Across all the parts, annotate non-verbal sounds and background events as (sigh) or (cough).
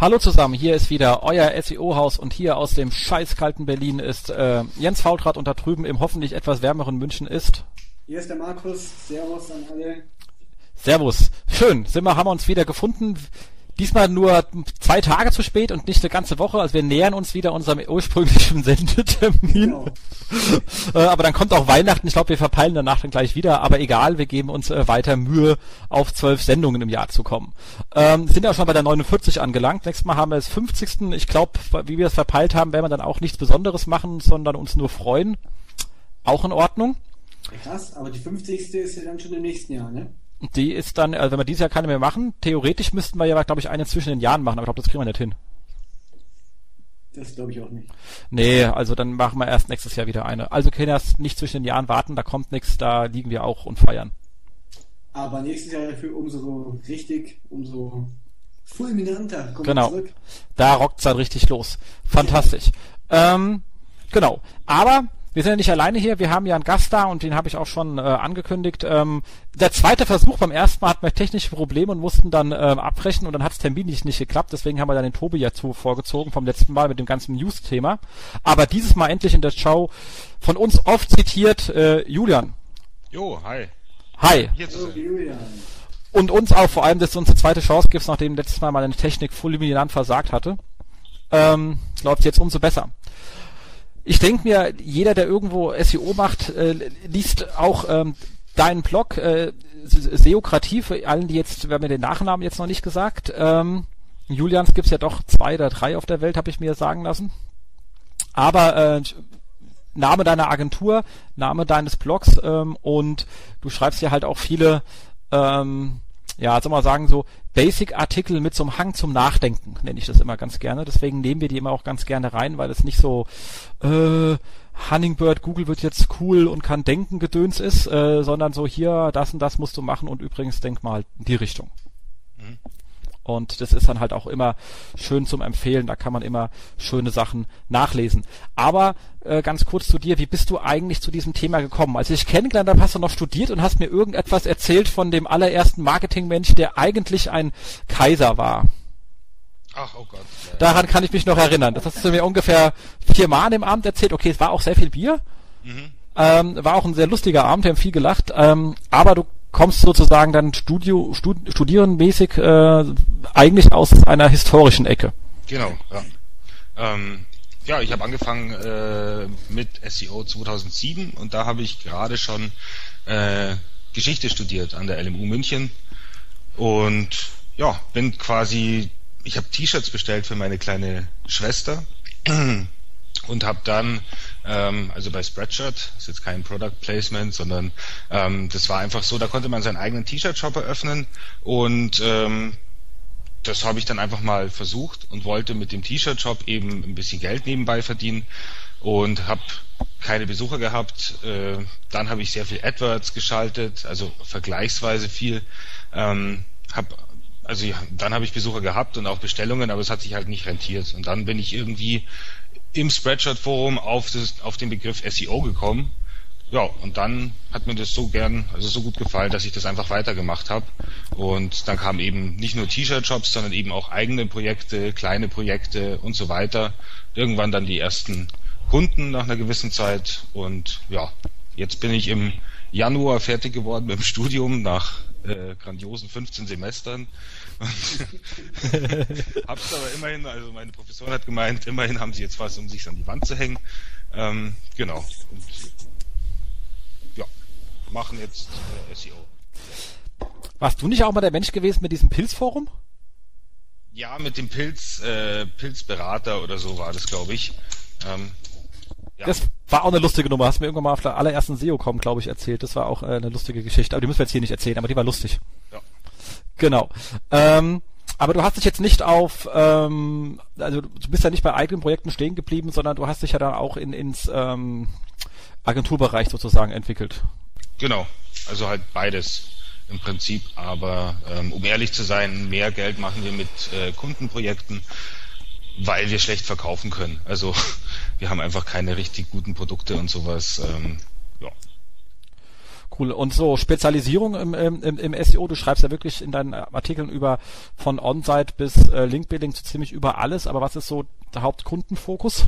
Hallo zusammen, hier ist wieder euer SEO-Haus und hier aus dem scheißkalten Berlin ist äh, Jens Faultrat und da drüben im hoffentlich etwas wärmeren München ist. Hier ist der Markus, Servus an alle. Servus, schön, sind wir, haben wir uns wieder gefunden. Diesmal nur zwei Tage zu spät und nicht eine ganze Woche. Also wir nähern uns wieder unserem ursprünglichen (laughs) Sendetermin. Genau. (laughs) äh, aber dann kommt auch Weihnachten. Ich glaube, wir verpeilen danach dann gleich wieder. Aber egal, wir geben uns äh, weiter Mühe, auf zwölf Sendungen im Jahr zu kommen. Ähm, sind ja schon bei der 49 angelangt. Nächstes Mal haben wir das 50. Ich glaube, wie wir es verpeilt haben, werden wir dann auch nichts Besonderes machen, sondern uns nur freuen. Auch in Ordnung. Krass, aber die 50. ist ja dann schon im nächsten Jahr, ne? Die ist dann, also wenn wir dieses Jahr keine mehr machen, theoretisch müssten wir ja, glaube ich, eine zwischen den Jahren machen, aber ich glaube, das kriegen wir nicht hin. Das glaube ich auch nicht. Nee, also dann machen wir erst nächstes Jahr wieder eine. Also können erst nicht zwischen den Jahren warten, da kommt nichts, da liegen wir auch und feiern. Aber nächstes Jahr dafür umso richtig, umso fulminanter kommen genau. zurück. Da rockt's dann richtig los. Fantastisch. Ähm, genau. Aber wir sind ja nicht alleine hier, wir haben ja einen Gast da und den habe ich auch schon äh, angekündigt. Ähm, der zweite Versuch beim ersten Mal hatten wir technische Probleme und mussten dann ähm, abbrechen und dann hat es terminlich nicht geklappt. Deswegen haben wir dann den Tobi ja zu vorgezogen vom letzten Mal mit dem ganzen News-Thema. Aber dieses Mal endlich in der Show von uns oft zitiert äh, Julian. Jo, hi. Hi. Julian. Und uns auch vor allem, dass du uns eine zweite Chance gibst, nachdem letztes Mal meine Technik fulminant versagt hatte. Ähm, läuft jetzt umso besser ich denke mir, jeder, der irgendwo SEO macht, äh, liest auch ähm, deinen Blog, äh, Seokratie, für allen, die jetzt, wir haben ja den Nachnamen jetzt noch nicht gesagt. Ähm, Julians gibt's ja doch zwei oder drei auf der Welt, habe ich mir sagen lassen. Aber äh, Name deiner Agentur, Name deines Blogs ähm, und du schreibst ja halt auch viele ähm, ja, soll man sagen, so Basic-Artikel mit so einem Hang zum Nachdenken, nenne ich das immer ganz gerne. Deswegen nehmen wir die immer auch ganz gerne rein, weil es nicht so äh, Hummingbird, Google wird jetzt cool und kann denken Gedöns ist, äh, sondern so hier, das und das musst du machen und übrigens denk mal in die Richtung. Und das ist dann halt auch immer schön zum Empfehlen. Da kann man immer schöne Sachen nachlesen. Aber äh, ganz kurz zu dir, wie bist du eigentlich zu diesem Thema gekommen? Als ich kennengelernt habe, hast du noch studiert und hast mir irgendetwas erzählt von dem allerersten Marketingmensch, der eigentlich ein Kaiser war. Ach, oh Gott. Daran kann ich mich noch erinnern. Das hast du mir ungefähr viermal im Abend erzählt. Okay, es war auch sehr viel Bier. Mhm. Ähm, war auch ein sehr lustiger Abend, wir haben viel gelacht. Ähm, aber du kommst sozusagen dann Studio, Stud, studierenmäßig äh, eigentlich aus einer historischen Ecke. Genau, ja. Ähm, ja, ich habe angefangen äh, mit SEO 2007 und da habe ich gerade schon äh, Geschichte studiert an der LMU München und ja, bin quasi, ich habe T-Shirts bestellt für meine kleine Schwester (clears throat) und habe dann ähm, also bei Spreadshirt, ist jetzt kein Product Placement, sondern ähm, das war einfach so, da konnte man seinen eigenen T-Shirt-Shop eröffnen und ähm, das habe ich dann einfach mal versucht und wollte mit dem T-Shirt-Shop eben ein bisschen Geld nebenbei verdienen und habe keine Besucher gehabt. Äh, dann habe ich sehr viel AdWords geschaltet, also vergleichsweise viel. Ähm, hab, also ja, dann habe ich Besucher gehabt und auch Bestellungen, aber es hat sich halt nicht rentiert. Und dann bin ich irgendwie im Spreadshirt-Forum auf, auf den Begriff SEO gekommen. Ja, und dann hat mir das so gern, also so gut gefallen, dass ich das einfach weitergemacht habe. Und dann kamen eben nicht nur T-Shirt-Shops, sondern eben auch eigene Projekte, kleine Projekte und so weiter. Irgendwann dann die ersten Kunden nach einer gewissen Zeit. Und ja, jetzt bin ich im Januar fertig geworden mit dem Studium nach äh, grandiosen 15 Semestern. (laughs) Hab's aber immerhin, also meine Professorin hat gemeint, immerhin haben sie jetzt was, um sich an die Wand zu hängen. Ähm, genau. Und ja, machen jetzt äh, SEO. Warst du nicht auch mal der Mensch gewesen mit diesem Pilzforum? Ja, mit dem Pilz, äh, Pilzberater oder so war das, glaube ich. Ähm, ja. Das war auch eine lustige Nummer. Hast mir irgendwann mal auf der allerersten SEO-Com, glaube ich, erzählt. Das war auch äh, eine lustige Geschichte. Aber die müssen wir jetzt hier nicht erzählen, aber die war lustig. Ja. Genau. Ähm, aber du hast dich jetzt nicht auf, ähm, also du bist ja nicht bei eigenen Projekten stehen geblieben, sondern du hast dich ja dann auch in, ins ähm, Agenturbereich sozusagen entwickelt. Genau, also halt beides im Prinzip. Aber ähm, um ehrlich zu sein, mehr Geld machen wir mit äh, Kundenprojekten, weil wir schlecht verkaufen können. Also wir haben einfach keine richtig guten Produkte und sowas. Ähm, ja. cool. Und so Spezialisierung im, im, im SEO, du schreibst ja wirklich in deinen Artikeln über von On-Site bis äh, Link-Building zu ziemlich über alles, aber was ist so der Hauptkundenfokus?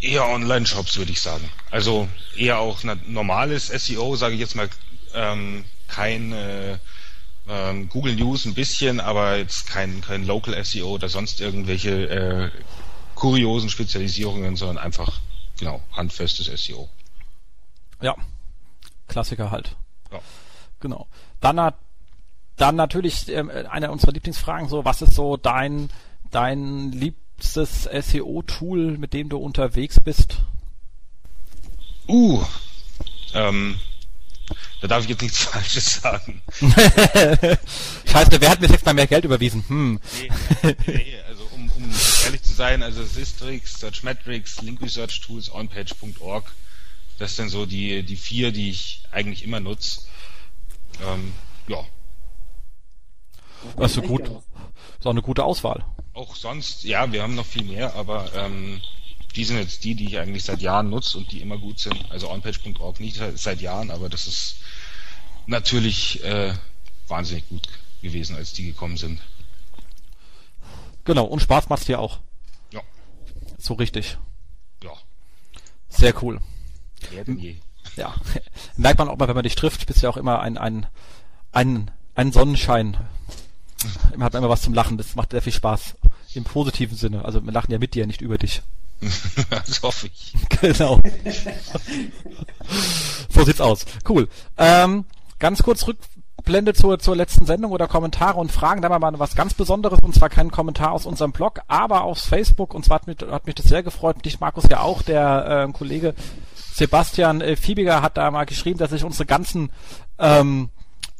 Eher Online-Shops, würde ich sagen. Also eher auch normales SEO, sage ich jetzt mal, ähm, kein äh, ähm, Google News ein bisschen, aber jetzt kein, kein Local SEO oder sonst irgendwelche äh, kuriosen Spezialisierungen, sondern einfach, genau, handfestes SEO. Ja, Klassiker halt. Ja. Genau. Dann hat dann natürlich äh, eine unserer Lieblingsfragen so, was ist so dein dein liebstes SEO-Tool, mit dem du unterwegs bist? Uh, ähm, da darf ich jetzt nichts (laughs) Falsches sagen. (laughs) Scheiße, wer hat mir jetzt mal mehr Geld überwiesen? Hm. Nee, nee, um, ehrlich zu sein, also Systrix, Searchmetrics, Link Research Tools, onpage.org, das sind so die, die vier, die ich eigentlich immer nutze. Ähm, ja. Das ist so gut. Das ist auch eine gute Auswahl. Auch sonst, ja, wir haben noch viel mehr, aber ähm, die sind jetzt die, die ich eigentlich seit Jahren nutze und die immer gut sind. Also onpage.org nicht seit Jahren, aber das ist natürlich äh, wahnsinnig gut gewesen, als die gekommen sind. Genau, und Spaß macht's dir auch. Ja. So richtig. Ja. Sehr cool. Mehr denn je. Ja. (laughs) Merkt man auch mal, wenn man dich trifft, bist du ja auch immer ein, ein, ein, ein Sonnenschein. Man hat immer was zum Lachen, das macht sehr viel Spaß. Im positiven Sinne. Also wir lachen ja mit dir, nicht über dich. (laughs) das hoffe ich. Genau. (laughs) so sieht's aus. Cool. Ähm, ganz kurz Rückblende zur, zur letzten Sendung oder Kommentare und Fragen. Da haben wir mal was ganz Besonderes und zwar kein Kommentar aus unserem Blog, aber aus Facebook und zwar hat mich, hat mich das sehr gefreut. Dich, Markus, ja auch. Der äh, Kollege Sebastian äh, Fiebiger hat da mal geschrieben, dass sich unsere ganzen ähm,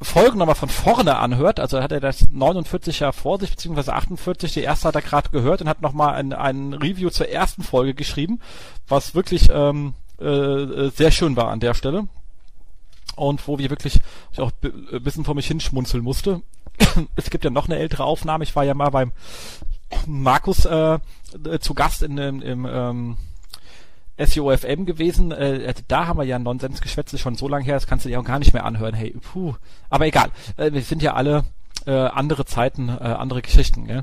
Folgen nochmal von vorne anhört, also hat er das 49 ja vor sich, beziehungsweise 48, die erste hat er gerade gehört und hat nochmal ein, ein Review zur ersten Folge geschrieben, was wirklich ähm, äh, sehr schön war an der Stelle. Und wo wir wirklich ich auch ein bisschen vor mich hinschmunzeln musste. (coughs) es gibt ja noch eine ältere Aufnahme, ich war ja mal beim Markus äh, zu Gast in, im, im ähm, SEOFM gewesen. Äh, da haben wir ja Nonsensgeschwätze schon so lange her, das kannst du dir auch gar nicht mehr anhören. Hey, puh. Aber egal, äh, wir sind ja alle äh, andere Zeiten, äh, andere Geschichten, gell?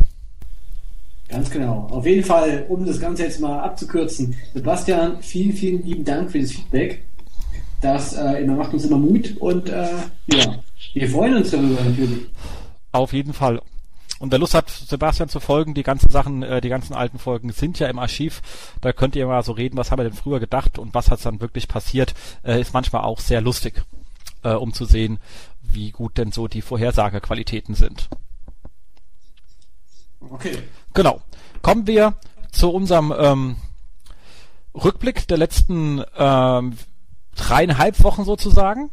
Ganz genau. Auf jeden Fall, um das Ganze jetzt mal abzukürzen. Sebastian, vielen, vielen lieben Dank für das Feedback. Das äh, macht uns immer Mut und äh, ja, wir freuen uns darüber natürlich. Auf jeden Fall. Und wer Lust hat, Sebastian zu folgen, die ganzen Sachen, äh, die ganzen alten Folgen sind ja im Archiv. Da könnt ihr mal so reden, was haben wir denn früher gedacht und was hat dann wirklich passiert. Äh, ist manchmal auch sehr lustig, äh, um zu sehen, wie gut denn so die Vorhersagequalitäten sind. Okay. Genau. Kommen wir zu unserem ähm, Rückblick der letzten ähm, dreieinhalb Wochen sozusagen.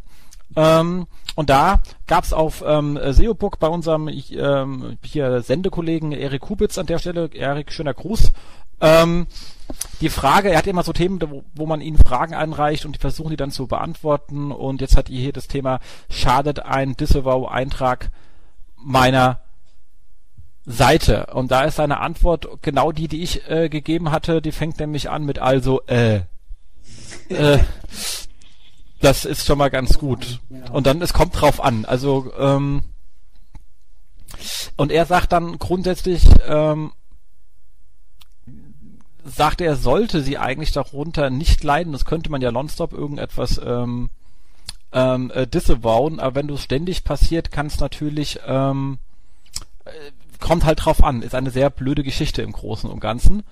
Ähm, und da gab's auf ähm, SEObook bei unserem ähm, hier Sendekollegen Erik Kubitz an der Stelle, Erik, schöner Gruß, ähm, die Frage, er hat immer so Themen, wo, wo man ihnen Fragen einreicht und die versuchen die dann zu beantworten. Und jetzt hat ihr hier das Thema, schadet ein Disavow-Eintrag meiner Seite? Und da ist seine Antwort genau die, die ich äh, gegeben hatte. Die fängt nämlich an mit also, äh, äh, das ist schon mal ganz gut. Und dann, es kommt drauf an. Also, ähm, und er sagt dann grundsätzlich, ähm, sagt er, sollte sie eigentlich darunter nicht leiden. Das könnte man ja nonstop irgendetwas ähm, ähm, äh, disavowen, aber wenn du ständig passiert, kann es natürlich, ähm, äh, kommt halt drauf an. Ist eine sehr blöde Geschichte im Großen und Ganzen.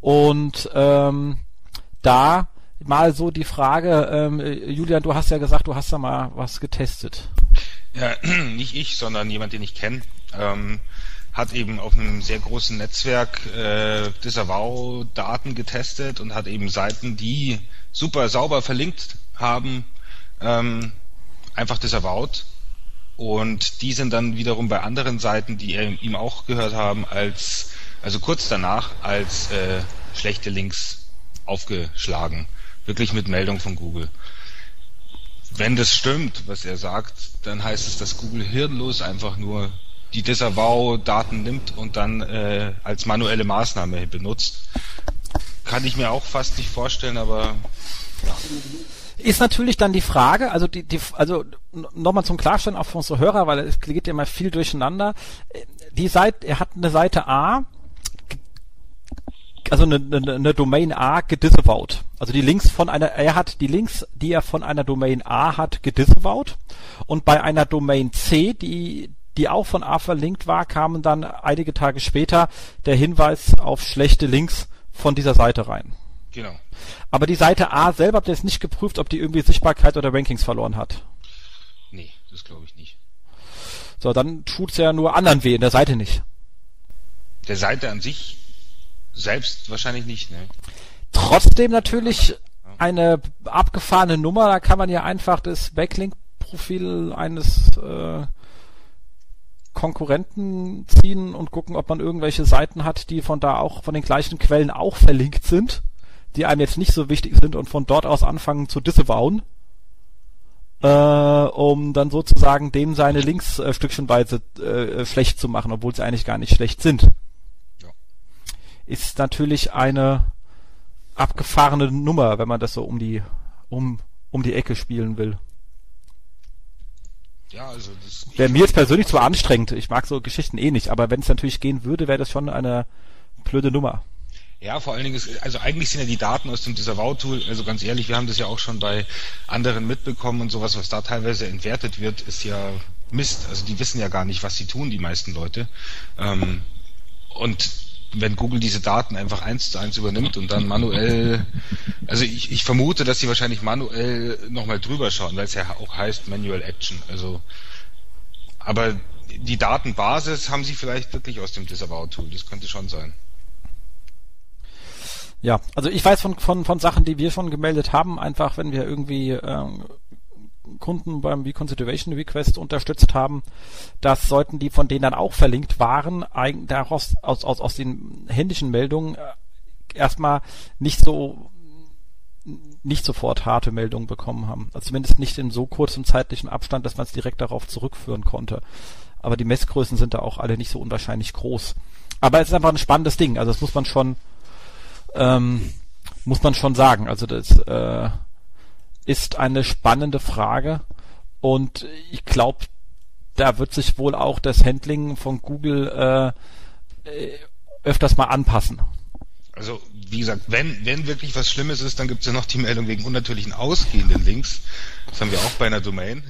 Und ähm, da mal so die Frage, ähm, Julian, du hast ja gesagt, du hast da mal was getestet. Ja, (clears throat) nicht ich, sondern jemand, den ich kenne, ähm, hat eben auf einem sehr großen Netzwerk äh, Disavow-Daten getestet und hat eben Seiten, die super sauber verlinkt haben, ähm, einfach disavowed. Und die sind dann wiederum bei anderen Seiten, die ihm auch gehört haben, als also kurz danach als äh, schlechte Links aufgeschlagen wirklich mit Meldung von Google. Wenn das stimmt, was er sagt, dann heißt es, dass Google hirnlos einfach nur die Disavow-Daten nimmt und dann äh, als manuelle Maßnahme benutzt. Kann ich mir auch fast nicht vorstellen, aber ja. Ist natürlich dann die Frage, also die, die also nochmal zum Klarstellen auch für unsere Hörer, weil es geht ja immer viel durcheinander. Die Seite, er hat eine Seite A, also eine, eine, eine Domain A gedisavowed. Also die Links von einer, er hat die Links, die er von einer Domain A hat, gedisavowed. Und bei einer Domain C, die, die auch von A verlinkt war, kamen dann einige Tage später der Hinweis auf schlechte Links von dieser Seite rein. Genau. Aber die Seite A selber habt ihr jetzt nicht geprüft, ob die irgendwie Sichtbarkeit oder Rankings verloren hat. Nee, das glaube ich nicht. So, dann tut's ja nur anderen weh, in der Seite nicht. Der Seite an sich selbst wahrscheinlich nicht, ne? Trotzdem natürlich eine abgefahrene Nummer, da kann man ja einfach das Backlink-Profil eines äh, Konkurrenten ziehen und gucken, ob man irgendwelche Seiten hat, die von da auch, von den gleichen Quellen auch verlinkt sind, die einem jetzt nicht so wichtig sind und von dort aus anfangen zu disavowen, äh, um dann sozusagen dem seine Links äh, stückchenweise äh, schlecht zu machen, obwohl sie eigentlich gar nicht schlecht sind ist natürlich eine abgefahrene Nummer, wenn man das so um die um um die Ecke spielen will. Ja, also das wäre mir jetzt persönlich zu anstrengend. Ich mag so Geschichten eh nicht, aber wenn es natürlich gehen würde, wäre das schon eine blöde Nummer. Ja, vor allen Dingen ist, also eigentlich sind ja die Daten aus dem Disavow-Tool, also ganz ehrlich, wir haben das ja auch schon bei anderen mitbekommen und sowas, was da teilweise entwertet wird, ist ja Mist. Also die wissen ja gar nicht, was sie tun, die meisten Leute. Ähm, und wenn Google diese Daten einfach eins zu eins übernimmt und dann manuell, also ich, ich vermute, dass sie wahrscheinlich manuell nochmal drüber schauen, weil es ja auch heißt Manual Action. Also, aber die Datenbasis haben sie vielleicht wirklich aus dem Disavow-Tool. Das könnte schon sein. Ja, also ich weiß von, von, von Sachen, die wir schon gemeldet haben, einfach wenn wir irgendwie ähm, Kunden beim Reconsideration Request unterstützt haben, dass sollten die von denen dann auch verlinkt waren, daraus aus, aus, aus den händischen Meldungen äh, erstmal nicht so nicht sofort harte Meldungen bekommen haben. Also zumindest nicht in so kurzem zeitlichen Abstand, dass man es direkt darauf zurückführen konnte. Aber die Messgrößen sind da auch alle nicht so unwahrscheinlich groß. Aber es ist einfach ein spannendes Ding. Also das muss man schon ähm, muss man schon sagen. Also das äh, ist eine spannende Frage und ich glaube, da wird sich wohl auch das Handling von Google äh, öfters mal anpassen. Also wie gesagt, wenn, wenn wirklich was Schlimmes ist, dann gibt es ja noch die Meldung wegen unnatürlichen ausgehenden Links. Das haben wir auch bei einer Domain.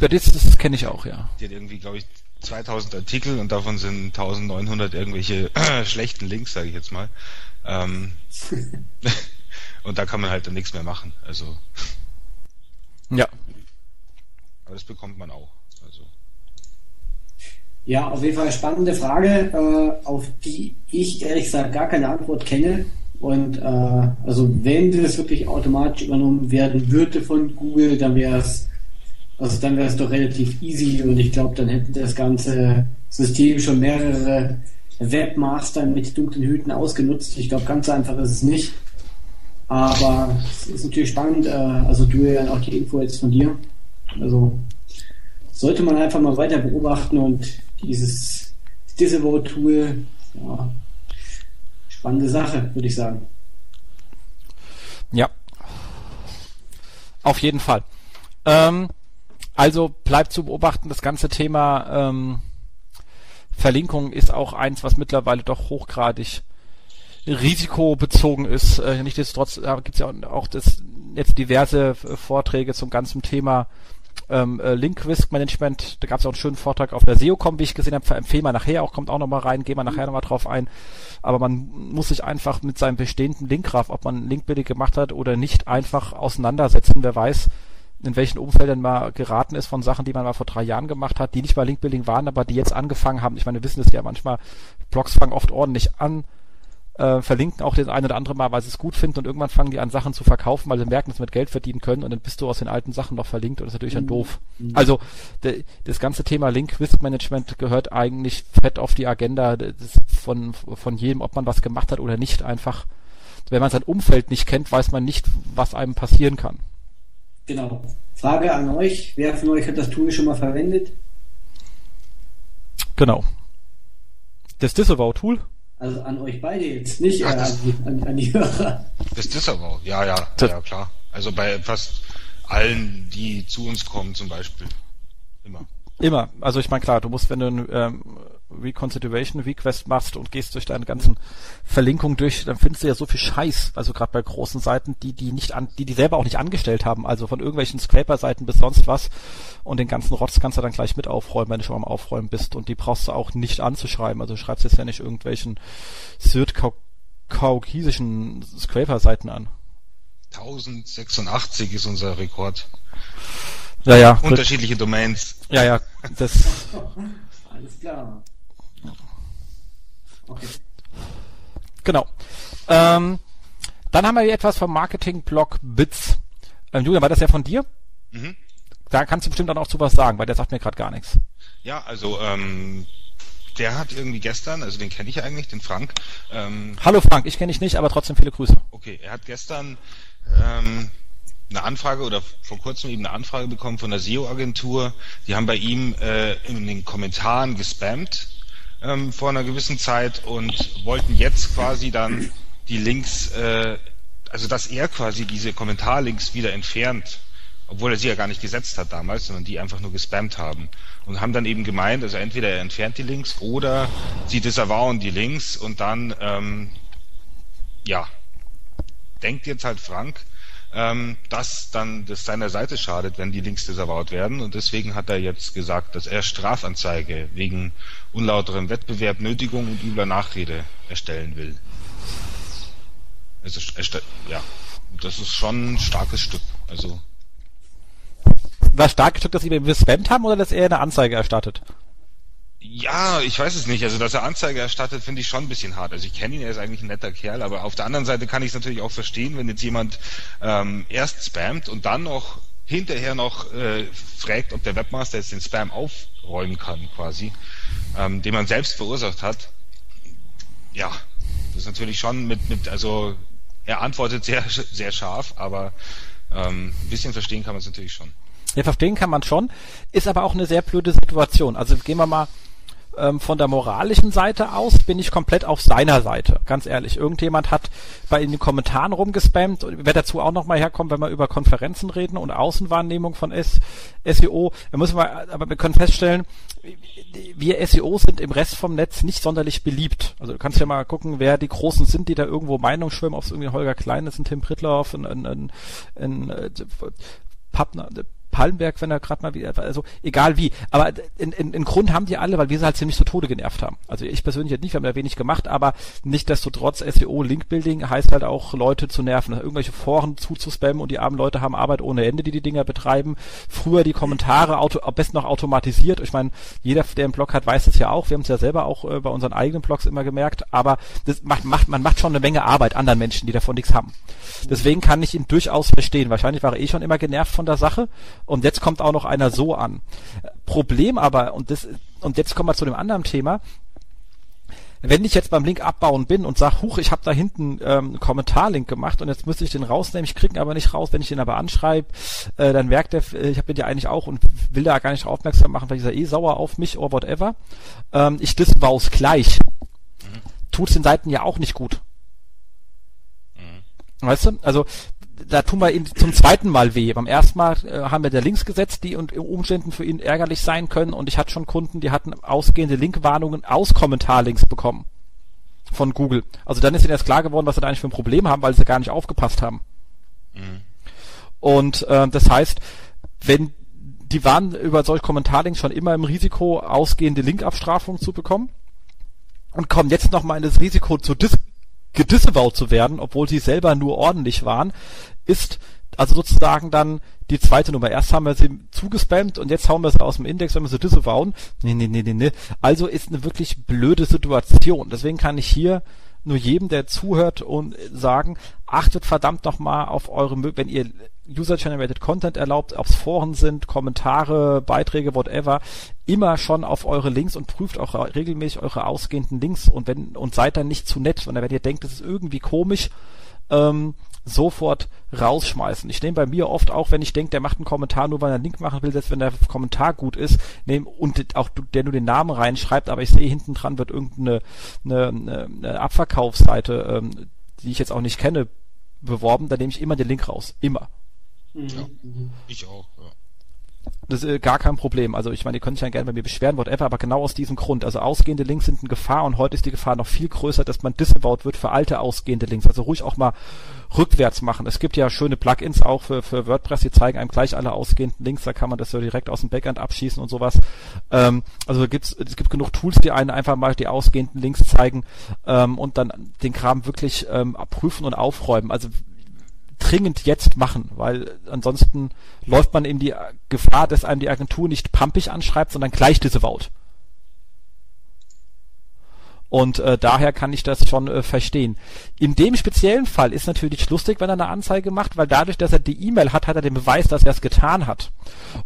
Ja, das, das kenne ich auch, ja. Die hat irgendwie, glaube ich, 2000 Artikel und davon sind 1900 irgendwelche (clears throat) schlechten Links, sage ich jetzt mal. Ähm, (laughs) und da kann man halt dann nichts mehr machen. Also ja. Aber das bekommt man auch. Also. Ja, auf jeden Fall eine spannende Frage, äh, auf die ich ehrlich gesagt gar keine Antwort kenne. Und äh, also wenn das wirklich automatisch übernommen werden würde von Google, dann wäre es also dann wäre es doch relativ easy und ich glaube, dann hätte das ganze System schon mehrere Webmaster mit dunklen Hüten ausgenutzt. Ich glaube, ganz einfach ist es nicht. Aber es ist natürlich spannend, äh, also Julian, auch die Info jetzt von dir. Also sollte man einfach mal weiter beobachten und dieses Disavow-Tool, ja, spannende Sache, würde ich sagen. Ja. Auf jeden Fall. Ähm, also bleibt zu beobachten, das ganze Thema ähm, Verlinkung ist auch eins, was mittlerweile doch hochgradig risikobezogen ist. Äh, Nichtsdestotrotz äh, gibt es ja auch das, jetzt diverse äh, Vorträge zum ganzen Thema ähm, äh, Link Risk Management. Da gab es auch einen schönen Vortrag auf der SEOCom, wie ich gesehen habe. Empfehle mal nachher auch, kommt auch nochmal rein, gehen wir nachher nochmal drauf ein. Aber man muss sich einfach mit seinem bestehenden Linkgraph, ob man Linkbuilding gemacht hat oder nicht, einfach auseinandersetzen. Wer weiß, in welchen Umfeldern mal geraten ist von Sachen, die man mal vor drei Jahren gemacht hat, die nicht bei Linkbuilding waren, aber die jetzt angefangen haben. Ich meine, wir wissen es ja manchmal, Blogs fangen oft ordentlich an, äh, verlinken auch das eine oder andere Mal, weil sie es gut finden und irgendwann fangen die an Sachen zu verkaufen, weil sie merken, dass sie mit Geld verdienen können und dann bist du aus den alten Sachen noch verlinkt und das ist natürlich dann mhm. doof. Mhm. Also de, das ganze Thema Link Risk Management gehört eigentlich fett auf die Agenda von, von jedem, ob man was gemacht hat oder nicht, einfach wenn man sein Umfeld nicht kennt, weiß man nicht, was einem passieren kann. Genau. Frage an euch, wer von euch hat das Tool schon mal verwendet? Genau. Das Disavow-Tool? Also an euch beide jetzt, nicht Ach, äh, an, die, an, an, die Hörer. Das ist aber, ja, ja, das ja, klar. Also bei fast allen, die zu uns kommen zum Beispiel. Immer. Immer. Also ich meine, klar, du musst, wenn du ein ähm, Reconsideration Request machst und gehst durch deine ganzen Verlinkungen durch, dann findest du ja so viel Scheiß, also gerade bei großen Seiten, die die nicht an, die die selber auch nicht angestellt haben, also von irgendwelchen Scraper-Seiten bis sonst was und den ganzen Rotz kannst du dann gleich mit aufräumen, wenn du schon am Aufräumen bist und die brauchst du auch nicht anzuschreiben, also du schreibst jetzt ja nicht irgendwelchen Syrt-kaukisischen Scraper-Seiten an. 1086 ist unser Rekord. Ja, ja. Unterschiedliche Domains. Ja, ja, das. (laughs) Alles klar. Okay. Genau. Ähm, dann haben wir hier etwas vom Marketing-Blog Bits. Ähm, Julian, war das ja von dir? Mhm. Da kannst du bestimmt dann auch zu was sagen, weil der sagt mir gerade gar nichts. Ja, also ähm, der hat irgendwie gestern, also den kenne ich eigentlich, den Frank. Ähm, Hallo Frank, ich kenne dich nicht, aber trotzdem viele Grüße. Okay, er hat gestern ähm, eine Anfrage oder vor kurzem eben eine Anfrage bekommen von der SEO-Agentur. Die haben bei ihm äh, in den Kommentaren gespammt ähm, vor einer gewissen Zeit und wollten jetzt quasi dann die Links, äh, also dass er quasi diese Kommentarlinks wieder entfernt, obwohl er sie ja gar nicht gesetzt hat damals, sondern die einfach nur gespammt haben. Und haben dann eben gemeint, also entweder er entfernt die Links oder sie disavowen die Links und dann, ähm, ja, denkt jetzt halt Frank, ähm, dass dann das seiner Seite schadet, wenn die Links disavowed werden. Und deswegen hat er jetzt gesagt, dass er Strafanzeige wegen unlauterem Wettbewerb, Nötigung und übler Nachrede erstellen will. Also, ja, das ist schon ein starkes Stück. Also. War starkes Stück, dass sie gespammt haben oder dass er eine Anzeige erstattet? Ja, ich weiß es nicht. Also, dass er Anzeige erstattet, finde ich schon ein bisschen hart. Also, ich kenne ihn, er ist eigentlich ein netter Kerl, aber auf der anderen Seite kann ich es natürlich auch verstehen, wenn jetzt jemand ähm, erst spammt und dann noch hinterher noch äh, fragt, ob der Webmaster jetzt den Spam aufräumen kann, quasi, ähm, den man selbst verursacht hat. Ja, das ist natürlich schon mit, mit also er antwortet sehr, sehr scharf, aber ähm, ein bisschen verstehen kann man es natürlich schon. Ja, verstehen kann man schon, ist aber auch eine sehr blöde Situation. Also gehen wir mal ähm, von der moralischen Seite aus bin ich komplett auf seiner Seite. Ganz ehrlich. Irgendjemand hat bei in den Kommentaren rumgespammt. Werde dazu auch nochmal herkommen, wenn wir über Konferenzen reden und Außenwahrnehmung von S SEO. Da müssen wir, aber wir können feststellen, wir SEO sind im Rest vom Netz nicht sonderlich beliebt. Also du kannst ja mal gucken, wer die Großen sind, die da irgendwo Meinung schwimmen, ob es irgendwie Holger Klein ist, ein Tim Prittloff, ein, ein, ein, ein, ein Pappner, Pallenberg, wenn er gerade mal wieder, also egal wie. Aber in, in, in Grund haben die alle, weil wir sie halt ziemlich zu Tode genervt haben. Also ich persönlich jetzt nicht, wir haben da wenig gemacht, aber nicht desto trotz SEO Linkbuilding heißt halt auch Leute zu nerven, irgendwelche Foren zuzuspammen und die armen Leute haben Arbeit ohne Ende, die die Dinger betreiben. Früher die Kommentare auto, am besten noch automatisiert. Ich meine, jeder, der einen Blog hat, weiß es ja auch. Wir haben es ja selber auch äh, bei unseren eigenen Blogs immer gemerkt. Aber das macht, macht, man macht schon eine Menge Arbeit anderen Menschen, die davon nichts haben. Deswegen kann ich ihn durchaus verstehen. Wahrscheinlich war er eh schon immer genervt von der Sache und jetzt kommt auch noch einer so an. Problem aber, und das, und jetzt kommen wir zu dem anderen Thema, wenn ich jetzt beim Link abbauen bin und sage, huch, ich habe da hinten ähm, einen Kommentarlink gemacht und jetzt müsste ich den rausnehmen, ich kriege ihn aber nicht raus, wenn ich den aber anschreibe, äh, dann merkt der, äh, ich habe den ja eigentlich auch und will da gar nicht aufmerksam machen, weil ich ja eh sauer auf mich oder whatever. Ähm, ich disavows gleich. Mhm. Tut den Seiten ja auch nicht gut. Mhm. Weißt du? Also da tun wir ihm zum zweiten Mal weh. Beim ersten Mal äh, haben wir da Links gesetzt, die unter Umständen für ihn ärgerlich sein können. Und ich hatte schon Kunden, die hatten ausgehende Linkwarnungen aus Kommentarlinks bekommen von Google. Also dann ist ihnen erst klar geworden, was sie da eigentlich für ein Problem haben, weil sie gar nicht aufgepasst haben. Mhm. Und äh, das heißt, wenn die waren über solche Kommentarlinks schon immer im Risiko, ausgehende Linkabstrafung zu bekommen und kommen jetzt nochmal in das Risiko zu dis gedisavowed zu werden, obwohl sie selber nur ordentlich waren, ist also sozusagen dann die zweite Nummer. Erst haben wir sie zugespammt und jetzt hauen wir sie aus dem Index, wenn wir sie disavowen. Nee, nee, nee, nee, nee. Also ist eine wirklich blöde Situation. Deswegen kann ich hier nur jedem, der zuhört und sagen, achtet verdammt nochmal auf eure, wenn ihr User-Generated Content erlaubt, ob es Foren sind, Kommentare, Beiträge, whatever, immer schon auf eure Links und prüft auch regelmäßig eure ausgehenden Links und wenn und seid dann nicht zu nett, sondern wenn ihr denkt, das ist irgendwie komisch, ähm, sofort rausschmeißen. Ich nehme bei mir oft auch, wenn ich denke, der macht einen Kommentar nur, weil er einen Link machen will, selbst wenn der Kommentar gut ist, nehm, und auch der nur den Namen reinschreibt, aber ich sehe hinten dran wird irgendeine eine, eine Abverkaufsseite, ähm, die ich jetzt auch nicht kenne, beworben, dann nehme ich immer den Link raus. Immer. Mhm. Ja, ich auch, ja. Das ist gar kein Problem. Also ich meine, ihr könnt sich ja gerne bei mir beschweren, whatever, aber genau aus diesem Grund. Also ausgehende Links sind eine Gefahr und heute ist die Gefahr noch viel größer, dass man disavowed wird für alte ausgehende Links. Also ruhig auch mal rückwärts machen. Es gibt ja schöne Plugins auch für, für WordPress, die zeigen einem gleich alle ausgehenden Links, da kann man das so direkt aus dem Backend abschießen und sowas. Ähm, also gibt's, es gibt genug Tools, die einen einfach mal die ausgehenden Links zeigen ähm, und dann den Kram wirklich ähm, prüfen und aufräumen. Also dringend jetzt machen, weil ansonsten läuft man in die Gefahr, dass einem die Agentur nicht pumpig anschreibt, sondern gleich disavowed. Und äh, daher kann ich das schon äh, verstehen. In dem speziellen Fall ist natürlich lustig, wenn er eine Anzeige macht, weil dadurch, dass er die E-Mail hat, hat er den Beweis, dass er es getan hat.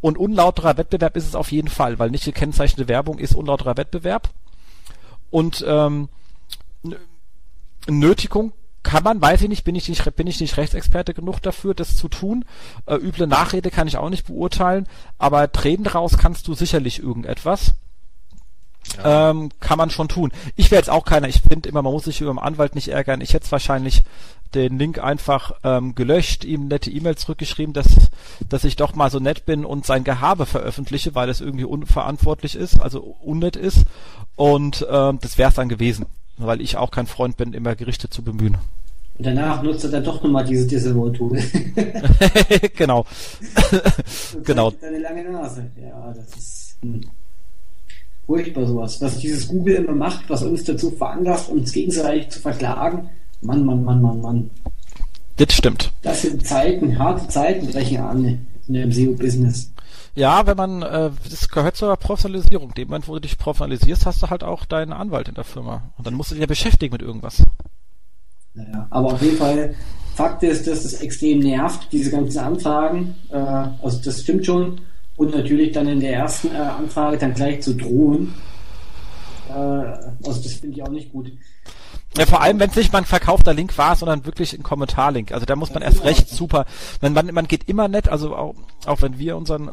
Und unlauterer Wettbewerb ist es auf jeden Fall, weil nicht gekennzeichnete Werbung ist unlauterer Wettbewerb. Und ähm, Nötigung kann man, weiß ich nicht, bin ich nicht, bin ich nicht Rechtsexperte genug dafür, das zu tun. Äh, üble Nachrede kann ich auch nicht beurteilen, aber Tränen daraus kannst du sicherlich irgendetwas. Ja. Ähm, kann man schon tun. Ich wäre jetzt auch keiner, ich finde immer, man muss sich über den Anwalt nicht ärgern. Ich hätte wahrscheinlich den Link einfach ähm, gelöscht, ihm nette E-Mail zurückgeschrieben, dass, dass ich doch mal so nett bin und sein Gehabe veröffentliche, weil es irgendwie unverantwortlich ist, also unnett ist. Und ähm, das wäre es dann gewesen weil ich auch kein Freund bin, immer Gerichte zu bemühen. Und (laughs) danach nutzt er dann doch nochmal diese Disavow-Tool. (laughs) genau. (laughs) genau. Deine lange Nase. Ja, das ist hm. furchtbar sowas. Was dieses Google immer macht, was uns dazu veranlasst, uns gegenseitig zu verklagen. Mann, Mann, Mann, Mann, Mann. Das stimmt. Das sind Zeiten, harte Zeiten brechen an in dem SEO-Business. Ja, wenn man, äh, das gehört zur Professionalisierung. Dem Moment, wo du dich professionalisierst, hast du halt auch deinen Anwalt in der Firma. Und dann musst du dich ja beschäftigen mit irgendwas. Naja, aber auf jeden Fall, Fakt ist, dass es extrem nervt, diese ganzen Anfragen. Äh, also das stimmt schon. Und natürlich dann in der ersten äh, Anfrage dann gleich zu drohen. Äh, also das finde ich auch nicht gut. Ja, vor allem, wenn es nicht mal ein verkaufter Link war, sondern wirklich ein Kommentarlink. Also da muss man erst recht super. Man, man, man geht immer nett, also auch, auch wenn wir unseren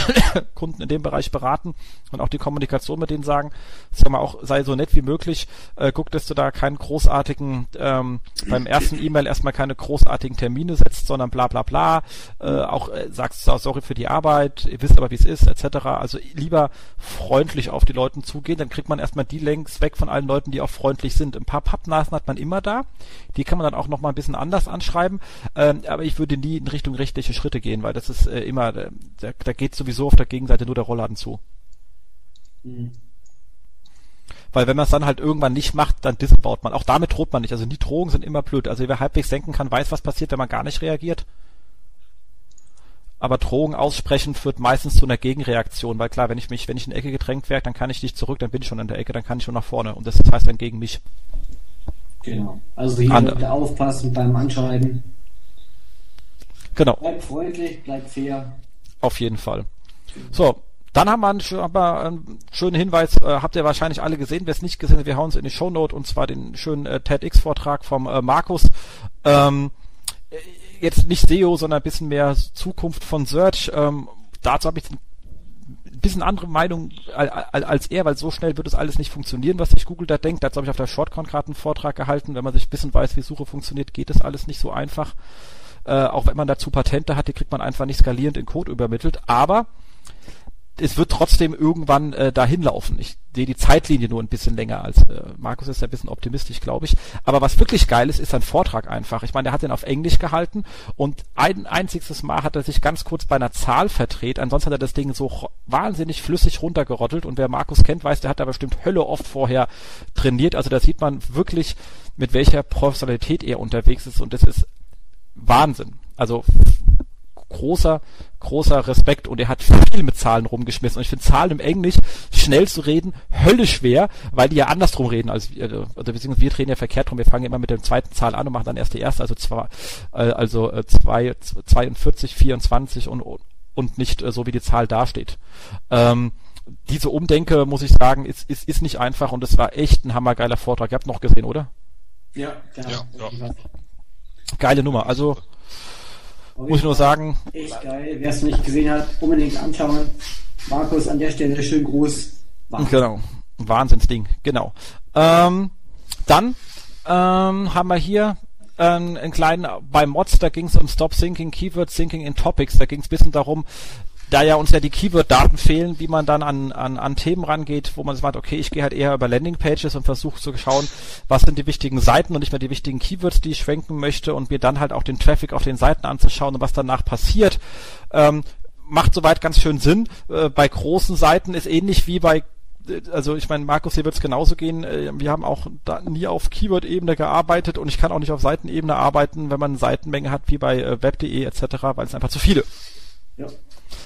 (laughs) Kunden in dem Bereich beraten und auch die Kommunikation mit denen sagen, sag mal auch, sei so nett wie möglich, äh, guck, dass du da keinen großartigen, ähm, beim ersten E-Mail erstmal keine großartigen Termine setzt, sondern bla bla bla, äh, auch äh, sagst, sorry für die Arbeit, ihr wisst aber, wie es ist, etc. Also lieber freundlich auf die Leute zugehen, dann kriegt man erstmal die Links weg von allen Leuten, die auch freundlich sind. Ein paar Pappnasen hat man immer da, die kann man dann auch nochmal ein bisschen anders anschreiben, ähm, aber ich würde nie in Richtung rechtliche Schritte gehen, weil das ist äh, immer, äh, da, da geht sowieso auf der Gegenseite nur der Rollladen zu. Mhm. Weil wenn man es dann halt irgendwann nicht macht, dann disbaut man. Auch damit droht man nicht. Also die Drohungen sind immer blöd. Also wer halbwegs denken kann, weiß, was passiert, wenn man gar nicht reagiert. Aber Drohungen aussprechen führt meistens zu einer Gegenreaktion, weil klar, wenn ich mich, wenn ich in die Ecke gedrängt werde, dann kann ich nicht zurück, dann bin ich schon in der Ecke, dann kann ich schon nach vorne. Und das heißt dann gegen mich. Genau. Also hier An aufpassen beim Anschreiben. Genau. Bleib freundlich, bleib fair. Auf jeden Fall. So, dann haben wir einen, haben wir einen schönen Hinweis, äh, habt ihr wahrscheinlich alle gesehen, wer es nicht gesehen hat, wir hauen es in die Shownote und zwar den schönen äh, TEDx-Vortrag vom äh, Markus. Ähm, jetzt nicht SEO, sondern ein bisschen mehr Zukunft von Search. Ähm, dazu habe ich ein bisschen andere Meinung als er, weil so schnell wird es alles nicht funktionieren, was sich Google da denkt. Dazu habe ich auf der Shortcon gerade einen Vortrag gehalten. Wenn man sich ein bisschen weiß, wie Suche funktioniert, geht das alles nicht so einfach. Äh, auch wenn man dazu Patente hat, die kriegt man einfach nicht skalierend in Code übermittelt. Aber es wird trotzdem irgendwann äh, dahin laufen. Ich sehe die Zeitlinie nur ein bisschen länger als äh, Markus ist ja ein bisschen optimistisch, glaube ich. Aber was wirklich geil ist, ist sein Vortrag einfach. Ich meine, der hat den auf Englisch gehalten und ein einziges Mal hat er sich ganz kurz bei einer Zahl verdreht. Ansonsten hat er das Ding so wahnsinnig flüssig runtergerottelt und wer Markus kennt, weiß, der hat da bestimmt Hölle oft vorher trainiert. Also da sieht man wirklich, mit welcher Professionalität er unterwegs ist und das ist Wahnsinn. Also großer, großer Respekt und er hat viel mit Zahlen rumgeschmissen. Und ich finde Zahlen im Englisch schnell zu reden höllisch schwer, weil die ja andersrum reden. als Also, also beziehungsweise wir reden ja verkehrt rum. Wir fangen immer mit der zweiten Zahl an und machen dann erst die erste, also zwei, äh, also äh, zwei, 42, 24 und, und nicht so wie die Zahl dasteht. Ähm, diese Umdenke, muss ich sagen, ist, ist, ist nicht einfach und es war echt ein hammergeiler Vortrag. Ihr habt noch gesehen, oder? Ja, genau. Ja, ja. Geile Nummer. Also muss ich nur sagen. Echt geil. Wer es nicht gesehen hat, unbedingt anschauen. Markus, an der Stelle schön groß. Wahnsinn. Genau. Wahnsinnsding. Genau. Ähm, dann ähm, haben wir hier ähm, einen kleinen bei Mods, da ging es um Stop Thinking, Keyword Thinking in Topics. Da ging es ein bisschen darum, da ja uns ja die Keyword-Daten fehlen, wie man dann an, an, an Themen rangeht, wo man sagt, okay, ich gehe halt eher über Landing-Pages und versuche zu schauen, was sind die wichtigen Seiten und nicht mehr die wichtigen Keywords, die ich schwenken möchte und mir dann halt auch den Traffic auf den Seiten anzuschauen und was danach passiert. Ähm, macht soweit ganz schön Sinn. Äh, bei großen Seiten ist ähnlich wie bei also ich meine, Markus, hier wird es genauso gehen. Äh, wir haben auch da nie auf Keyword-Ebene gearbeitet und ich kann auch nicht auf Seitenebene arbeiten, wenn man Seitenmenge hat wie bei äh, web.de etc., weil es einfach zu viele. Ja.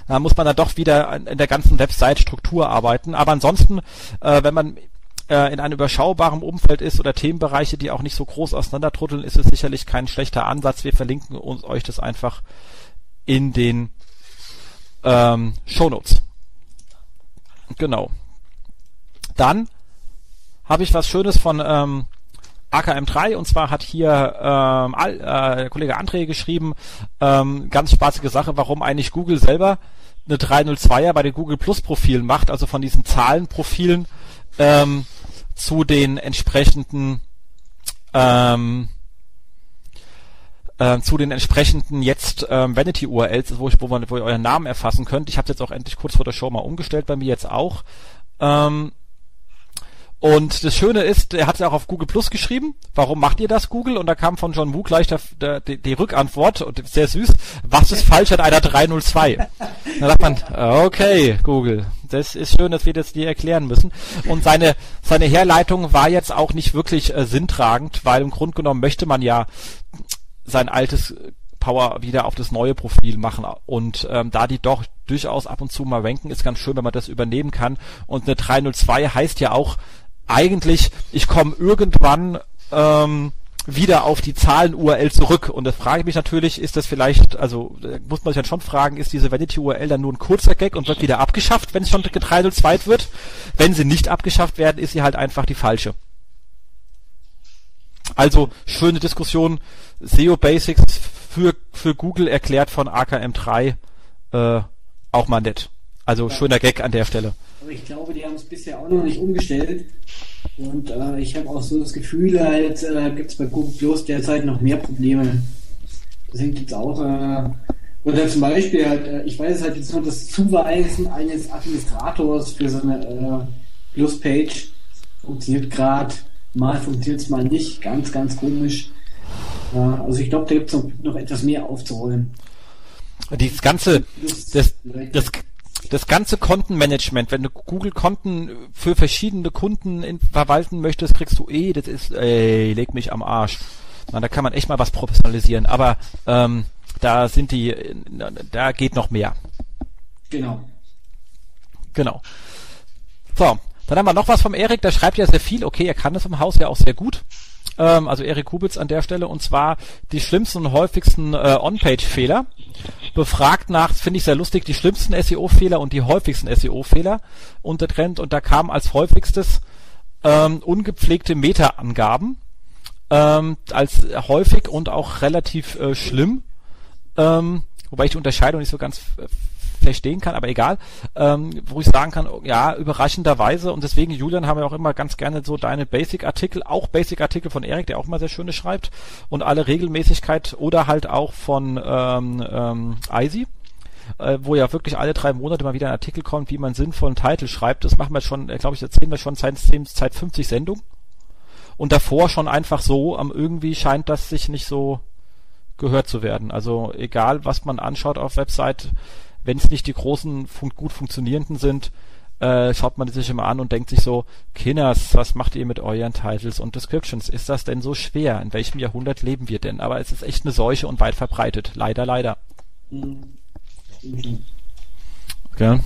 Da muss man dann doch wieder in der ganzen Website-Struktur arbeiten. Aber ansonsten, äh, wenn man äh, in einem überschaubaren Umfeld ist oder Themenbereiche, die auch nicht so groß auseinandertruddeln, ist es sicherlich kein schlechter Ansatz. Wir verlinken uns, euch das einfach in den ähm, Shownotes. Genau. Dann habe ich was Schönes von ähm, AKM3 und zwar hat hier ähm, äh, der Kollege André geschrieben, ähm, ganz spaßige Sache, warum eigentlich Google selber eine 302er bei den Google Plus Profilen macht, also von diesen Zahlenprofilen ähm, zu den entsprechenden ähm, äh, zu den entsprechenden jetzt ähm, Vanity URLs, wo, ich, wo, man, wo ihr euren Namen erfassen könnt. Ich habe jetzt auch endlich kurz vor der Show mal umgestellt, bei mir jetzt auch. Ähm, und das Schöne ist, er hat ja auch auf Google Plus geschrieben. Warum macht ihr das, Google? Und da kam von John Woo gleich der, der, die, die Rückantwort, und sehr süß, was ist falsch an einer 302? (laughs) da sagt man, okay, Google, das ist schön, dass wir das dir erklären müssen. Und seine, seine Herleitung war jetzt auch nicht wirklich äh, sinntragend, weil im Grunde genommen möchte man ja sein altes Power wieder auf das neue Profil machen. Und ähm, da die doch durchaus ab und zu mal ranken, ist ganz schön, wenn man das übernehmen kann. Und eine 302 heißt ja auch, eigentlich, ich komme irgendwann ähm, wieder auf die Zahlen-URL zurück. Und das frage ich mich natürlich, ist das vielleicht, also muss man sich dann schon fragen, ist diese Vanity-URL dann nur ein kurzer Gag und wird wieder abgeschafft, wenn es schon getreidelt zweit wird? Wenn sie nicht abgeschafft werden, ist sie halt einfach die falsche. Also schöne Diskussion. SEO Basics für, für Google erklärt von AKM3 äh, auch mal nett. Also schöner Gag an der Stelle. Aber ich glaube, die haben es bisher auch noch nicht umgestellt. Und äh, ich habe auch so das Gefühl, halt, äh, gibt es bei Google Plus derzeit noch mehr Probleme. Deswegen gibt es auch, äh, oder zum Beispiel, halt, äh, ich weiß halt jetzt nur das Zuweisen eines Administrators für so eine äh, Plus-Page funktioniert gerade, mal funktioniert es mal nicht, ganz, ganz komisch. Äh, also ich glaube, da gibt es noch, noch etwas mehr aufzuräumen. Dieses ganze, das, das, das ganze Kontenmanagement, wenn du Google-Konten für verschiedene Kunden in, verwalten möchtest, kriegst du eh, das ist, ey, leg mich am Arsch. Na, da kann man echt mal was professionalisieren, aber ähm, da sind die, da geht noch mehr. Genau. Genau. So, dann haben wir noch was vom Erik, der schreibt ja sehr viel, okay, er kann das im Haus ja auch sehr gut ähm, also Erik Kubitz an der Stelle, und zwar die schlimmsten und häufigsten äh, On-Page-Fehler. Befragt nach, finde ich sehr lustig, die schlimmsten SEO-Fehler und die häufigsten SEO-Fehler untertrennt und da kam als häufigstes ähm, ungepflegte Meta-Angaben ähm, als häufig und auch relativ äh, schlimm. Ähm, wobei ich die Unterscheidung nicht so ganz äh, verstehen kann, aber egal, ähm, wo ich sagen kann, ja, überraschenderweise und deswegen, Julian, haben wir auch immer ganz gerne so deine Basic-Artikel, auch Basic-Artikel von Erik, der auch immer sehr schöne schreibt und alle Regelmäßigkeit oder halt auch von ähm, ähm, Eisi äh, wo ja wirklich alle drei Monate mal wieder ein Artikel kommt, wie man sinnvollen Titel schreibt. Das machen wir schon, äh, glaube ich, erzählen wir schon seit, seit 50 Sendungen. Und davor schon einfach so, ähm, irgendwie scheint das sich nicht so gehört zu werden. Also egal, was man anschaut auf Website, wenn es nicht die großen fun gut funktionierenden sind, äh, schaut man sich immer an und denkt sich so, Kinners, was macht ihr mit euren Titles und Descriptions? Ist das denn so schwer? In welchem Jahrhundert leben wir denn? Aber es ist echt eine Seuche und weit verbreitet. Leider, leider. Okay.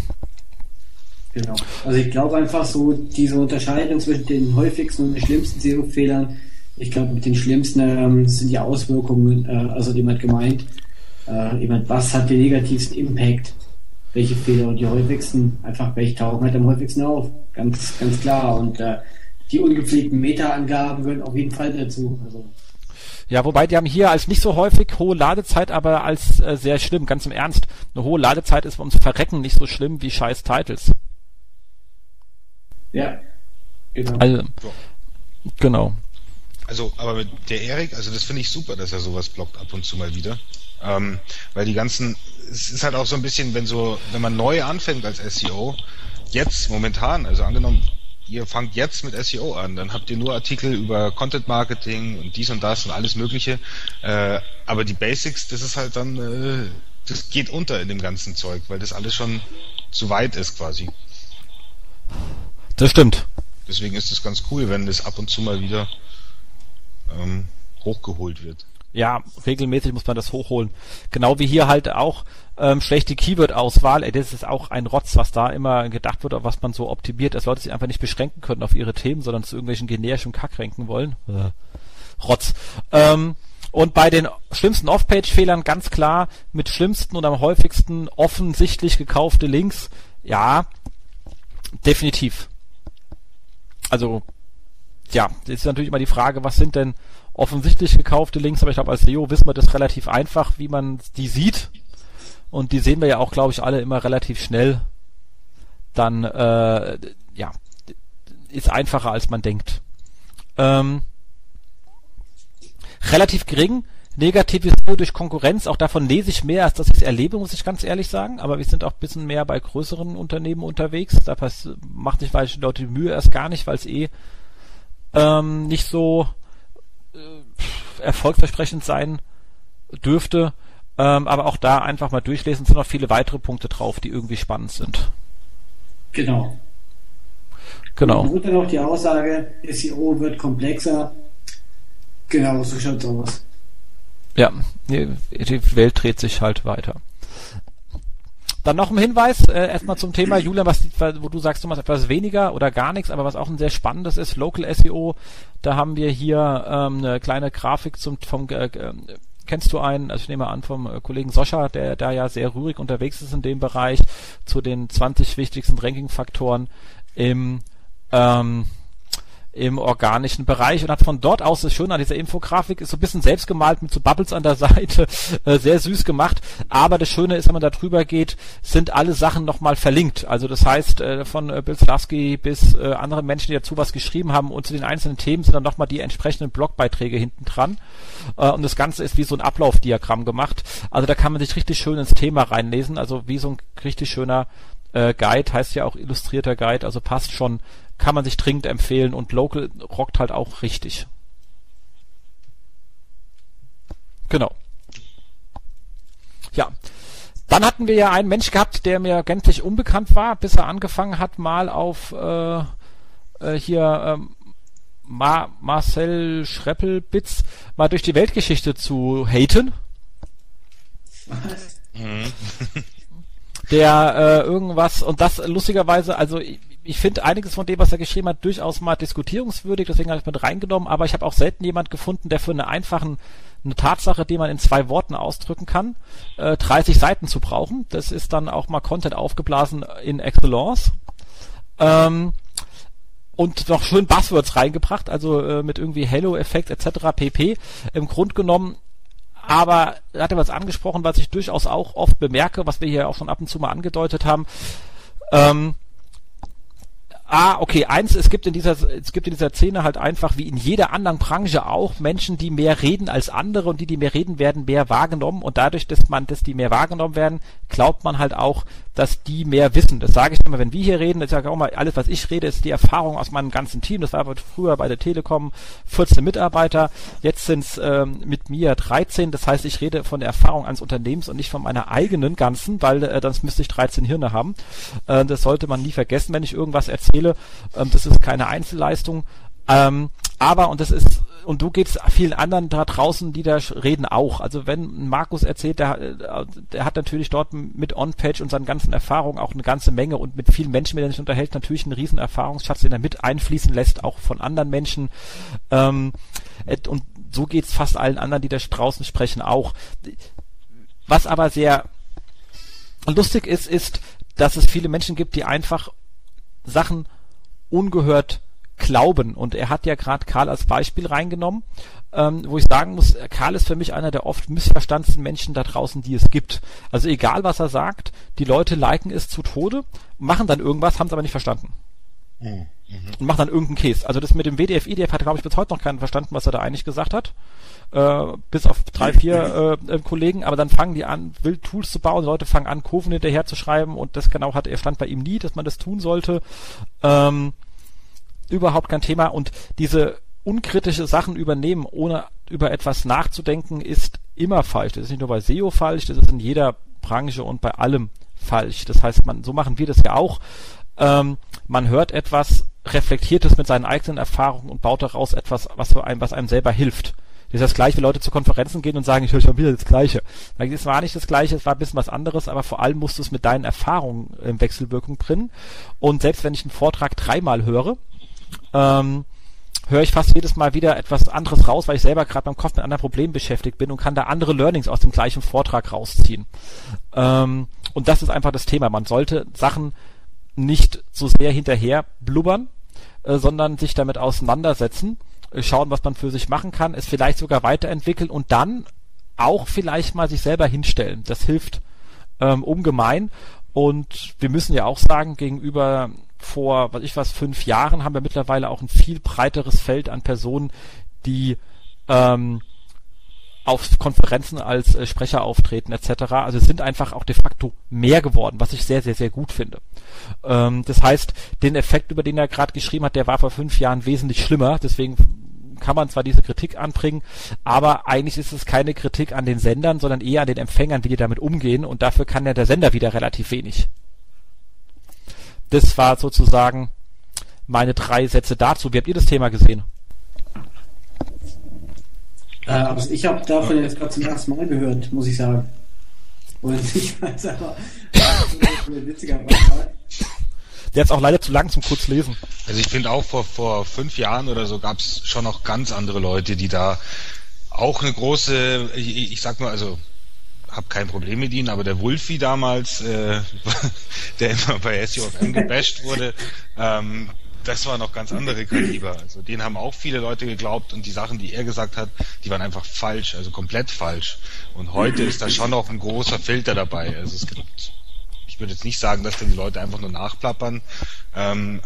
Genau. Also ich glaube einfach so, diese Unterscheidung zwischen den häufigsten und den schlimmsten SEO-Fehlern, ich glaube mit den schlimmsten ähm, sind die Auswirkungen, äh, also jemand gemeint, äh, ich was hat den negativsten Impact? Welche Fehler und die häufigsten, einfach welche tauchen halt am häufigsten auf? Ganz, ganz klar. Und äh, die ungepflegten Meta-Angaben gehören auf jeden Fall dazu. Also, ja, wobei die haben hier als nicht so häufig hohe Ladezeit, aber als äh, sehr schlimm, ganz im Ernst. Eine hohe Ladezeit ist ums Verrecken nicht so schlimm wie scheiß Titles. Ja, genau. Also, genau. Also, aber mit der Erik, also das finde ich super, dass er sowas blockt ab und zu mal wieder. Ähm, weil die ganzen, es ist halt auch so ein bisschen, wenn so, wenn man neu anfängt als SEO, jetzt momentan, also angenommen, ihr fangt jetzt mit SEO an, dann habt ihr nur Artikel über Content Marketing und dies und das und alles Mögliche. Äh, aber die Basics, das ist halt dann, äh, das geht unter in dem ganzen Zeug, weil das alles schon zu weit ist quasi. Das stimmt. Deswegen ist es ganz cool, wenn das ab und zu mal wieder ähm, hochgeholt wird. Ja, regelmäßig muss man das hochholen. Genau wie hier halt auch ähm, schlechte Keyword-Auswahl. Ey, das ist auch ein Rotz, was da immer gedacht wird, was man so optimiert, dass Leute sich einfach nicht beschränken können auf ihre Themen, sondern zu irgendwelchen generischen Kack renken wollen. Rotz. Ähm, und bei den schlimmsten Off-Page-Fehlern ganz klar mit schlimmsten und am häufigsten offensichtlich gekaufte Links. Ja, definitiv. Also, ja, das ist natürlich immer die Frage, was sind denn offensichtlich gekaufte Links, aber ich glaube, als SEO wissen wir das relativ einfach, wie man die sieht. Und die sehen wir ja auch, glaube ich, alle immer relativ schnell. Dann, äh, ja, ist einfacher, als man denkt. Ähm, relativ gering. Negatives nur durch Konkurrenz, auch davon lese ich mehr, als dass ich es erlebe, muss ich ganz ehrlich sagen. Aber wir sind auch ein bisschen mehr bei größeren Unternehmen unterwegs. Da macht sich weil Leute die Mühe erst gar nicht, weil es eh ähm, nicht so äh, erfolgversprechend sein dürfte. Ähm, aber auch da einfach mal durchlesen, sind noch viele weitere Punkte drauf, die irgendwie spannend sind. Genau. Genau. Und dann noch die Aussage, SEO wird komplexer. Genau, so schaut es aus. Ja, die Welt dreht sich halt weiter. Dann noch ein Hinweis, äh, erstmal zum Thema, Julian, was, wo du sagst, du machst etwas weniger oder gar nichts, aber was auch ein sehr spannendes ist, Local SEO, da haben wir hier ähm, eine kleine Grafik zum, vom, äh, äh, kennst du einen, also ich nehme an vom äh, Kollegen Soscha, der da ja sehr rührig unterwegs ist in dem Bereich, zu den 20 wichtigsten Ranking-Faktoren im ähm, im organischen Bereich und hat von dort aus, das Schöne an dieser Infografik, ist so ein bisschen selbst gemalt mit so Bubbles an der (laughs) Seite, äh, sehr süß gemacht, aber das Schöne ist, wenn man da drüber geht, sind alle Sachen nochmal verlinkt, also das heißt, äh, von äh, Bill Slavsky bis äh, andere Menschen, die dazu was geschrieben haben und zu den einzelnen Themen sind dann nochmal die entsprechenden Blogbeiträge hinten dran. Äh, und das Ganze ist wie so ein Ablaufdiagramm gemacht, also da kann man sich richtig schön ins Thema reinlesen, also wie so ein richtig schöner äh, Guide, heißt ja auch illustrierter Guide, also passt schon kann man sich dringend empfehlen und Local rockt halt auch richtig. Genau. Ja. Dann hatten wir ja einen Mensch gehabt, der mir gänzlich unbekannt war, bis er angefangen hat, mal auf äh, äh, hier ähm, Ma Marcel Schreppelbitz mal durch die Weltgeschichte zu haten. Mhm. der äh, irgendwas und das lustigerweise, also ich finde einiges von dem, was er geschrieben hat, durchaus mal diskutierungswürdig, deswegen habe ich mit reingenommen, aber ich habe auch selten jemand gefunden, der für eine einfachen eine Tatsache, die man in zwei Worten ausdrücken kann, äh, 30 Seiten zu brauchen. Das ist dann auch mal Content aufgeblasen in Excellence. Ähm, und noch schön Buzzwords reingebracht, also äh, mit irgendwie Hello-Effekt etc. pp. Im Grund genommen aber er hat er was angesprochen, was ich durchaus auch oft bemerke, was wir hier auch schon ab und zu mal angedeutet haben. Ähm, ah, okay, eins, es gibt in dieser, es gibt in dieser Szene halt einfach wie in jeder anderen Branche auch Menschen, die mehr reden als andere und die, die mehr reden, werden mehr wahrgenommen. Und dadurch, dass man, dass die mehr wahrgenommen werden, glaubt man halt auch, dass die mehr wissen. Das sage ich immer, wenn wir hier reden, das sage ich auch mal, alles, was ich rede, ist die Erfahrung aus meinem ganzen Team. Das war früher bei der Telekom 14 Mitarbeiter, jetzt sind es ähm, mit mir 13. Das heißt, ich rede von der Erfahrung eines Unternehmens und nicht von meiner eigenen ganzen, weil äh, sonst müsste ich 13 Hirne haben. Äh, das sollte man nie vergessen, wenn ich irgendwas erzähle. Ähm, das ist keine Einzelleistung. Ähm, aber, und das ist und du geht's vielen anderen da draußen, die da reden auch. Also wenn Markus erzählt, der, äh, der hat natürlich dort mit On-Page und seinen ganzen Erfahrungen auch eine ganze Menge und mit vielen Menschen, mit denen er sich unterhält, natürlich einen riesen Erfahrungsschatz, den er mit einfließen lässt, auch von anderen Menschen. Ähm, und so geht's fast allen anderen, die da draußen sprechen, auch. Was aber sehr lustig ist, ist, dass es viele Menschen gibt, die einfach Sachen ungehört glauben. Und er hat ja gerade Karl als Beispiel reingenommen, ähm, wo ich sagen muss, Karl ist für mich einer der oft missverstandensten Menschen da draußen, die es gibt. Also egal, was er sagt, die Leute liken es zu Tode, machen dann irgendwas, haben es aber nicht verstanden. Mhm. Und macht dann irgendeinen Case. Also das mit dem WDF, IDF hat, glaube ich, bis heute noch keinen verstanden, was er da eigentlich gesagt hat. Äh, bis auf drei, vier äh, äh, Kollegen, aber dann fangen die an, wild Tools zu bauen, Leute fangen an, Kurven hinterher zu schreiben und das genau hat, er stand bei ihm nie, dass man das tun sollte. Ähm, überhaupt kein Thema und diese unkritische Sachen übernehmen, ohne über etwas nachzudenken, ist immer falsch. Das ist nicht nur bei SEO falsch, das ist in jeder Branche und bei allem falsch. Das heißt, man, so machen wir das ja auch. Ähm, man hört etwas, reflektiert es mit seinen eigenen Erfahrungen und baut daraus etwas, was einem, was einem selber hilft. Das ist das gleiche, wenn Leute zu Konferenzen gehen und sagen, ich höre schon wieder das Gleiche. Es war nicht das Gleiche, es war ein bisschen was anderes, aber vor allem musst du es mit deinen Erfahrungen in Wechselwirkung bringen. Und selbst wenn ich einen Vortrag dreimal höre, ähm, höre ich fast jedes Mal wieder etwas anderes raus, weil ich selber gerade beim Kopf mit anderen Problemen beschäftigt bin und kann da andere Learnings aus dem gleichen Vortrag rausziehen. Ähm, und das ist einfach das Thema. Man sollte Sachen nicht so sehr hinterher blubbern, äh, sondern sich damit auseinandersetzen, äh, schauen, was man für sich machen kann, es vielleicht sogar weiterentwickeln und dann auch vielleicht mal sich selber hinstellen. Das hilft ähm, ungemein. Und wir müssen ja auch sagen, gegenüber vor, was ich was, fünf Jahren haben wir mittlerweile auch ein viel breiteres Feld an Personen, die ähm, auf Konferenzen als äh, Sprecher auftreten etc. Also es sind einfach auch de facto mehr geworden, was ich sehr, sehr, sehr gut finde. Ähm, das heißt, den Effekt, über den er gerade geschrieben hat, der war vor fünf Jahren wesentlich schlimmer. Deswegen kann man zwar diese Kritik anbringen, aber eigentlich ist es keine Kritik an den Sendern, sondern eher an den Empfängern, wie die damit umgehen. Und dafür kann ja der Sender wieder relativ wenig. Das war sozusagen meine drei Sätze dazu. Wie habt ihr das Thema gesehen? Äh, also ich habe davon jetzt gerade zum ersten Mal gehört, muss ich sagen. Und (laughs) ich weiß aber, ein witziger. Der ist auch leider zu lang zum kurz lesen. Also ich finde auch vor, vor fünf Jahren oder so gab es schon noch ganz andere Leute, die da auch eine große, ich, ich sag mal, also habe kein Problem mit ihnen, aber der Wolfi damals, äh, (laughs) der immer bei SEOFM gebasht wurde, ähm, das war noch ganz andere Kaliber. Also den haben auch viele Leute geglaubt und die Sachen, die er gesagt hat, die waren einfach falsch, also komplett falsch. Und heute ist da schon noch ein großer Filter dabei. Also es gibt, ich würde jetzt nicht sagen, dass dann die Leute einfach nur nachplappern. Ähm,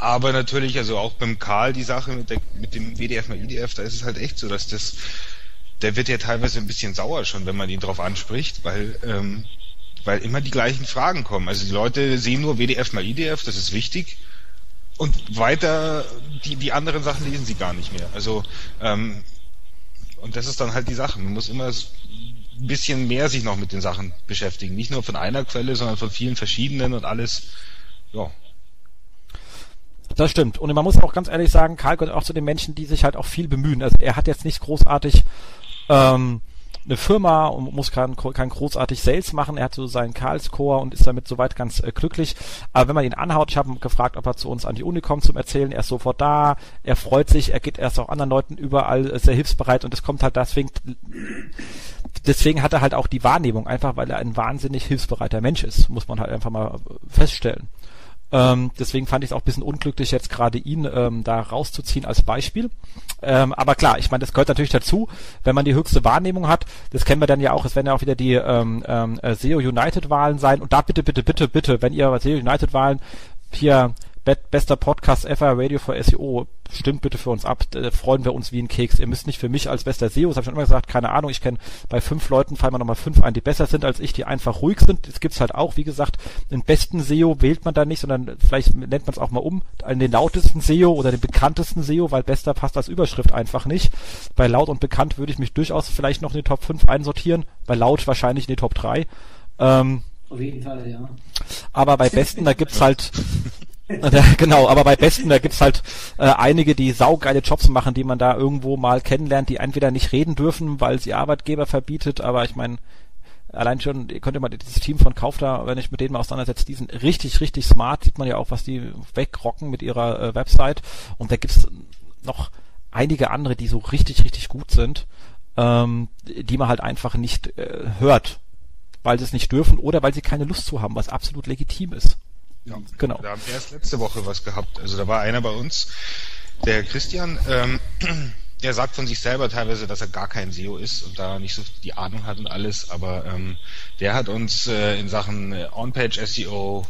aber natürlich, also auch beim Karl die Sache mit, der, mit dem WDF mal IDF, da ist es halt echt so, dass das der wird ja teilweise ein bisschen sauer schon, wenn man ihn darauf anspricht, weil, ähm, weil immer die gleichen Fragen kommen. Also die Leute sehen nur WDF mal IDF, das ist wichtig. Und weiter, die, die anderen Sachen lesen sie gar nicht mehr. Also, ähm, und das ist dann halt die Sache. Man muss immer ein bisschen mehr sich noch mit den Sachen beschäftigen. Nicht nur von einer Quelle, sondern von vielen verschiedenen und alles, ja, das stimmt. Und man muss auch ganz ehrlich sagen, Karl gehört auch zu den Menschen, die sich halt auch viel bemühen. Also er hat jetzt nicht großartig ähm, eine Firma und muss kein, kein großartig Sales machen. Er hat so seinen Karlscore und ist damit soweit ganz äh, glücklich. Aber wenn man ihn anhaut, ich habe gefragt, ob er zu uns an die Uni kommt zum Erzählen, er ist sofort da, er freut sich, er geht erst auch anderen Leuten überall äh, sehr hilfsbereit und es kommt halt deswegen, deswegen hat er halt auch die Wahrnehmung, einfach weil er ein wahnsinnig hilfsbereiter Mensch ist, muss man halt einfach mal feststellen. Ähm, deswegen fand ich es auch ein bisschen unglücklich, jetzt gerade ihn ähm, da rauszuziehen als Beispiel. Ähm, aber klar, ich meine, das gehört natürlich dazu, wenn man die höchste Wahrnehmung hat. Das kennen wir dann ja auch. Es werden ja auch wieder die ähm, ähm, SEO United Wahlen sein. Und da bitte, bitte, bitte, bitte, wenn ihr SEO United Wahlen hier bester Podcast ever, Radio for SEO, stimmt bitte für uns ab, da freuen wir uns wie ein Keks. Ihr müsst nicht für mich als bester SEO, das habe ich schon immer gesagt, keine Ahnung, ich kenne bei fünf Leuten fallen mir nochmal fünf ein, die besser sind als ich, die einfach ruhig sind. Das gibt's halt auch, wie gesagt, den besten SEO wählt man da nicht, sondern vielleicht nennt man es auch mal um, den lautesten SEO oder den bekanntesten SEO, weil bester passt als Überschrift einfach nicht. Bei laut und bekannt würde ich mich durchaus vielleicht noch in die Top 5 einsortieren, bei laut wahrscheinlich in die Top 3. Ähm, auf jeden Fall, ja. Aber bei besten, da gibt's halt (laughs) (laughs) genau, aber bei Besten, da gibt's halt äh, einige, die saugeile Jobs machen, die man da irgendwo mal kennenlernt, die entweder nicht reden dürfen, weil sie Arbeitgeber verbietet, aber ich meine, allein schon, ihr könnt ihr mal dieses Team von Kauf da, wenn ich mit denen mal auseinandersetze, die sind richtig, richtig smart, sieht man ja auch, was die wegrocken mit ihrer äh, Website. Und da gibt's noch einige andere, die so richtig, richtig gut sind, ähm, die man halt einfach nicht äh, hört, weil sie es nicht dürfen oder weil sie keine Lust zu haben, was absolut legitim ist. Ja, genau. Da haben wir erst letzte Woche was gehabt. Also da war einer bei uns, der Christian, ähm, der sagt von sich selber teilweise, dass er gar kein SEO ist und da nicht so die Ahnung hat und alles, aber ähm, der hat uns äh, in Sachen äh, On-Page SEO,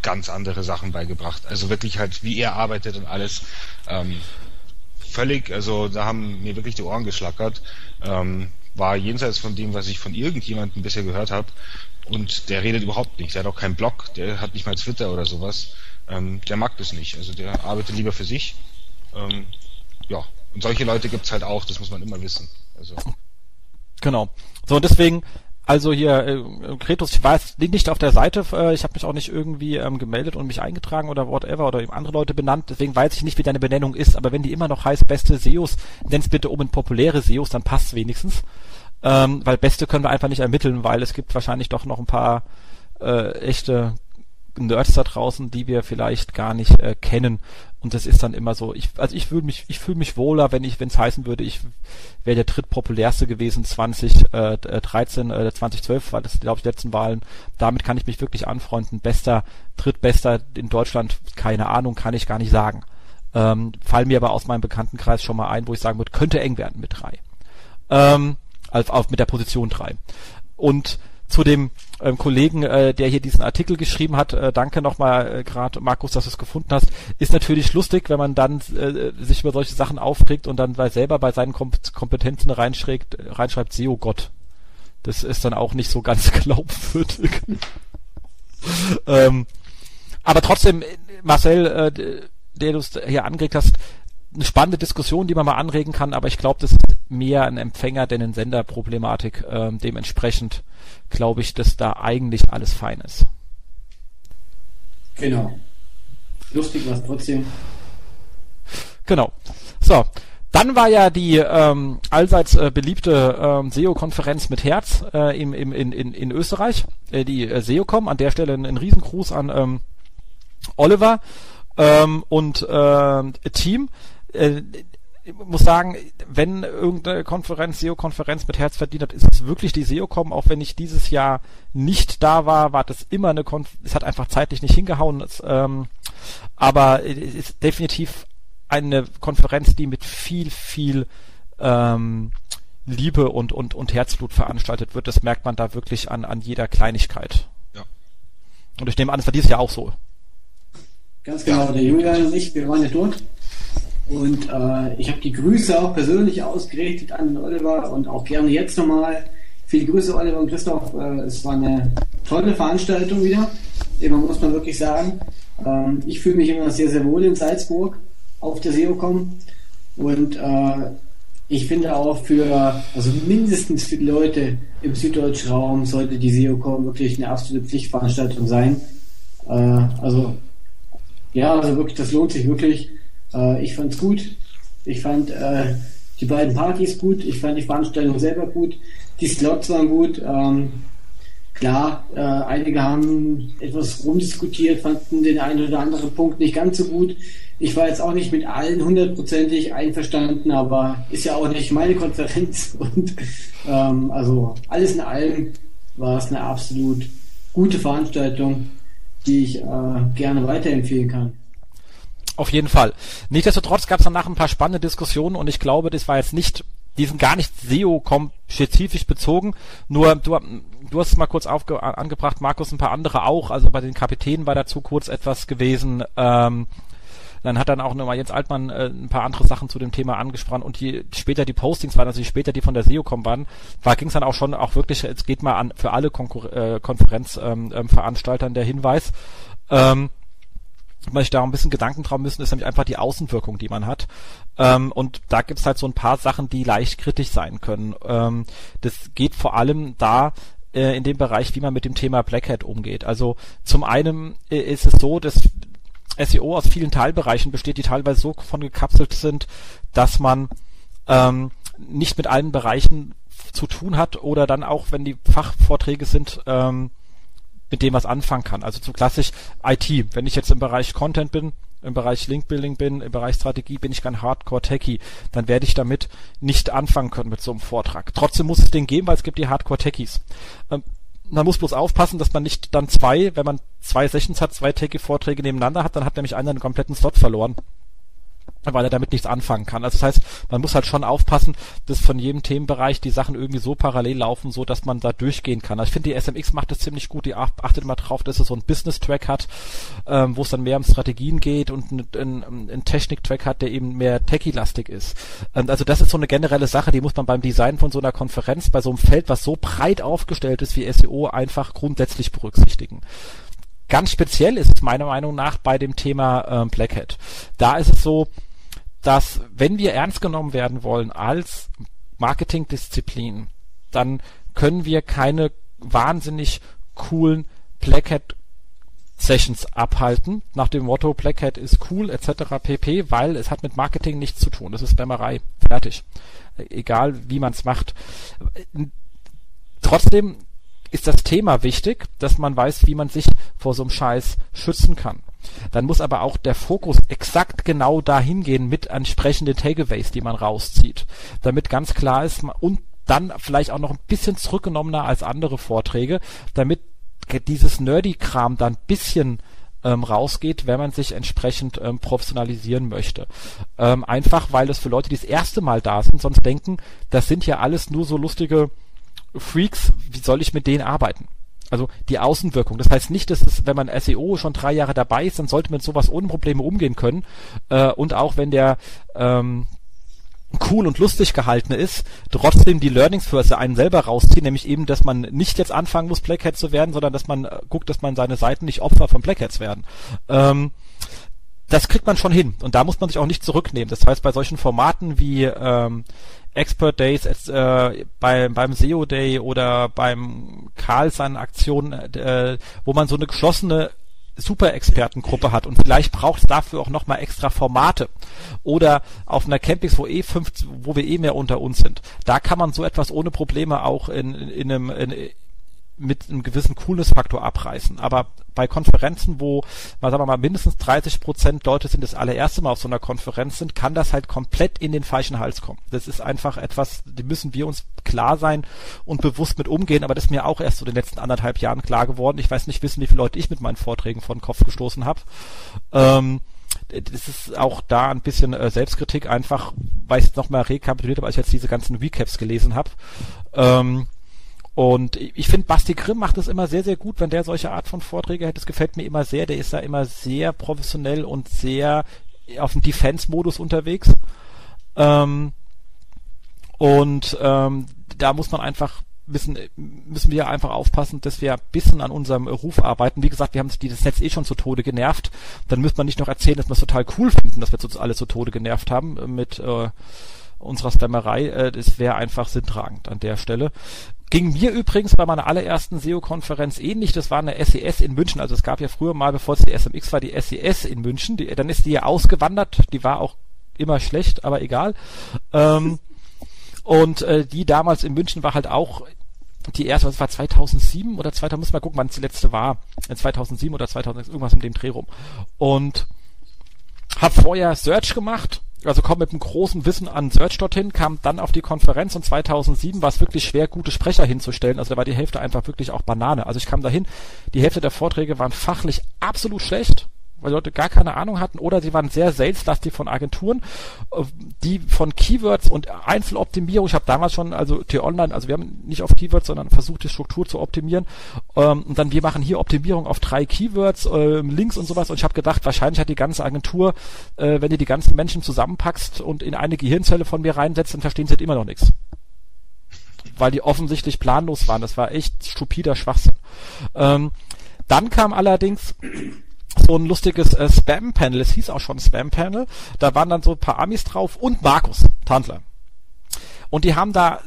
ganz andere Sachen beigebracht. Also wirklich halt, wie er arbeitet und alles. Ähm, völlig, also da haben mir wirklich die Ohren geschlackert. Ähm, war jenseits von dem, was ich von irgendjemandem bisher gehört habe. Und der redet überhaupt nicht. Der hat auch keinen Blog, der hat nicht mal Twitter oder sowas. Ähm, der mag das nicht. Also der arbeitet lieber für sich. Ähm, ja, und solche Leute gibt's halt auch, das muss man immer wissen. Also. Genau. So, und deswegen, also hier, äh, Kretus, ich weiß, liegt nicht auf der Seite, äh, ich habe mich auch nicht irgendwie ähm, gemeldet und mich eingetragen oder whatever oder eben andere Leute benannt, deswegen weiß ich nicht, wie deine Benennung ist, aber wenn die immer noch heißt beste SEOs, nenn's bitte in populäre SEOs, dann passt's wenigstens. Ähm, weil beste können wir einfach nicht ermitteln, weil es gibt wahrscheinlich doch noch ein paar äh, echte Nerds da draußen, die wir vielleicht gar nicht äh, kennen. Und das ist dann immer so, ich, also ich fühle mich, ich fühle mich wohler, wenn ich, wenn es heißen würde, ich wäre der drittpopulärste gewesen 2013, äh, 2012 war das, glaube ich, die letzten Wahlen. Damit kann ich mich wirklich anfreunden. Bester, drittbester in Deutschland, keine Ahnung, kann ich gar nicht sagen. Ähm, fallen mir aber aus meinem Bekanntenkreis schon mal ein, wo ich sagen würde, könnte eng werden mit drei. Ähm, auf, auf mit der Position drei. Und zu dem ähm, Kollegen, äh, der hier diesen Artikel geschrieben hat, äh, danke nochmal äh, gerade Markus, dass du es gefunden hast, ist natürlich lustig, wenn man dann äh, sich über solche Sachen aufregt und dann bei selber bei seinen Kom Kompetenzen reinschreibt, reinschreibt SEO Gott. Das ist dann auch nicht so ganz (laughs) glaubwürdig. ähm, aber trotzdem, Marcel, äh, der du hier angeregt hast, eine spannende Diskussion, die man mal anregen kann, aber ich glaube, das ist mehr ein Empfänger denn ein Senderproblematik. Ähm, dementsprechend glaube ich, dass da eigentlich alles fein ist. Genau. Lustig was trotzdem. Genau. So, dann war ja die ähm, allseits äh, beliebte ähm, SEO-Konferenz mit Herz äh, im, im, in, in, in Österreich, äh, die äh, SEOCom. An der Stelle ein, ein Riesengruß an ähm, Oliver ähm, und äh, Team äh, ich muss sagen, wenn irgendeine Konferenz, SEO-Konferenz mit Herz verdient hat, ist es wirklich die SEOcom. Auch wenn ich dieses Jahr nicht da war, war das immer eine Konferenz. Es hat einfach zeitlich nicht hingehauen. Es, ähm, aber es ist definitiv eine Konferenz, die mit viel, viel ähm, Liebe und, und, und Herzblut veranstaltet wird. Das merkt man da wirklich an, an jeder Kleinigkeit. Ja. Und ich nehme an, es war dieses Jahr auch so. Ganz genau. Der Julian und ich, wir waren ja dort. Und äh, ich habe die Grüße auch persönlich ausgerichtet an Oliver und auch gerne jetzt nochmal. Viele Grüße, Oliver und Christoph. Äh, es war eine tolle Veranstaltung wieder. Immer muss man wirklich sagen. Ähm, ich fühle mich immer sehr, sehr wohl in Salzburg auf der SEOCom. Und äh, ich finde auch für, also mindestens für die Leute im süddeutschen Raum sollte die SEOCom wirklich eine absolute Pflichtveranstaltung sein. Äh, also, ja, also wirklich, das lohnt sich wirklich. Äh, ich fand's gut. Ich fand äh, die beiden Partys gut. Ich fand die Veranstaltung selber gut. Die Slots waren gut. Ähm, klar, äh, einige haben etwas rumdiskutiert, fanden den einen oder anderen Punkt nicht ganz so gut. Ich war jetzt auch nicht mit allen hundertprozentig einverstanden, aber ist ja auch nicht meine Konferenz. (laughs) Und ähm, also alles in allem war es eine absolut gute Veranstaltung, die ich äh, gerne weiterempfehlen kann. Auf jeden Fall. Nichtsdestotrotz gab es danach ein paar spannende Diskussionen und ich glaube, das war jetzt nicht, die sind gar nicht SEO-spezifisch bezogen. Nur du, du hast es mal kurz aufge angebracht, Markus, ein paar andere auch. Also bei den Kapitänen war dazu kurz etwas gewesen. Ähm, dann hat dann auch nochmal Jens Altmann äh, ein paar andere Sachen zu dem Thema angesprochen und die später die Postings waren, also die später die von der SEO-Com waren, war ging es dann auch schon auch wirklich, jetzt geht mal an für alle äh, Konferenzveranstaltern ähm, ähm, der Hinweis. Ähm, weil ich da ein bisschen Gedanken drauf müssen, ist nämlich einfach die Außenwirkung, die man hat. Ähm, und da gibt's halt so ein paar Sachen, die leicht kritisch sein können. Ähm, das geht vor allem da äh, in dem Bereich, wie man mit dem Thema Black Hat umgeht. Also zum einen äh, ist es so, dass SEO aus vielen Teilbereichen besteht, die teilweise so von gekapselt sind, dass man ähm, nicht mit allen Bereichen zu tun hat oder dann auch, wenn die Fachvorträge sind, ähm, mit dem was anfangen kann. Also zu klassisch IT. Wenn ich jetzt im Bereich Content bin, im Bereich Linkbuilding bin, im Bereich Strategie bin ich kein Hardcore-Techie, dann werde ich damit nicht anfangen können mit so einem Vortrag. Trotzdem muss es den geben, weil es gibt die Hardcore-Techies. Ähm, man muss bloß aufpassen, dass man nicht dann zwei, wenn man zwei Sessions hat, zwei Techie-Vorträge nebeneinander hat, dann hat nämlich einer einen kompletten Slot verloren. Weil er damit nichts anfangen kann. Also das heißt, man muss halt schon aufpassen, dass von jedem Themenbereich die Sachen irgendwie so parallel laufen, so dass man da durchgehen kann. Also ich finde, die SMX macht das ziemlich gut. Die achtet immer drauf, dass es so einen Business-Track hat, ähm, wo es dann mehr um Strategien geht und einen, einen Technik-Track hat, der eben mehr techie-lastig ist. Ähm, also das ist so eine generelle Sache, die muss man beim Design von so einer Konferenz, bei so einem Feld, was so breit aufgestellt ist wie SEO, einfach grundsätzlich berücksichtigen. Ganz speziell ist es meiner Meinung nach bei dem Thema ähm, Black Hat. Da ist es so, dass wenn wir ernst genommen werden wollen als Marketingdisziplin, dann können wir keine wahnsinnig coolen Black Hat Sessions abhalten, nach dem Motto Black Hat ist cool etc. pp, weil es hat mit Marketing nichts zu tun. Das ist Spammerei. Fertig. Egal wie man es macht. Trotzdem ist das Thema wichtig, dass man weiß, wie man sich vor so einem Scheiß schützen kann. Dann muss aber auch der Fokus exakt genau dahin gehen mit entsprechenden Takeaways, die man rauszieht, damit ganz klar ist und dann vielleicht auch noch ein bisschen zurückgenommener als andere Vorträge, damit dieses Nerdy-Kram dann ein bisschen ähm, rausgeht, wenn man sich entsprechend ähm, professionalisieren möchte. Ähm, einfach, weil das für Leute, die das erste Mal da sind, sonst denken, das sind ja alles nur so lustige Freaks, wie soll ich mit denen arbeiten? Also die Außenwirkung. Das heißt nicht, dass es, wenn man SEO schon drei Jahre dabei ist, dann sollte man mit sowas ohne Probleme umgehen können. Äh, und auch wenn der ähm, cool und lustig gehalten ist, trotzdem die Learnings für einen selber rausziehen, nämlich eben, dass man nicht jetzt anfangen muss, Blackhead zu werden, sondern dass man äh, guckt, dass man seine Seiten nicht Opfer von Blackheads werden. Ähm, das kriegt man schon hin und da muss man sich auch nicht zurücknehmen. Das heißt, bei solchen Formaten wie ähm, Expert Days äh, bei, beim SEO Day oder beim Karl seinen Aktionen, äh, wo man so eine geschlossene Super-Expertengruppe hat und vielleicht braucht es dafür auch nochmal extra Formate oder auf einer Campings, wo eh fünf, wo wir eh mehr unter uns sind. Da kann man so etwas ohne Probleme auch in, in einem in, mit einem gewissen Coolness-Faktor abreißen. Aber bei Konferenzen, wo, mal sagen wir mal, mindestens 30 Prozent Leute sind, das allererste Mal auf so einer Konferenz sind, kann das halt komplett in den falschen Hals kommen. Das ist einfach etwas, die müssen wir uns klar sein und bewusst mit umgehen. Aber das ist mir auch erst so in den letzten anderthalb Jahren klar geworden. Ich weiß nicht wissen, wie viele Leute ich mit meinen Vorträgen vor den Kopf gestoßen habe. Ähm, das ist auch da ein bisschen äh, Selbstkritik, einfach, weil ich es nochmal rekapituliert habe, als ich jetzt diese ganzen Recaps gelesen habe. Ähm, und ich finde, Basti Grimm macht es immer sehr, sehr gut, wenn der solche Art von Vorträge hätte. Das gefällt mir immer sehr. Der ist da immer sehr professionell und sehr auf dem Defense-Modus unterwegs. Ähm, und ähm, da muss man einfach müssen, müssen wir einfach aufpassen, dass wir ein bisschen an unserem Ruf arbeiten. Wie gesagt, wir haben dieses Netz eh schon zu Tode genervt. Dann müsste man nicht noch erzählen, dass wir es total cool finden, dass wir es alle zu Tode genervt haben mit äh, unserer Spammerei. Äh, das wäre einfach sinntragend an der Stelle. Ging mir übrigens bei meiner allerersten SEO-Konferenz ähnlich. Das war eine SES in München. Also es gab ja früher mal, bevor es die SMX war, die SES in München. Die, dann ist die ja ausgewandert. Die war auch immer schlecht, aber egal. Ähm, (laughs) und äh, die damals in München war halt auch die erste, was war 2007 oder 2000, muss mal gucken, wann es die letzte war. 2007 oder 2006, irgendwas um den Dreh rum. Und hab vorher Search gemacht also komm mit einem großen Wissen an Search dorthin, kam dann auf die Konferenz und 2007 war es wirklich schwer, gute Sprecher hinzustellen. Also da war die Hälfte einfach wirklich auch Banane. Also ich kam dahin, die Hälfte der Vorträge waren fachlich absolut schlecht weil Leute gar keine Ahnung hatten oder sie waren sehr saleslastig von Agenturen, äh, die von Keywords und Einzeloptimierung, ich habe damals schon, also T-Online, also wir haben nicht auf Keywords, sondern versucht die Struktur zu optimieren ähm, und dann wir machen hier Optimierung auf drei Keywords, äh, Links und sowas und ich habe gedacht, wahrscheinlich hat die ganze Agentur, äh, wenn du die ganzen Menschen zusammenpackst und in eine Gehirnzelle von mir reinsetzt, dann verstehen sie halt immer noch nichts weil die offensichtlich planlos waren. Das war echt stupider Schwachsinn. Ähm, dann kam allerdings so ein lustiges äh, Spam-Panel. Es hieß auch schon Spam-Panel. Da waren dann so ein paar Amis drauf und Markus Tandler. Und die haben da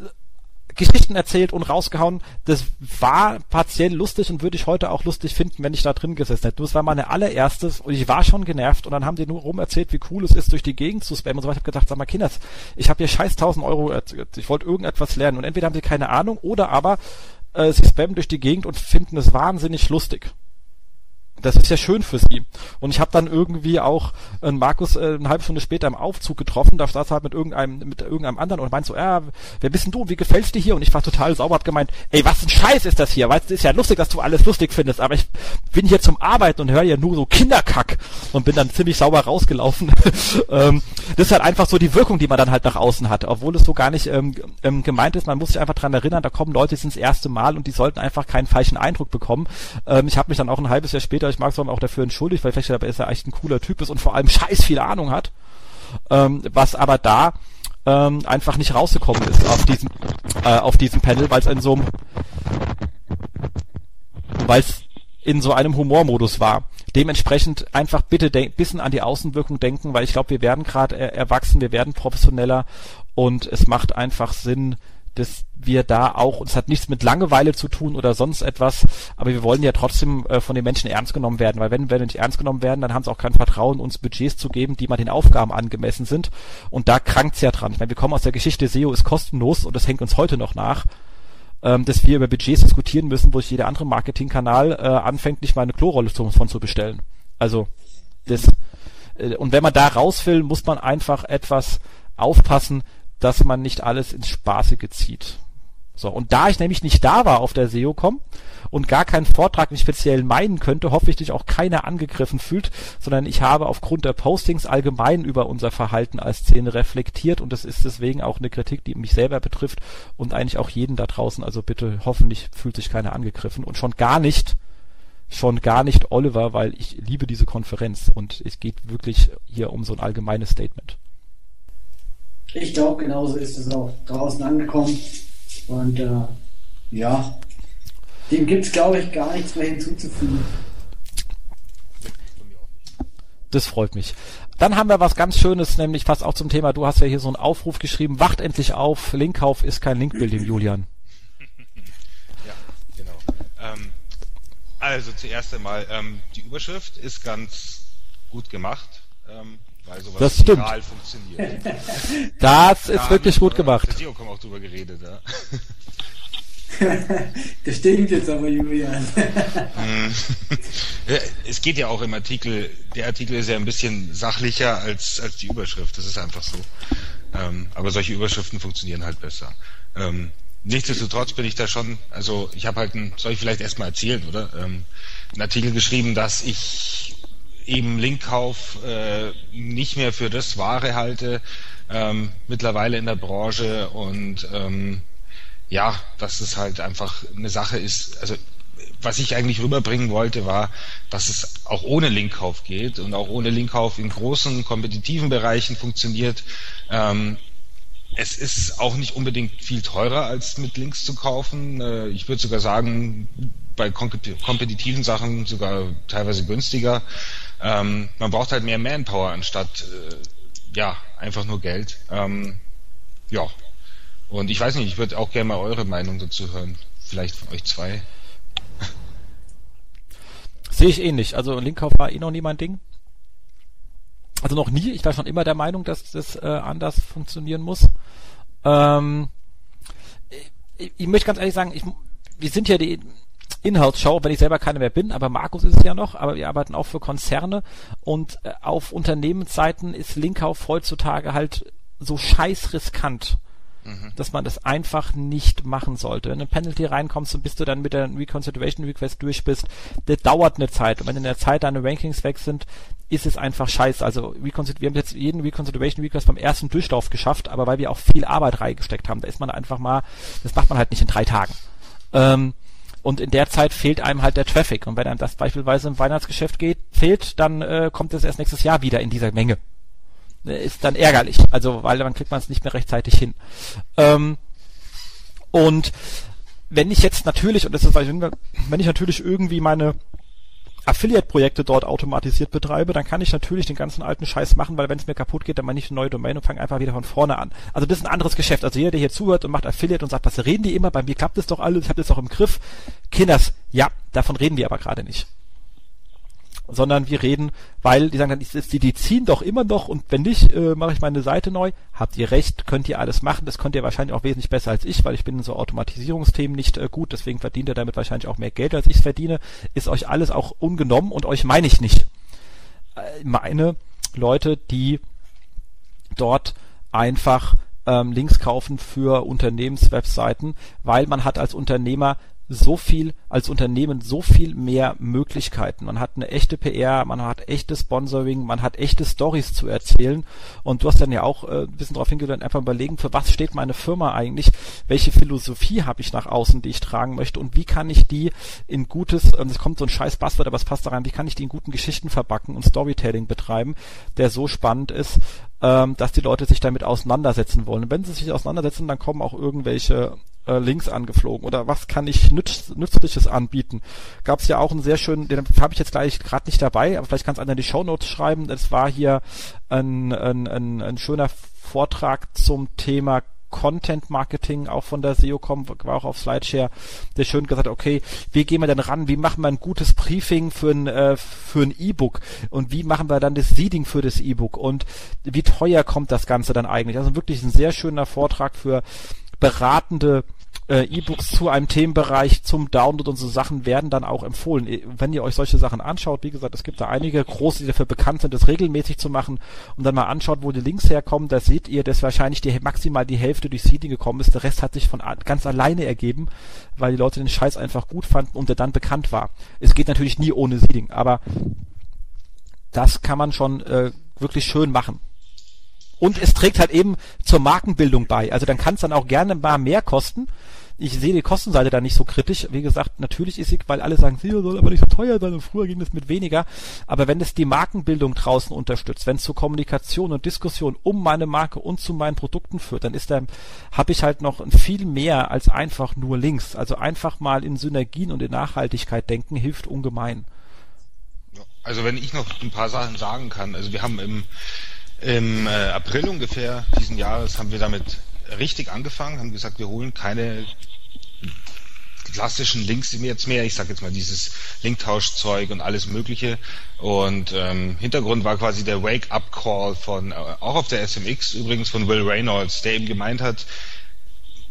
Geschichten erzählt und rausgehauen. Das war partiell lustig und würde ich heute auch lustig finden, wenn ich da drin gesessen hätte. Das war meine allererstes und ich war schon genervt und dann haben die nur rum erzählt, wie cool es ist, durch die Gegend zu spammen und so weiter. Ich habe gedacht, sag mal Kinders, ich habe hier scheiß 1000 Euro, ich wollte irgendetwas lernen und entweder haben sie keine Ahnung oder aber äh, sie spammen durch die Gegend und finden es wahnsinnig lustig das ist ja schön für sie. Und ich habe dann irgendwie auch äh, Markus äh, eine halbe Stunde später im Aufzug getroffen, da saß halt mit irgendeinem, mit irgendeinem anderen und meint so, ja, wer bist denn du, wie gefällst dir hier? Und ich war total sauber, hab gemeint, ey, was ein Scheiß ist das hier? Weißt du, ist ja lustig, dass du alles lustig findest, aber ich bin hier zum Arbeiten und höre ja nur so Kinderkack und bin dann ziemlich sauber rausgelaufen. (laughs) ähm, das ist halt einfach so die Wirkung, die man dann halt nach außen hat, obwohl es so gar nicht ähm, ähm, gemeint ist. Man muss sich einfach dran erinnern, da kommen Leute, die sind das erste Mal und die sollten einfach keinen falschen Eindruck bekommen. Ähm, ich habe mich dann auch ein halbes Jahr später ich mag es auch dafür entschuldigt, weil vielleicht ist er echt ein cooler Typ ist und vor allem scheiß viel Ahnung hat. Ähm, was aber da ähm, einfach nicht rausgekommen ist auf diesem äh, auf diesem Panel, weil es in so einem weil es in so einem Humormodus war. Dementsprechend einfach bitte ein bisschen an die Außenwirkung denken, weil ich glaube, wir werden gerade erwachsen, wir werden professioneller und es macht einfach Sinn, dass wir da auch, es hat nichts mit Langeweile zu tun oder sonst etwas, aber wir wollen ja trotzdem äh, von den Menschen ernst genommen werden, weil wenn wir nicht ernst genommen werden, dann haben sie auch kein Vertrauen, uns Budgets zu geben, die mal den Aufgaben angemessen sind und da krankt's ja dran. Ich meine, wir kommen aus der Geschichte, SEO ist kostenlos und das hängt uns heute noch nach, ähm, dass wir über Budgets diskutieren müssen, wo sich jeder andere Marketingkanal äh, anfängt, nicht mal eine Klorolle von zu bestellen. Also das äh, und wenn man da raus will, muss man einfach etwas aufpassen, dass man nicht alles ins Spaßige zieht. So, und da ich nämlich nicht da war auf der SEOCom und gar keinen Vortrag im Speziellen meinen könnte, hoffe ich, dass auch keiner angegriffen fühlt, sondern ich habe aufgrund der Postings allgemein über unser Verhalten als Szene reflektiert und das ist deswegen auch eine Kritik, die mich selber betrifft und eigentlich auch jeden da draußen. Also bitte, hoffentlich fühlt sich keiner angegriffen und schon gar nicht, schon gar nicht Oliver, weil ich liebe diese Konferenz und es geht wirklich hier um so ein allgemeines Statement. Ich glaube, genauso ist es auch draußen angekommen. Und äh, ja, dem gibt es, glaube ich, gar nichts mehr hinzuzufügen. Das freut mich. Dann haben wir was ganz Schönes, nämlich fast auch zum Thema, du hast ja hier so einen Aufruf geschrieben, wacht endlich auf, Linkkauf ist kein Linkbuilding, Julian. (laughs) Ja, genau. Ähm, also zuerst einmal, ähm, die Überschrift ist ganz gut gemacht. Ähm, weil sowas das stimmt. funktioniert. (laughs) Das ist da wirklich gut gemacht. Der Geocom auch drüber geredet, ja. (laughs) das stimmt jetzt aber, Julian. (laughs) Hm. es geht ja auch im Artikel, der Artikel ist ja ein bisschen sachlicher als, als die Überschrift, das ist einfach so. Ähm, aber solche Überschriften funktionieren halt besser. Ähm, nichtsdestotrotz bin ich da schon, also ich habe halt ein, soll ich vielleicht erstmal erzählen, oder? Ähm, einen Artikel geschrieben, dass ich eben Linkkauf äh, nicht mehr für das Wahre halte, ähm, mittlerweile in der Branche und ähm, ja, dass es halt einfach eine Sache ist, also was ich eigentlich rüberbringen wollte, war, dass es auch ohne Linkkauf geht und auch ohne Linkkauf in großen kompetitiven Bereichen funktioniert. Ähm, es ist auch nicht unbedingt viel teurer als mit Links zu kaufen. Äh, ich würde sogar sagen, bei kompetitiven Sachen sogar teilweise günstiger. Ähm, man braucht halt mehr Manpower anstatt äh, ja einfach nur Geld. Ähm, ja. Und ich weiß nicht, ich würde auch gerne mal eure Meinung dazu hören. Vielleicht von euch zwei. Sehe ich ähnlich. Also Linkkauf war eh noch nie mein Ding. Also noch nie. Ich war schon immer der Meinung, dass das äh, anders funktionieren muss. Ähm, ich, ich möchte ganz ehrlich sagen, ich, wir sind ja die Inhouse-Show, wenn ich selber keine mehr bin, aber Markus ist es ja noch, aber wir arbeiten auch für Konzerne und äh, auf Unternehmensseiten ist Linkkauf heutzutage halt so scheiß riskant, mhm. dass man das einfach nicht machen sollte. Wenn du in Penalty reinkommst und bis du dann mit der Reconsideration Request durch bist, das dauert eine Zeit und wenn in der Zeit deine Rankings weg sind, ist es einfach scheiße. Also wir haben jetzt jeden Reconsideration Request beim ersten Durchlauf geschafft, aber weil wir auch viel Arbeit reingesteckt haben, da ist man einfach mal, das macht man halt nicht in drei Tagen. Ähm, und in der Zeit fehlt einem halt der Traffic. Und wenn einem das beispielsweise im Weihnachtsgeschäft geht, fehlt, dann äh, kommt es erst nächstes Jahr wieder in dieser Menge. Äh, ist dann ärgerlich. Also, weil dann kriegt man es nicht mehr rechtzeitig hin. Ähm, und wenn ich jetzt natürlich, und das ist, wenn ich natürlich irgendwie meine Affiliate-Projekte dort automatisiert betreibe, dann kann ich natürlich den ganzen alten Scheiß machen, weil wenn es mir kaputt geht, dann mache ich eine neue Domain und fange einfach wieder von vorne an. Also das ist ein anderes Geschäft. Also jeder, der hier zuhört und macht Affiliate und sagt, was reden die immer, bei mir klappt es doch alles, ich habe das doch im Griff. Kinders, ja, davon reden wir aber gerade nicht. Sondern wir reden, weil die sagen dann, die, die ziehen doch immer noch und wenn nicht, äh, mache ich meine Seite neu. Habt ihr recht, könnt ihr alles machen. Das könnt ihr wahrscheinlich auch wesentlich besser als ich, weil ich bin in so Automatisierungsthemen nicht äh, gut, deswegen verdient ihr damit wahrscheinlich auch mehr Geld, als ich verdiene. Ist euch alles auch ungenommen und euch meine ich nicht. Äh, meine Leute, die dort einfach ähm, Links kaufen für Unternehmenswebseiten, weil man hat als Unternehmer so viel als Unternehmen so viel mehr Möglichkeiten. Man hat eine echte PR, man hat echtes Sponsoring, man hat echte Stories zu erzählen. Und du hast dann ja auch äh, ein bisschen darauf hingewiesen, einfach überlegen, für was steht meine Firma eigentlich? Welche Philosophie habe ich nach außen, die ich tragen möchte? Und wie kann ich die in gutes, es kommt so ein scheiß Buzzword, aber es passt da rein, wie kann ich die in guten Geschichten verbacken und Storytelling betreiben, der so spannend ist, ähm, dass die Leute sich damit auseinandersetzen wollen. Und wenn sie sich auseinandersetzen, dann kommen auch irgendwelche äh, Links angeflogen oder was kann ich nütz, Nützliches anbieten. Gab es ja auch einen sehr schönen, den habe ich jetzt gleich gerade nicht dabei, aber vielleicht kann es einer in die Show Notes schreiben. Es war hier ein, ein, ein, ein schöner Vortrag zum Thema Content Marketing, auch von der SEOcom, war auch auf Slideshare, der schön gesagt hat, okay, wie gehen wir denn ran, wie machen wir ein gutes Briefing für ein, äh, für ein E-Book und wie machen wir dann das Seeding für das E-Book und wie teuer kommt das Ganze dann eigentlich? Also wirklich ein sehr schöner Vortrag für beratende äh, E-Books zu einem Themenbereich zum Download und so Sachen werden dann auch empfohlen. Wenn ihr euch solche Sachen anschaut, wie gesagt, es gibt da einige große, die dafür bekannt sind, das regelmäßig zu machen und dann mal anschaut, wo die Links herkommen, da seht ihr, dass wahrscheinlich die, maximal die Hälfte durch Seeding gekommen ist. Der Rest hat sich von ganz alleine ergeben, weil die Leute den Scheiß einfach gut fanden und der dann bekannt war. Es geht natürlich nie ohne Seeding, aber das kann man schon äh, wirklich schön machen. Und es trägt halt eben zur Markenbildung bei. Also dann kann es dann auch gerne mal mehr kosten. Ich sehe die Kostenseite da nicht so kritisch. Wie gesagt, natürlich ist sie, weil alle sagen, sie soll aber nicht so teuer sein und früher ging es mit weniger. Aber wenn es die Markenbildung draußen unterstützt, wenn es zur Kommunikation und Diskussion um meine Marke und zu meinen Produkten führt, dann ist da, habe ich halt noch viel mehr als einfach nur Links. Also einfach mal in Synergien und in Nachhaltigkeit denken hilft ungemein. Also wenn ich noch ein paar Sachen sagen kann, also wir haben im im äh, April ungefähr diesen Jahres haben wir damit richtig angefangen, haben gesagt, wir holen keine klassischen Links jetzt mehr. Ich sage jetzt mal dieses Linktauschzeug und alles Mögliche. Und ähm, Hintergrund war quasi der Wake-up-Call von, äh, auch auf der SMX übrigens von Will Reynolds, der eben gemeint hat,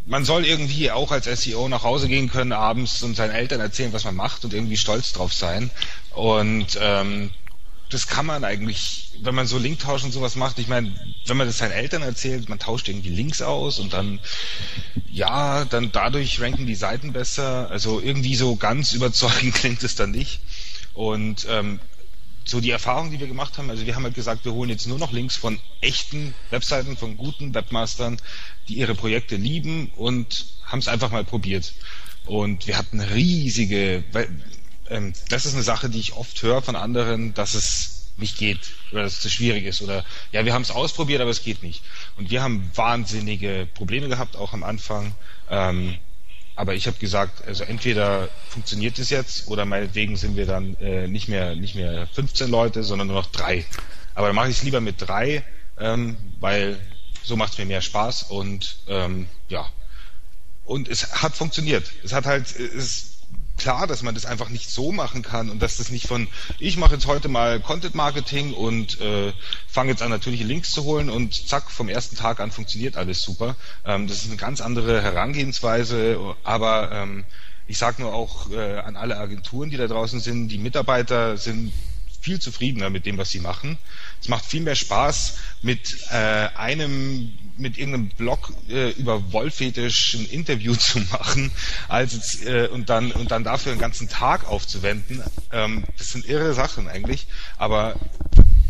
man soll irgendwie auch als SEO nach Hause gehen können abends und seinen Eltern erzählen, was man macht und irgendwie stolz drauf sein. Und ähm, das kann man eigentlich, wenn man so Linktausch und sowas macht, ich meine, wenn man das seinen Eltern erzählt, man tauscht irgendwie Links aus und dann, ja, dann dadurch ranken die Seiten besser. Also irgendwie so ganz überzeugend (laughs) klingt es dann nicht. Und ähm, so die Erfahrung, die wir gemacht haben, also wir haben halt gesagt, wir holen jetzt nur noch Links von echten Webseiten, von guten Webmastern, die ihre Projekte lieben und haben es einfach mal probiert. Und wir hatten riesige, ähm, das ist eine Sache, die ich oft höre von anderen, dass es nicht geht oder dass es zu schwierig ist oder ja, wir haben es ausprobiert, aber es geht nicht. Und wir haben wahnsinnige Probleme gehabt, auch am Anfang. Ähm, aber ich habe gesagt, also entweder funktioniert es jetzt oder meinetwegen sind wir dann äh, nicht mehr nicht mehr 15 Leute, sondern nur noch drei. Aber dann mache ich es lieber mit drei, ähm, weil so macht es mir mehr Spaß und ähm, ja. Und es hat funktioniert. Es hat halt, es klar, dass man das einfach nicht so machen kann und dass das nicht von, ich mache jetzt heute mal Content Marketing und äh, fange jetzt an, natürliche Links zu holen und zack, vom ersten Tag an funktioniert alles super. Ähm, das ist eine ganz andere Herangehensweise, aber ähm, ich sage nur auch äh, an alle Agenturen, die da draußen sind, die Mitarbeiter sind viel zufriedener mit dem, was sie machen. Es macht viel mehr Spaß, mit äh, einem mit irgendeinem Blog äh, über Wollfetisch ein Interview (laughs) zu machen, als jetzt, äh, und dann und dann dafür einen ganzen Tag aufzuwenden. Ähm, das sind irre Sachen eigentlich, aber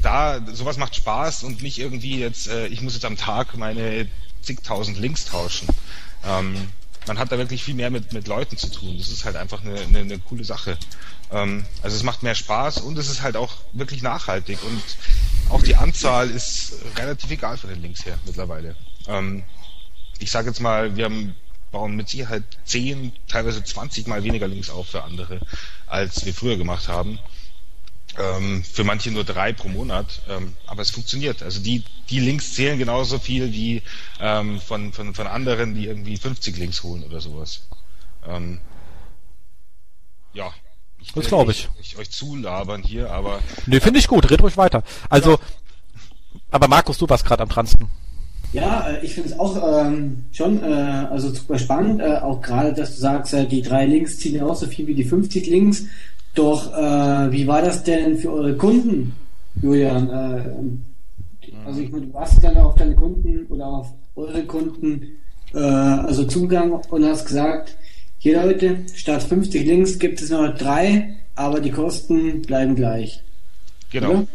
da sowas macht Spaß und nicht irgendwie jetzt, äh, ich muss jetzt am Tag meine zigtausend Links tauschen. Ähm, man hat da wirklich viel mehr mit, mit Leuten zu tun. Das ist halt einfach eine, eine, eine coole Sache. Ähm, also es macht mehr Spaß und es ist halt auch wirklich nachhaltig und auch die Anzahl ist relativ egal von den Links her mittlerweile. Ähm, ich sage jetzt mal, wir haben, bauen mit Sicherheit 10, teilweise 20 mal weniger Links auf für andere, als wir früher gemacht haben. Ähm, für manche nur drei pro Monat, ähm, aber es funktioniert. Also die, die Links zählen genauso viel wie ähm, von, von, von anderen, die irgendwie 50 Links holen oder sowas. Ähm, ja, Ich das glaube ich. ich. euch zulabern hier, aber. Nee, finde ich gut, red ruhig weiter. Also, ja. aber Markus, du warst gerade am dransten. Ja, äh, ich finde es auch ähm, schon äh, also super spannend, äh, auch gerade, dass du sagst, äh, die drei Links ziehen ja auch so viel wie die 50 Links. Doch äh, wie war das denn für eure Kunden, Julian? Äh, also ich meine, du hast dann auf deine Kunden oder auf eure Kunden äh, also Zugang und hast gesagt, hier Leute, statt 50 Links gibt es noch drei, aber die Kosten bleiben gleich. Genau. Oder?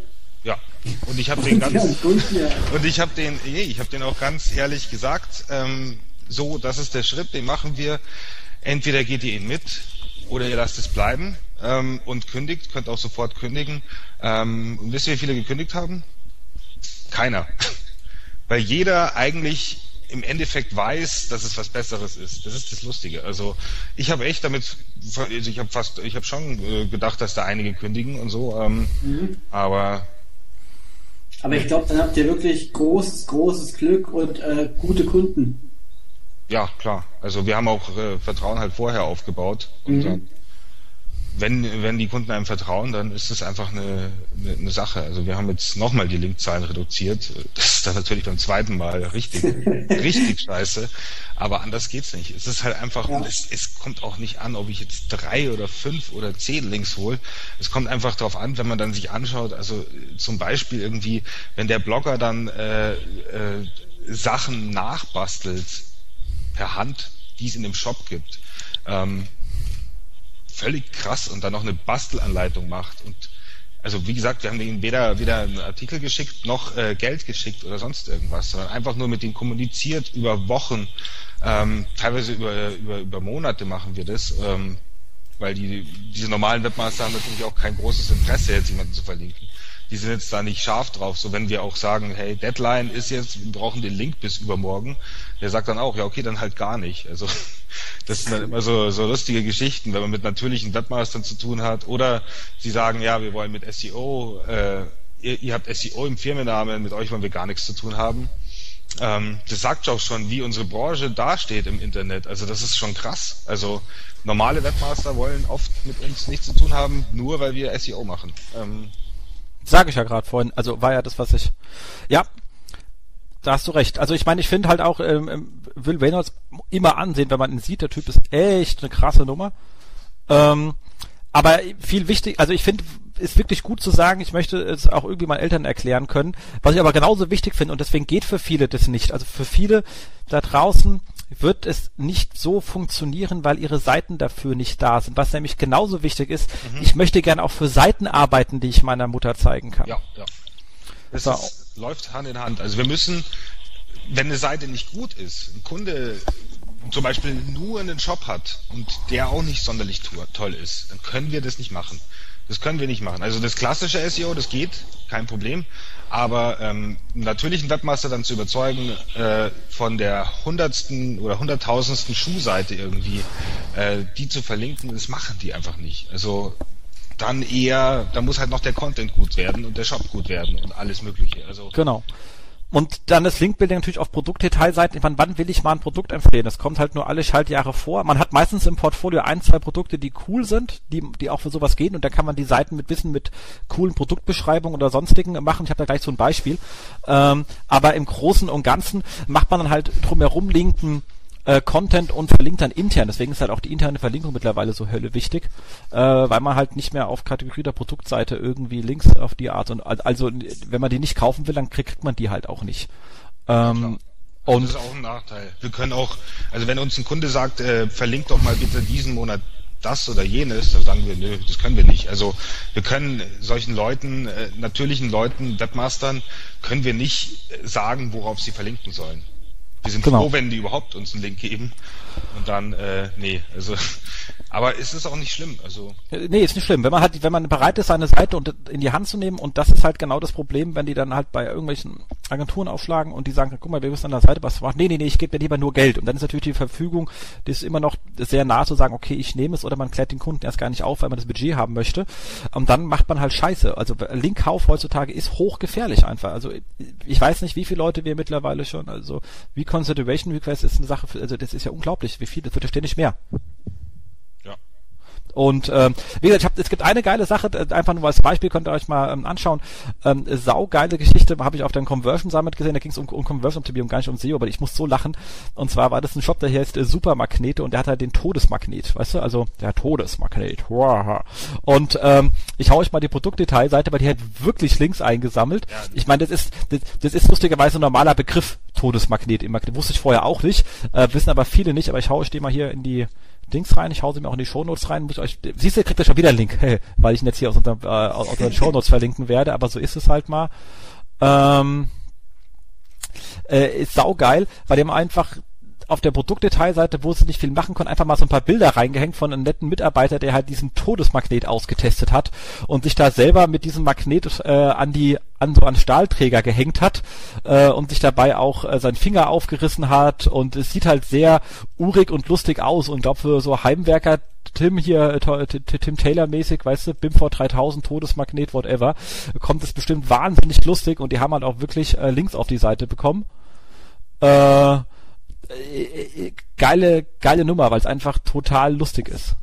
Ja. Und ich habe den ganz und ich habe den, nee, ich habe den auch ganz ehrlich gesagt, ähm, so, das ist der Schritt, den machen wir. Entweder geht ihr ihn mit oder ihr lasst es bleiben ähm, und kündigt, könnt auch sofort kündigen. Ähm, und wisst ihr, wie viele gekündigt haben? Keiner. (laughs) Weil jeder eigentlich im Endeffekt weiß, dass es was Besseres ist. Das ist das Lustige. Also ich habe echt damit, also ich habe fast, ich habe schon äh, gedacht, dass da einige kündigen und so, ähm, mhm. aber aber ich glaube, dann habt ihr wirklich großes, großes Glück und äh, gute Kunden. Ja, klar. Also wir haben auch äh, Vertrauen halt vorher aufgebaut und mhm. dann wenn, wenn die Kunden einem vertrauen, dann ist es einfach eine, eine, Sache. Also wir haben jetzt nochmal die Linkzahlen reduziert. Das ist dann natürlich beim zweiten Mal richtig, (laughs) richtig scheiße. Aber anders geht's nicht. Es ist halt einfach, ja. es, es kommt auch nicht an, ob ich jetzt drei oder fünf oder zehn Links hole. Es kommt einfach darauf an, wenn man dann sich anschaut, also zum Beispiel irgendwie, wenn der Blogger dann äh, äh, Sachen nachbastelt per Hand, die es in dem Shop gibt. Ähm, völlig krass und dann noch eine Bastelanleitung macht und also wie gesagt, wir haben ihnen weder, weder einen Artikel geschickt noch äh, Geld geschickt oder sonst irgendwas, sondern einfach nur mit ihnen kommuniziert über Wochen, ähm, teilweise über, über, über Monate machen wir das, ähm, weil die, diese normalen Webmaster haben natürlich auch kein großes Interesse, jetzt jemanden zu verlinken. Die sind jetzt da nicht scharf drauf, so wenn wir auch sagen, hey, Deadline ist jetzt, wir brauchen den Link bis übermorgen, der sagt dann auch, ja okay, dann halt gar nicht. Also (laughs) das sind dann immer so, so lustige Geschichten, wenn man mit natürlichen Webmastern zu tun hat. Oder sie sagen, ja, wir wollen mit SEO, äh, ihr, ihr habt SEO im Firmennamen, mit euch wollen wir gar nichts zu tun haben. Ähm, das sagt auch schon, wie unsere Branche dasteht im Internet. Also das ist schon krass. Also normale Webmaster wollen oft mit uns nichts zu tun haben, nur weil wir SEO machen. Ähm, Sage ich ja gerade vorhin. Also war ja das, was ich. Ja, da hast du recht. Also ich meine, ich finde halt auch, ähm, ähm, Will Reynolds immer ansehen, wenn man ihn sieht, der Typ ist echt eine krasse Nummer. Ähm, aber viel wichtig, also ich finde, ist wirklich gut zu sagen, ich möchte es auch irgendwie meinen Eltern erklären können, was ich aber genauso wichtig finde und deswegen geht für viele das nicht. Also für viele da draußen wird es nicht so funktionieren, weil ihre Seiten dafür nicht da sind. Was nämlich genauso wichtig ist, mhm. ich möchte gerne auch für Seiten arbeiten, die ich meiner Mutter zeigen kann. Ja, ja. Das so. ist, läuft Hand in Hand. Also wir müssen, wenn eine Seite nicht gut ist, ein Kunde zum Beispiel nur einen Shop hat und der auch nicht sonderlich toll ist, dann können wir das nicht machen. Das können wir nicht machen. Also das klassische SEO, das geht, kein Problem. Aber ähm, natürlich einen Webmaster dann zu überzeugen, äh, von der hundertsten oder hunderttausendsten Schuhseite irgendwie, äh, die zu verlinken, das machen die einfach nicht. Also dann eher, da muss halt noch der Content gut werden und der Shop gut werden und alles Mögliche. Also genau. Und dann das Linkbuilding natürlich auf Produktdetailseiten. Ich meine, wann will ich mal ein Produkt empfehlen? Das kommt halt nur alle Schaltjahre vor. Man hat meistens im Portfolio ein, zwei Produkte, die cool sind, die, die auch für sowas gehen. Und da kann man die Seiten mit Wissen, mit coolen Produktbeschreibungen oder sonstigen machen. Ich habe da gleich so ein Beispiel. Ähm, aber im Großen und Ganzen macht man dann halt drumherum linken äh, Content und verlinkt dann intern. Deswegen ist halt auch die interne Verlinkung mittlerweile so hölle wichtig, äh, weil man halt nicht mehr auf Kategorie der Produktseite irgendwie Links auf die Art und also wenn man die nicht kaufen will, dann kriegt man die halt auch nicht. Ähm, ja, und das ist auch ein Nachteil. Wir können auch, also wenn uns ein Kunde sagt, äh, verlinkt doch mal bitte diesen Monat das oder jenes, dann sagen wir, nö, das können wir nicht. Also wir können solchen Leuten, äh, natürlichen Leuten, Webmastern, können wir nicht sagen, worauf sie verlinken sollen. Wir sind genau. froh, wenn die überhaupt uns einen Link geben. Und dann, äh, nee, also aber es ist auch nicht schlimm. Also äh, nee, ist nicht schlimm. Wenn man halt, wenn man bereit ist, seine Seite in die Hand zu nehmen, und das ist halt genau das Problem, wenn die dann halt bei irgendwelchen Agenturen aufschlagen und die sagen, guck mal, wir müssen an der Seite was machen. Nee, nee, nee, ich gebe dir lieber nur Geld. Und dann ist natürlich die Verfügung, die ist immer noch sehr nah zu sagen, okay, ich nehme es, oder man klärt den Kunden erst gar nicht auf, weil man das Budget haben möchte. Und dann macht man halt Scheiße. Also Linkkauf heutzutage ist hochgefährlich einfach. Also ich weiß nicht, wie viele Leute wir mittlerweile schon, also wie Consideration Request ist eine Sache, für, also das ist ja unglaublich, wie viel, das wird ja ständig mehr. Und ähm, wie gesagt, ich hab, es gibt eine geile Sache, einfach nur als Beispiel könnt ihr euch mal ähm, anschauen. Ähm, saugeile Geschichte habe ich auf dem Conversion Summit gesehen, da ging es um, um Conversion Optimierung, gar nicht um SEO, aber ich muss so lachen. Und zwar war das ein Shop, der heißt äh, Supermagnete und der hat halt den Todesmagnet, weißt du, also der Todesmagnet. Und ähm, ich hau euch mal die Produktdetailseite, weil die hat wirklich Links eingesammelt. Ich meine, das ist das, das ist lustigerweise ein normaler Begriff, Todesmagnet im Magnet. Wusste ich vorher auch nicht, äh, wissen aber viele nicht, aber ich hau euch den mal hier in die Dings rein, ich hau sie mir auch in die Shownotes rein, muss ich euch, siehst du, kriegt ihr schon wieder einen Link, (laughs) weil ich ihn jetzt hier aus, unserem, äh, aus unseren (laughs) Shownotes verlinken werde, aber so ist es halt mal. Ähm, äh, ist saugeil, weil die haben einfach auf der Produktdetailseite, wo sie nicht viel machen können, einfach mal so ein paar Bilder reingehängt von einem netten Mitarbeiter, der halt diesen Todesmagnet ausgetestet hat und sich da selber mit diesem Magnet äh, an die an so einen Stahlträger gehängt hat äh, und sich dabei auch äh, seinen Finger aufgerissen hat und es sieht halt sehr urig und lustig aus und glaube für so Heimwerker Tim hier, äh, Tim Taylor mäßig, weißt du, BIM 3000, Todesmagnet, whatever, kommt es bestimmt wahnsinnig lustig und die haben halt auch wirklich äh, Links auf die Seite bekommen. Äh, äh, geile, geile Nummer, weil es einfach total lustig ist.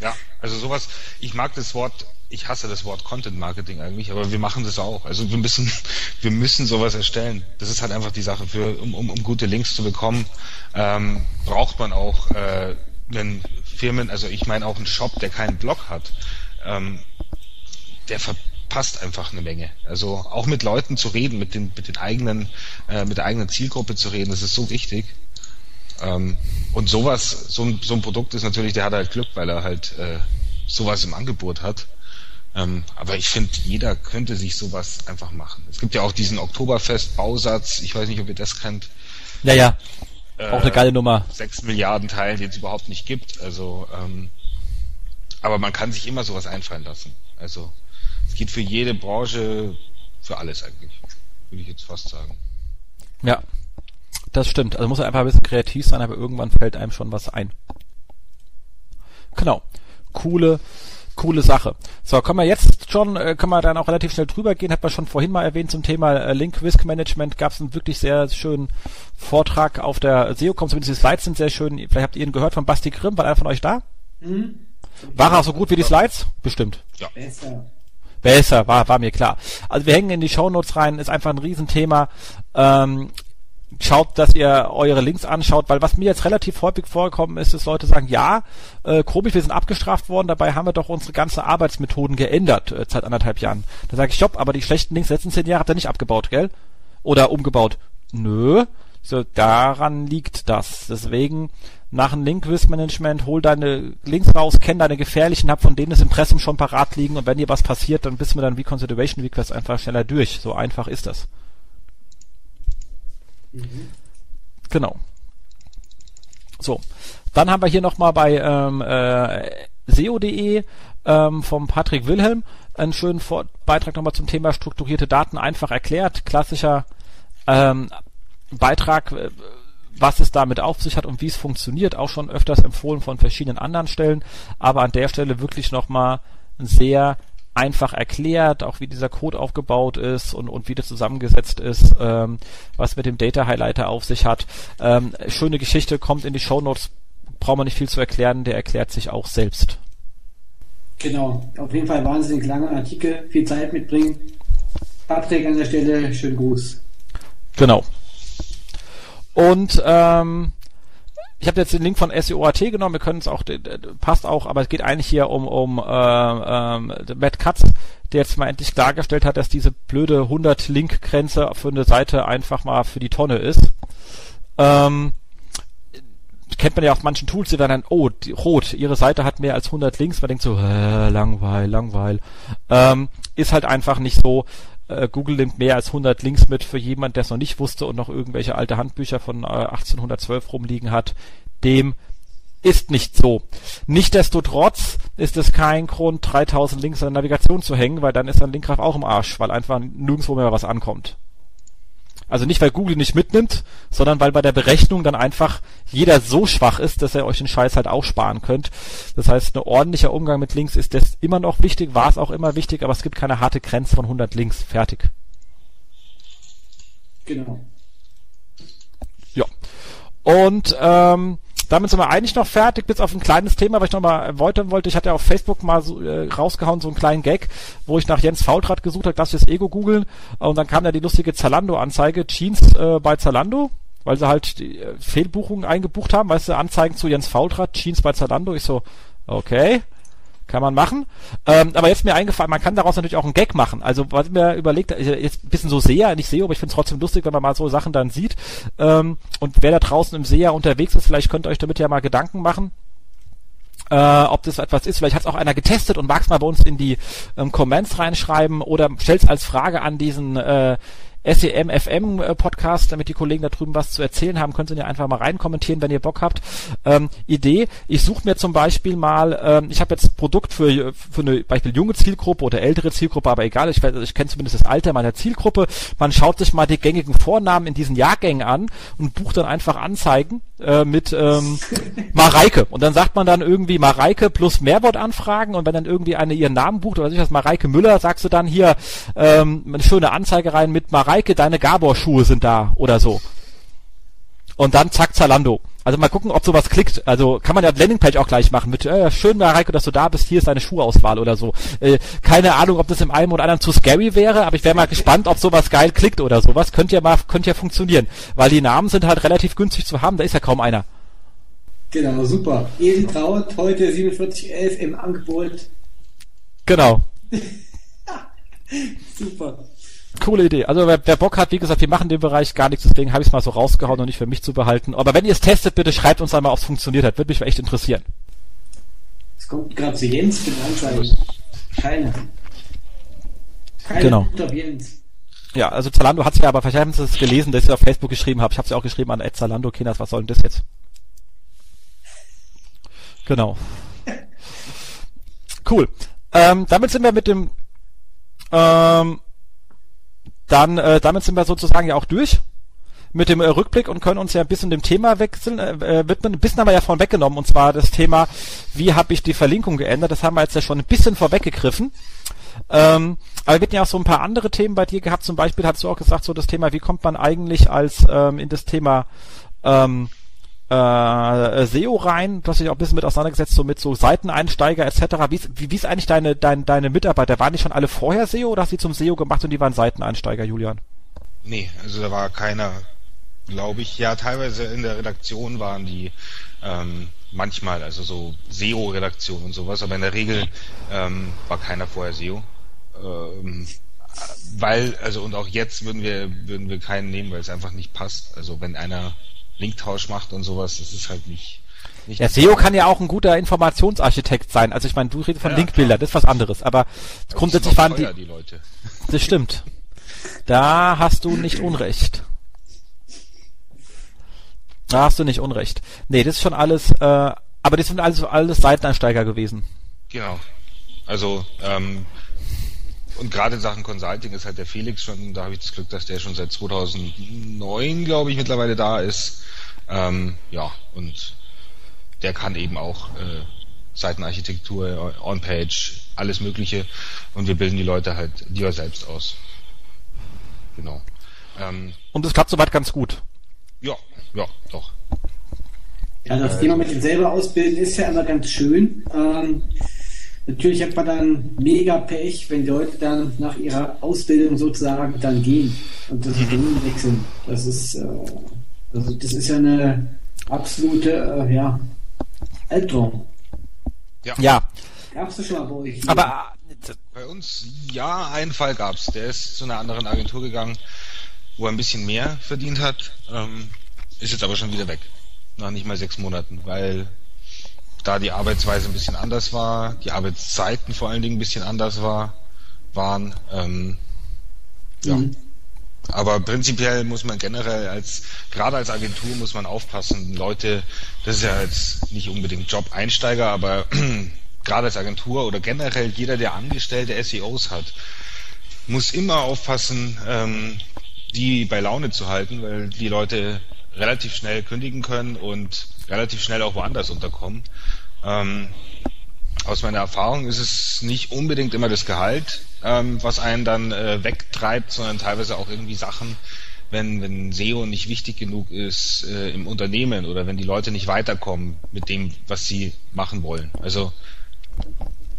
Ja, also sowas, ich mag das Wort, ich hasse das Wort Content Marketing eigentlich, aber wir machen das auch. Also wir müssen, (laughs) wir müssen sowas erstellen. Das ist halt einfach die Sache. Für, um, um, um gute Links zu bekommen, ähm, braucht man auch äh, einen Firmen, also ich meine auch einen Shop, der keinen Blog hat, ähm, der ver passt einfach eine Menge. Also auch mit Leuten zu reden, mit den, mit den eigenen, äh, mit der eigenen Zielgruppe zu reden, das ist so wichtig. Ähm, und sowas, so ein, so ein Produkt ist natürlich, der hat halt Glück, weil er halt äh, sowas im Angebot hat. Ähm, aber ich finde, jeder könnte sich sowas einfach machen. Es gibt ja auch diesen Oktoberfest-Bausatz, ich weiß nicht, ob ihr das kennt. Ja, ja. Auch eine geile Nummer. Sechs Milliarden Teilen, die es überhaupt nicht gibt. Also, ähm, aber man kann sich immer sowas einfallen lassen. Also es geht für jede Branche, für alles eigentlich, würde ich jetzt fast sagen. Ja, das stimmt. Also muss einfach ein bisschen kreativ sein, aber irgendwann fällt einem schon was ein. Genau. Coole, coole Sache. So, können wir jetzt schon, äh, können wir dann auch relativ schnell drüber gehen, hat man schon vorhin mal erwähnt zum Thema äh, Link Risk Management, gab es einen wirklich sehr schönen Vortrag auf der SEO-Com, zumindest die Slides sind sehr schön, vielleicht habt ihr ihn gehört von Basti Grimm, war einer von euch da? Mhm. War er so gut wie die Slides? Bestimmt. Ja. Besser. Besser, war, war mir klar. Also wir hängen in die Shownotes rein, ist einfach ein Riesenthema. Ähm, schaut, dass ihr eure Links anschaut, weil was mir jetzt relativ häufig vorgekommen ist, ist Leute sagen, ja, äh, Kobi, wir sind abgestraft worden, dabei haben wir doch unsere ganzen Arbeitsmethoden geändert äh, seit anderthalb Jahren. Da sage ich, stopp, aber die schlechten Links letzten zehn Jahre habt ihr nicht abgebaut, gell? Oder umgebaut. Nö, so daran liegt das. Deswegen nach einem Link-Risk-Management, hol deine Links raus, kenn deine gefährlichen, hab von denen das Impressum schon parat liegen und wenn dir was passiert, dann bist du dann wie Consideration Request einfach schneller durch. So einfach ist das. Mhm. Genau. So, dann haben wir hier nochmal bei ähm, äh, SEO.de ähm, vom Patrick Wilhelm einen schönen Vor Beitrag nochmal zum Thema strukturierte Daten einfach erklärt. Klassischer ähm, Beitrag, äh, was es damit auf sich hat und wie es funktioniert, auch schon öfters empfohlen von verschiedenen anderen Stellen, aber an der Stelle wirklich nochmal sehr einfach erklärt, auch wie dieser Code aufgebaut ist und, und wie das zusammengesetzt ist, ähm, was mit dem Data Highlighter auf sich hat. Ähm, schöne Geschichte, kommt in die Show Notes, braucht man nicht viel zu erklären, der erklärt sich auch selbst. Genau, auf jeden Fall wahnsinnig langer Artikel, viel Zeit mitbringen. Patrick an der Stelle, schönen Gruß. Genau. Und ähm, ich habe jetzt den Link von SEOAT genommen, wir können es auch, passt auch, aber es geht eigentlich hier um, um äh, ähm, Matt Katz, der jetzt mal endlich klargestellt hat, dass diese blöde 100 Link-Grenze für eine Seite einfach mal für die Tonne ist. Ähm, kennt man ja auf manchen Tools, die dann, oh, die, rot, ihre Seite hat mehr als 100 Links, man denkt so, äh, langweil, langweil. Ähm, ist halt einfach nicht so. Äh, Google nimmt mehr als 100 Links mit für jemand, der es noch nicht wusste und noch irgendwelche alte Handbücher von äh, 1812 rumliegen hat. Dem ist nicht so. Nichtsdestotrotz ist es kein Grund, 3000 Links an der Navigation zu hängen, weil dann ist ein Linkgraph auch im Arsch, weil einfach nirgendwo mehr was ankommt. Also nicht, weil Google nicht mitnimmt, sondern weil bei der Berechnung dann einfach jeder so schwach ist, dass er euch den Scheiß halt auch sparen könnt. Das heißt, ein ordentlicher Umgang mit Links ist das immer noch wichtig, war es auch immer wichtig, aber es gibt keine harte Grenze von 100 Links. Fertig. Genau. Ja. Und ähm, damit sind wir eigentlich noch fertig, bis auf ein kleines Thema, was ich noch mal erläutern wollte. Ich hatte ja auf Facebook mal so, äh, rausgehauen, so einen kleinen Gag, wo ich nach Jens Faultrat gesucht habe, das ist Ego googeln. Und dann kam da die lustige Zalando-Anzeige, Jeans äh, bei Zalando, weil sie halt die äh, Fehlbuchungen eingebucht haben, weißt du, Anzeigen zu Jens Faultrat, Jeans bei Zalando. Ich so, okay, kann man machen. Ähm, aber jetzt mir eingefallen, man kann daraus natürlich auch einen Gag machen. Also was mir überlegt, jetzt ein bisschen so sehe, nicht sehe, aber ich finde es trotzdem lustig, wenn man mal so Sachen dann sieht. Ähm, und wer da draußen im Seher unterwegs ist, vielleicht könnt ihr euch damit ja mal Gedanken machen. Äh, ob das etwas ist. Vielleicht hat es auch einer getestet und mag es mal bei uns in die ähm, Comments reinschreiben oder stellt es als Frage an diesen äh, SEM FM äh, Podcast, damit die Kollegen da drüben was zu erzählen haben, könnt ihr ja einfach mal rein kommentieren, wenn ihr Bock habt. Ähm, Idee, ich suche mir zum Beispiel mal, ähm, ich habe jetzt Produkt für, für eine Beispiel junge Zielgruppe oder ältere Zielgruppe, aber egal, ich, ich kenne zumindest das Alter meiner Zielgruppe. Man schaut sich mal die gängigen Vornamen in diesen Jahrgängen an und bucht dann einfach Anzeigen äh, mit ähm, (laughs) Mareike. Und dann sagt man dann irgendwie Mareike plus Mehrwortanfragen und wenn dann irgendwie eine ihren Namen bucht oder sich das Mareike Müller, sagst du dann hier ähm, eine schöne Anzeige rein mit Mareike Mareike, deine Gabor-Schuhe sind da oder so. Und dann zack, Zalando. Also mal gucken, ob sowas klickt. Also kann man ja Landingpage auch gleich machen mit äh, schön Mareike, dass du da bist, hier ist deine Schuhauswahl oder so. Äh, keine Ahnung, ob das im einen oder anderen zu scary wäre, aber ich wäre mal gespannt, ob sowas geil klickt oder sowas. Könnte ja mal, könnte ja funktionieren. Weil die Namen sind halt relativ günstig zu haben, da ist ja kaum einer. Genau, super. Edel Traut, heute 4711 im Angebot. Genau. (laughs) super. Coole Idee. Also wer, wer Bock hat, wie gesagt, wir machen den Bereich gar nichts, deswegen habe ich es mal so rausgehauen und nicht für mich zu behalten. Aber wenn ihr es testet, bitte schreibt uns einmal, ob es funktioniert hat. Würde mich echt interessieren. Es kommt gerade zu Jens mit Anzeigen. Keine. Keine genau. Jens. Ja, also Zalando hat es ja, aber vielleicht haben sie es gelesen, dass ich es auf Facebook geschrieben habe. Ich habe es ja auch geschrieben an Ed Zalando, Kinders, was soll denn das jetzt? Genau. (laughs) Cool. Ähm, damit sind wir mit dem ähm, dann äh, damit sind wir sozusagen ja auch durch mit dem äh, Rückblick und können uns ja ein bisschen dem Thema wechseln, äh, äh, widmen. Ein bisschen haben wir ja vorhin weggenommen und zwar das Thema, wie habe ich die Verlinkung geändert. Das haben wir jetzt ja schon ein bisschen vorweggegriffen. Ähm, aber wir hatten ja auch so ein paar andere Themen bei dir gehabt. Zum Beispiel hast du auch gesagt, so das Thema, wie kommt man eigentlich als ähm, in das Thema ähm, äh, SEO rein. Du hast dich auch ein bisschen mit auseinandergesetzt, so mit so Seiteneinsteiger etc. Wie, wie, wie ist eigentlich deine, deine, deine Mitarbeiter? Waren die schon alle vorher SEO oder hast du die zum SEO gemacht und die waren Seiteneinsteiger, Julian? Nee, also da war keiner, glaube ich. Ja, teilweise in der Redaktion waren die ähm, manchmal, also so SEO-Redaktion und sowas, aber in der Regel ähm, war keiner vorher SEO. Ähm, weil, also und auch jetzt würden wir, würden wir keinen nehmen, weil es einfach nicht passt. Also wenn einer Linktausch macht und sowas, das ist halt nicht. nicht ja, SEO kann ja auch ein guter Informationsarchitekt sein. Also ich meine, du redest von ja, Linkbildern, das ist was anderes. Aber, aber grundsätzlich waren die, die Leute. (laughs) Das stimmt. Da hast du nicht Unrecht. Da hast du nicht Unrecht. Nee, das ist schon alles, äh, aber das sind alles, alles Seiteneinsteiger gewesen. Genau. Also, ähm, und gerade in Sachen Consulting ist halt der Felix schon, da habe ich das Glück, dass der schon seit 2009, glaube ich, mittlerweile da ist. Ähm, ja, und der kann eben auch äh, Seitenarchitektur, On-Page, alles Mögliche. Und wir bilden die Leute halt, die ja selbst aus. Genau. Ähm, und es klappt soweit ganz gut. Ja, ja, doch. Ja, das Thema mit dem selber ausbilden ist ja immer ganz schön. Ähm, Natürlich hat man dann mega Pech, wenn Leute dann nach ihrer Ausbildung sozusagen dann gehen und das Unternehmen wechseln. Das ist, äh, also das ist ja eine absolute, äh, ja, Albtraum. Ja. ja. Gab's das schon mal bei euch? Hier? Aber bei uns, ja, einen Fall gab's. Der ist zu einer anderen Agentur gegangen, wo er ein bisschen mehr verdient hat. Ähm, ist jetzt aber schon wieder weg. Nach nicht mal sechs Monaten, weil da die Arbeitsweise ein bisschen anders war, die Arbeitszeiten vor allen Dingen ein bisschen anders war, waren. Ähm, ja. Mhm. Aber prinzipiell muss man generell als, gerade als Agentur muss man aufpassen. Leute, das ist ja jetzt nicht unbedingt Job-Einsteiger, aber (clears throat) gerade als Agentur oder generell jeder, der Angestellte SEOs hat, muss immer aufpassen, ähm, die bei Laune zu halten, weil die Leute relativ schnell kündigen können und relativ schnell auch woanders unterkommen. Ähm, aus meiner Erfahrung ist es nicht unbedingt immer das Gehalt, ähm, was einen dann äh, wegtreibt, sondern teilweise auch irgendwie Sachen, wenn, wenn SEO nicht wichtig genug ist äh, im Unternehmen oder wenn die Leute nicht weiterkommen mit dem, was sie machen wollen. Also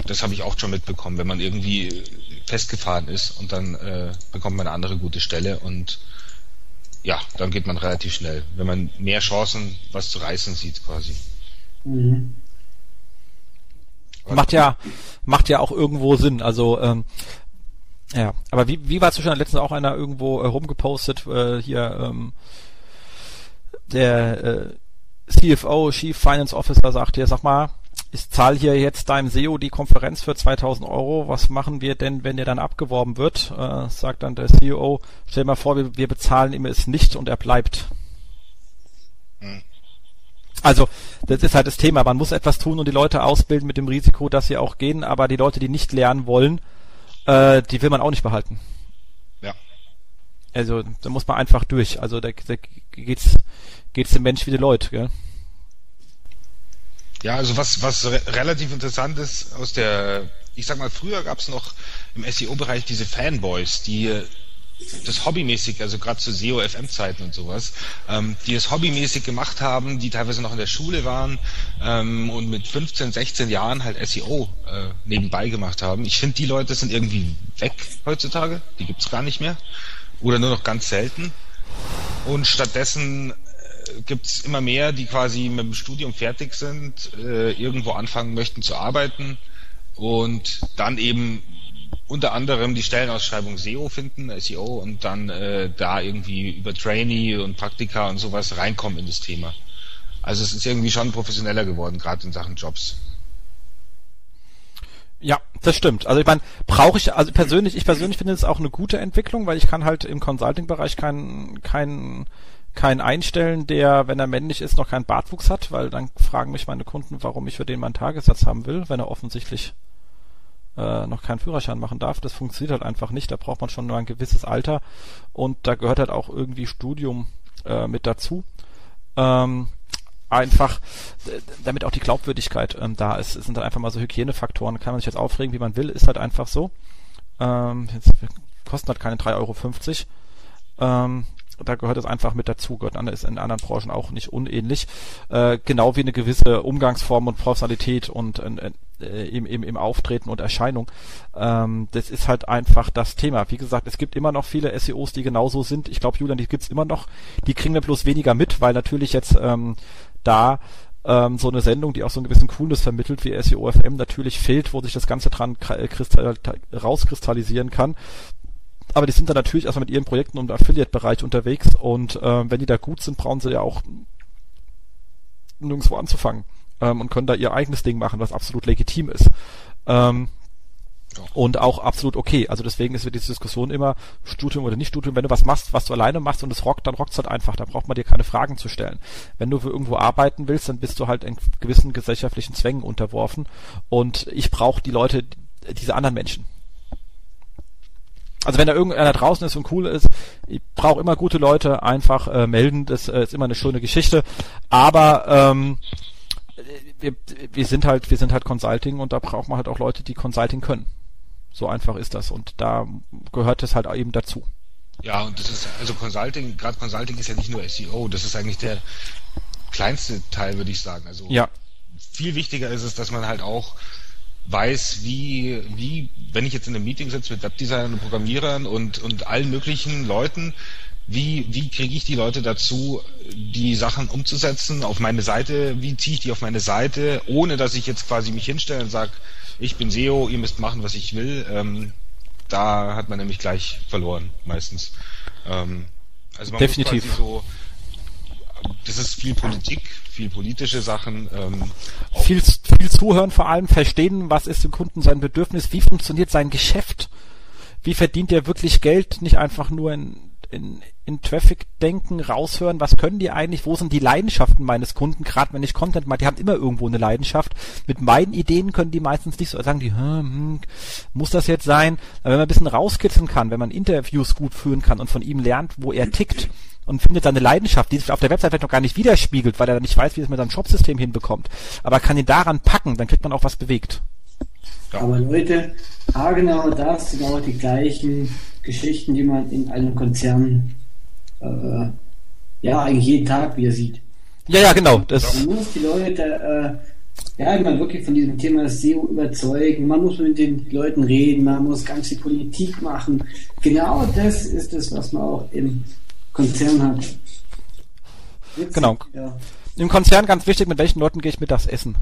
das habe ich auch schon mitbekommen, wenn man irgendwie festgefahren ist und dann äh, bekommt man eine andere gute Stelle und ja, dann geht man relativ schnell, wenn man mehr Chancen, was zu reißen sieht quasi. Mhm. Macht ja, macht ja auch irgendwo Sinn. Also ähm, ja, aber wie, wie war es schon letztens auch einer irgendwo äh, rumgepostet, äh, hier ähm, der äh, CFO, Chief Finance Officer sagt hier, sag mal, ich zahle hier jetzt deinem SEO die Konferenz für 2000 Euro. Was machen wir denn, wenn der dann abgeworben wird? Äh, sagt dann der CEO, stell mal vor, wir, wir bezahlen ihm es nicht und er bleibt. Hm. Also, das ist halt das Thema. Man muss etwas tun und die Leute ausbilden mit dem Risiko, dass sie auch gehen, aber die Leute, die nicht lernen wollen, äh, die will man auch nicht behalten. Ja. Also, da muss man einfach durch. Also, da, da geht's, geht's dem Mensch wie die Leute, gell? Ja, also was, was re relativ interessant ist aus der, ich sag mal, früher gab es noch im SEO-Bereich diese Fanboys, die das hobbymäßig, also gerade zu SEO-FM-Zeiten und sowas, ähm, die es hobbymäßig gemacht haben, die teilweise noch in der Schule waren ähm, und mit 15, 16 Jahren halt SEO äh, nebenbei gemacht haben. Ich finde, die Leute sind irgendwie weg heutzutage, die gibt's gar nicht mehr oder nur noch ganz selten. Und stattdessen gibt es immer mehr, die quasi mit dem Studium fertig sind, äh, irgendwo anfangen möchten zu arbeiten und dann eben unter anderem die Stellenausschreibung SEO finden, SEO, und dann äh, da irgendwie über Trainee und Praktika und sowas reinkommen in das Thema. Also es ist irgendwie schon professioneller geworden, gerade in Sachen Jobs. Ja, das stimmt. Also ich meine, brauche ich, also persönlich, ich persönlich finde es auch eine gute Entwicklung, weil ich kann halt im Consulting-Bereich keinen keinen keinen einstellen, der, wenn er männlich ist, noch keinen Bartwuchs hat, weil dann fragen mich meine Kunden, warum ich für den meinen Tagessatz haben will, wenn er offensichtlich äh, noch keinen Führerschein machen darf. Das funktioniert halt einfach nicht. Da braucht man schon nur ein gewisses Alter und da gehört halt auch irgendwie Studium äh, mit dazu. Ähm, einfach, damit auch die Glaubwürdigkeit ähm, da ist. Es sind halt einfach mal so Hygienefaktoren. Kann man sich jetzt aufregen, wie man will, ist halt einfach so. Ähm, jetzt kosten halt keine 3,50 Euro. Ähm, da gehört es einfach mit dazu, gehört an, ist in anderen Branchen auch nicht unähnlich. Äh, genau wie eine gewisse Umgangsform und Professionalität und äh, äh, im, im, im Auftreten und Erscheinung. Ähm, das ist halt einfach das Thema. Wie gesagt, es gibt immer noch viele SEOs, die genauso sind. Ich glaube, Julian, die gibt's immer noch. Die kriegen wir bloß weniger mit, weil natürlich jetzt ähm, da ähm, so eine Sendung, die auch so einen gewissen Coolness vermittelt, wie SEO FM natürlich fehlt, wo sich das Ganze dran rauskristallisieren kann aber die sind dann natürlich erstmal mit ihren Projekten im Affiliate-Bereich unterwegs und äh, wenn die da gut sind, brauchen sie ja auch nirgendwo anzufangen ähm, und können da ihr eigenes Ding machen, was absolut legitim ist. Ähm, und auch absolut okay. Also deswegen ist diese Diskussion immer Studium oder nicht Studium. Wenn du was machst, was du alleine machst und es rockt, dann rockt's halt einfach. Da braucht man dir keine Fragen zu stellen. Wenn du für irgendwo arbeiten willst, dann bist du halt in gewissen gesellschaftlichen Zwängen unterworfen. Und ich brauche die Leute, diese anderen Menschen. Also wenn da irgendeiner draußen ist und cool ist, ich brauche immer gute Leute, einfach äh, melden, das äh, ist immer eine schöne Geschichte. Aber ähm, wir, wir sind halt, wir sind halt Consulting und da braucht man halt auch Leute, die Consulting können. So einfach ist das und da gehört es halt eben dazu. Ja, und das ist, also Consulting, gerade Consulting ist ja nicht nur SEO, das ist eigentlich der kleinste Teil, würde ich sagen. Also ja. viel wichtiger ist es, dass man halt auch weiß, wie, wie, wenn ich jetzt in einem Meeting sitze mit Webdesignern und Programmierern und, und allen möglichen Leuten, wie, wie kriege ich die Leute dazu, die Sachen umzusetzen auf meine Seite, wie ziehe ich die auf meine Seite, ohne dass ich jetzt quasi mich hinstelle und sage, ich bin SEO, ihr müsst machen, was ich will. Ähm, da hat man nämlich gleich verloren, meistens. Ähm, also man Definitiv. muss quasi so, das ist viel Politik, viel politische Sachen. Ähm, viel, viel zuhören vor allem, verstehen, was ist dem Kunden sein Bedürfnis, wie funktioniert sein Geschäft, wie verdient er wirklich Geld, nicht einfach nur in, in, in Traffic denken, raushören, was können die eigentlich, wo sind die Leidenschaften meines Kunden, gerade wenn ich Content mache, die haben immer irgendwo eine Leidenschaft. Mit meinen Ideen können die meistens nicht so sagen, die, hm, hm, muss das jetzt sein? Aber wenn man ein bisschen rauskitzeln kann, wenn man Interviews gut führen kann und von ihm lernt, wo er tickt, und findet seine Leidenschaft, die sich auf der Website vielleicht noch gar nicht widerspiegelt, weil er nicht weiß, wie es mit seinem Shopsystem hinbekommt. Aber kann ihn daran packen, dann kriegt man auch was bewegt. Ja. Aber Leute, genau das sind auch die gleichen Geschichten, die man in einem Konzern äh, ja eigentlich jeden Tag wieder sieht. Ja, ja, genau. Das man muss die Leute äh, ja immer wirklich von diesem Thema SEO überzeugen. Man muss mit den Leuten reden, man muss ganz viel Politik machen. Genau das ist es, was man auch im Konzern hat. Witzig, genau. Ja. Im Konzern ganz wichtig, mit welchen Leuten gehe ich mittags essen.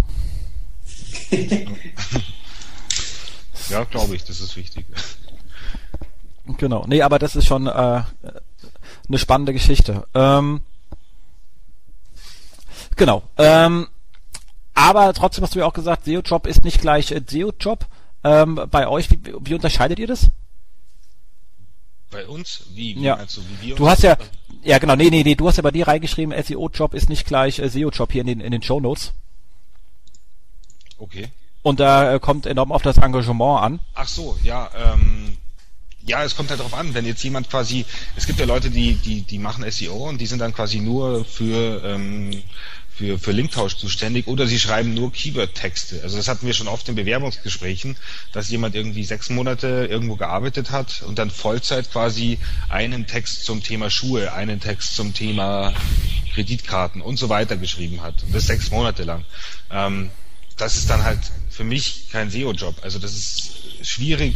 ja, glaube ich, das ist wichtig. Genau. Nee, aber das ist schon äh, eine spannende Geschichte. Ähm, genau. Ähm, aber trotzdem hast du ja auch gesagt, SEO-Job ist nicht gleich äh, SEO-Job. Ähm, bei euch, wie, wie unterscheidet ihr das? Bei uns? Wie, wie ja. du, wie wir Du hast ja, ja genau, nee, nee, nee, du hast ja bei dir reingeschrieben, SEO-Job ist nicht gleich äh, SEO-Job hier in den, in den Show Notes. Okay. Und da äh, kommt enorm auf das Engagement an. Ach so, ja, ähm, ja, es kommt halt darauf an, wenn jetzt jemand quasi, es gibt ja Leute, die, die, die machen SEO und die sind dann quasi nur für, ähm, für, für Linktausch zuständig oder sie schreiben nur Keyword-Texte. Also das hatten wir schon oft in Bewerbungsgesprächen, dass jemand irgendwie sechs Monate irgendwo gearbeitet hat und dann Vollzeit quasi einen Text zum Thema Schuhe, einen Text zum Thema Kreditkarten und so weiter geschrieben hat. Und das sechs Monate lang. Ähm, das ist dann halt für mich kein SEO-Job. Also das ist schwierig,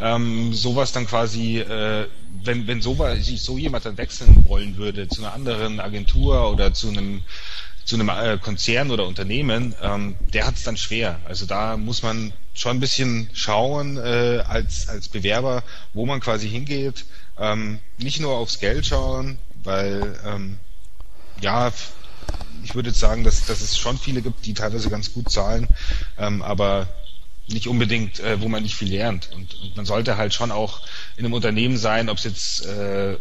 ähm, sowas dann quasi, äh, wenn, wenn so, so jemand dann wechseln wollen würde zu einer anderen Agentur oder zu einem zu einem äh, Konzern oder Unternehmen, ähm, der hat es dann schwer. Also da muss man schon ein bisschen schauen äh, als, als Bewerber, wo man quasi hingeht. Ähm, nicht nur aufs Geld schauen, weil ähm, ja, ich würde jetzt sagen, dass, dass es schon viele gibt, die teilweise ganz gut zahlen, ähm, aber nicht unbedingt, äh, wo man nicht viel lernt. Und, und man sollte halt schon auch in einem Unternehmen sein, ob es jetzt, äh,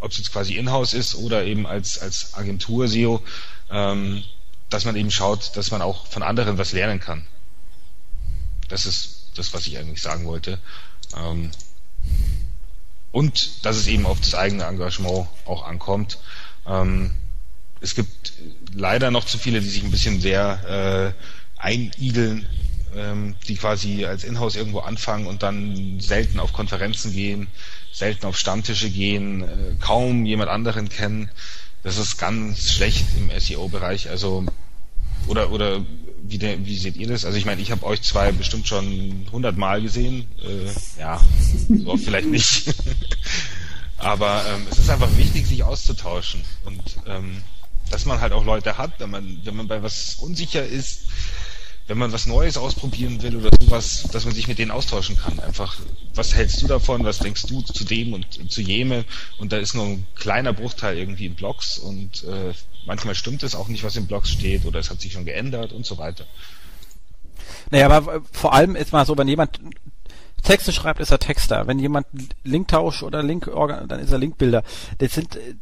ob es jetzt quasi in-house ist oder eben als, als Agentur-SEO, ähm, dass man eben schaut, dass man auch von anderen was lernen kann. Das ist das, was ich eigentlich sagen wollte. Ähm, und dass es eben auf das eigene Engagement auch ankommt. Ähm, es gibt leider noch zu viele, die sich ein bisschen sehr äh, einigeln ähm, die quasi als Inhouse irgendwo anfangen und dann selten auf Konferenzen gehen, selten auf Stammtische gehen, äh, kaum jemand anderen kennen. Das ist ganz schlecht im SEO-Bereich. Also oder oder wie, de, wie seht ihr das? Also ich meine, ich habe euch zwei bestimmt schon hundertmal gesehen. Äh, ja, so (laughs) vielleicht nicht. (laughs) Aber ähm, es ist einfach wichtig, sich auszutauschen und ähm, dass man halt auch Leute hat, wenn man wenn man bei was unsicher ist, wenn man was Neues ausprobieren will oder sowas, dass man sich mit denen austauschen kann. Einfach, was hältst du davon, was denkst du zu dem und zu jeme? Und da ist nur ein kleiner Bruchteil irgendwie in Blogs und äh, manchmal stimmt es auch nicht, was in Blogs steht oder es hat sich schon geändert und so weiter. Naja, aber vor allem ist mal so, wenn jemand Texte schreibt, ist er Texter. Wenn jemand Linktausch oder Link, dann ist er Linkbilder. Das sind, äh,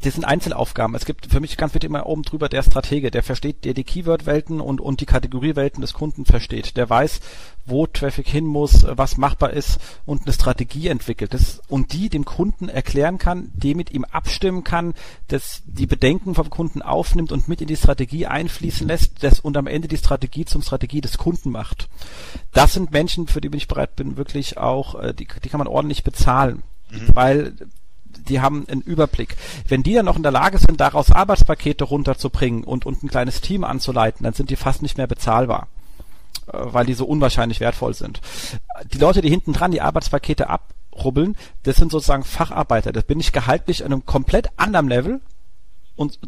das sind Einzelaufgaben. Es gibt für mich ganz wichtig immer oben drüber der Stratege, der versteht, der die Keyword-Welten und, und die Kategoriewelten des Kunden versteht. Der weiß, wo Traffic hin muss, was machbar ist und eine Strategie entwickelt. Das, und die dem Kunden erklären kann, die mit ihm abstimmen kann, das die Bedenken vom Kunden aufnimmt und mit in die Strategie einfließen lässt das, und am Ende die Strategie zum Strategie des Kunden macht. Das sind Menschen, für die bin ich bereit bin, wirklich auch, äh, die, die kann man ordentlich bezahlen. Mhm. Weil die haben einen Überblick. Wenn die dann noch in der Lage sind, daraus Arbeitspakete runterzubringen und, und ein kleines Team anzuleiten, dann sind die fast nicht mehr bezahlbar äh, weil die so unwahrscheinlich wertvoll sind. Die Leute, die hinten dran die Arbeitspakete abrubbeln, das sind sozusagen Facharbeiter. Das bin ich gehaltlich an einem komplett anderen Level und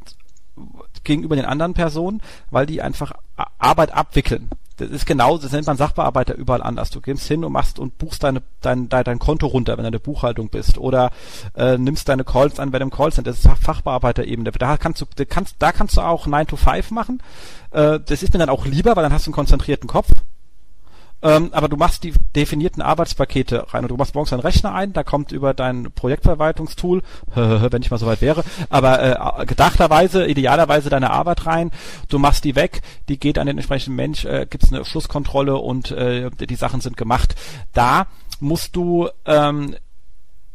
gegenüber den anderen Personen, weil die einfach Arbeit abwickeln das ist genau, das nennt man Sachbearbeiter überall anders. Du gehst hin und machst und buchst deine, dein, dein, dein Konto runter, wenn du eine Buchhaltung bist. Oder äh, nimmst deine Calls an bei dem Callcenter. Das ist Fachbearbeiterebene. Da kannst du, da kannst, da kannst du auch 9 to 5 machen. Äh, das ist mir dann auch lieber, weil dann hast du einen konzentrierten Kopf. Ähm, aber du machst die definierten Arbeitspakete rein und du machst morgens deinen Rechner ein, da kommt über dein Projektverwaltungstool, (laughs) wenn ich mal soweit wäre, aber äh, gedachterweise, idealerweise deine Arbeit rein, du machst die weg, die geht an den entsprechenden Mensch, äh, gibt es eine Schlusskontrolle und äh, die Sachen sind gemacht. Da musst du ähm,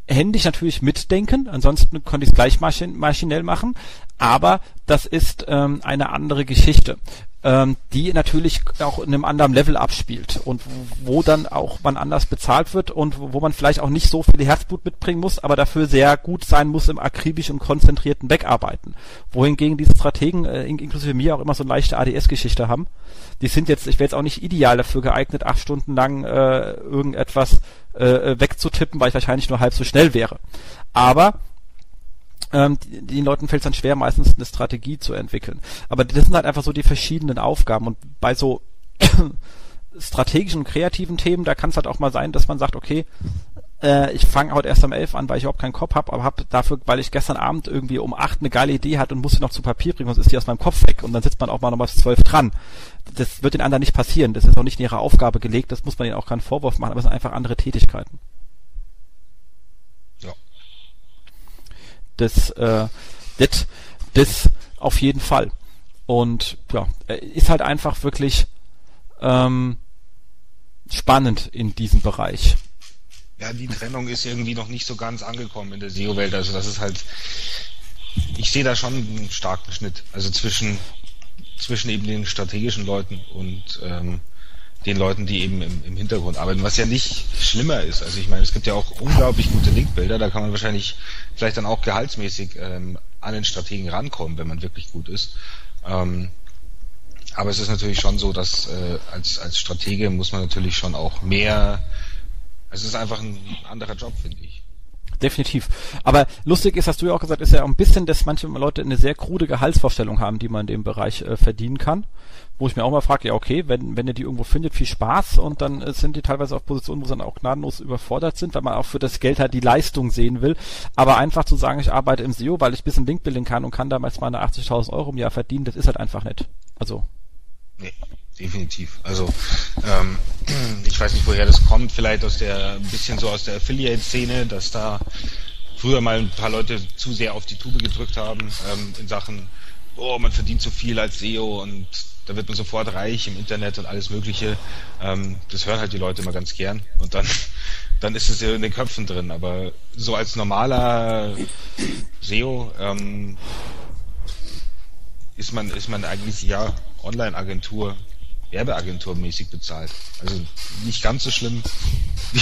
händisch natürlich mitdenken, ansonsten konnte ich es gleich maschin maschinell machen, aber das ist ähm, eine andere Geschichte. Ähm, die natürlich auch in einem anderen Level abspielt und wo dann auch man anders bezahlt wird und wo man vielleicht auch nicht so viel Herzblut mitbringen muss, aber dafür sehr gut sein muss im akribischen und konzentrierten Wegarbeiten. Wohingegen diese Strategen, äh, inklusive mir, auch immer so eine leichte ADS-Geschichte haben. Die sind jetzt, ich wäre jetzt auch nicht ideal dafür geeignet, acht Stunden lang äh, irgendetwas äh, wegzutippen, weil ich wahrscheinlich nur halb so schnell wäre. Aber ähm, den Leuten fällt es dann schwer, meistens eine Strategie zu entwickeln. Aber das sind halt einfach so die verschiedenen Aufgaben. Und bei so (coughs) strategischen kreativen Themen, da kann es halt auch mal sein, dass man sagt, okay, äh, ich fange heute erst um elf an, weil ich überhaupt keinen Kopf habe, aber habe dafür, weil ich gestern Abend irgendwie um acht eine geile Idee hatte und muss sie noch zu Papier bringen, sonst ist die aus meinem Kopf weg und dann sitzt man auch mal noch bis zwölf dran. Das wird den anderen nicht passieren. Das ist auch nicht in ihre Aufgabe gelegt, das muss man ihnen auch keinen Vorwurf machen, aber es sind einfach andere Tätigkeiten. Das, äh, das, das auf jeden Fall. Und ja, ist halt einfach wirklich ähm, spannend in diesem Bereich. Ja, die Trennung ist irgendwie noch nicht so ganz angekommen in der SEO-Welt. Also das ist halt, ich sehe da schon einen starken Schnitt. Also zwischen zwischen eben den strategischen Leuten und ähm, den Leuten, die eben im, im Hintergrund arbeiten, was ja nicht schlimmer ist. Also ich meine, es gibt ja auch unglaublich gute Linkbilder, da kann man wahrscheinlich vielleicht dann auch gehaltsmäßig ähm, an den Strategen rankommen, wenn man wirklich gut ist. Ähm, aber es ist natürlich schon so, dass äh, als, als Stratege muss man natürlich schon auch mehr, es ist einfach ein anderer Job, finde ich definitiv. Aber lustig ist, hast du ja auch gesagt, ist ja auch ein bisschen, dass manche Leute eine sehr krude Gehaltsvorstellung haben, die man in dem Bereich äh, verdienen kann wo ich mir auch mal frage, ja okay, wenn, wenn ihr die irgendwo findet, viel Spaß und dann äh, sind die teilweise auf Positionen, wo sie dann auch gnadenlos überfordert sind, weil man auch für das Geld halt die Leistung sehen will. Aber einfach zu sagen, ich arbeite im SEO, weil ich bisschen Linkbuilding kann und kann damals meine 80.000 Euro im Jahr verdienen, das ist halt einfach nicht. Also. Nee, definitiv. Also, ähm, (clears throat) ich weiß nicht, woher das kommt, vielleicht aus der, ein bisschen so aus der Affiliate-Szene, dass da früher mal ein paar Leute zu sehr auf die Tube gedrückt haben, ähm, in Sachen, oh, man verdient zu viel als SEO und da wird man sofort reich im Internet und alles Mögliche. Ähm, das hören halt die Leute immer ganz gern und dann, (laughs) dann ist es ja in den Köpfen drin. Aber so als normaler SEO ähm, ist man ist man eigentlich ja Online-Agentur, Werbeagentur mäßig bezahlt. Also nicht ganz so schlimm (laughs) wie,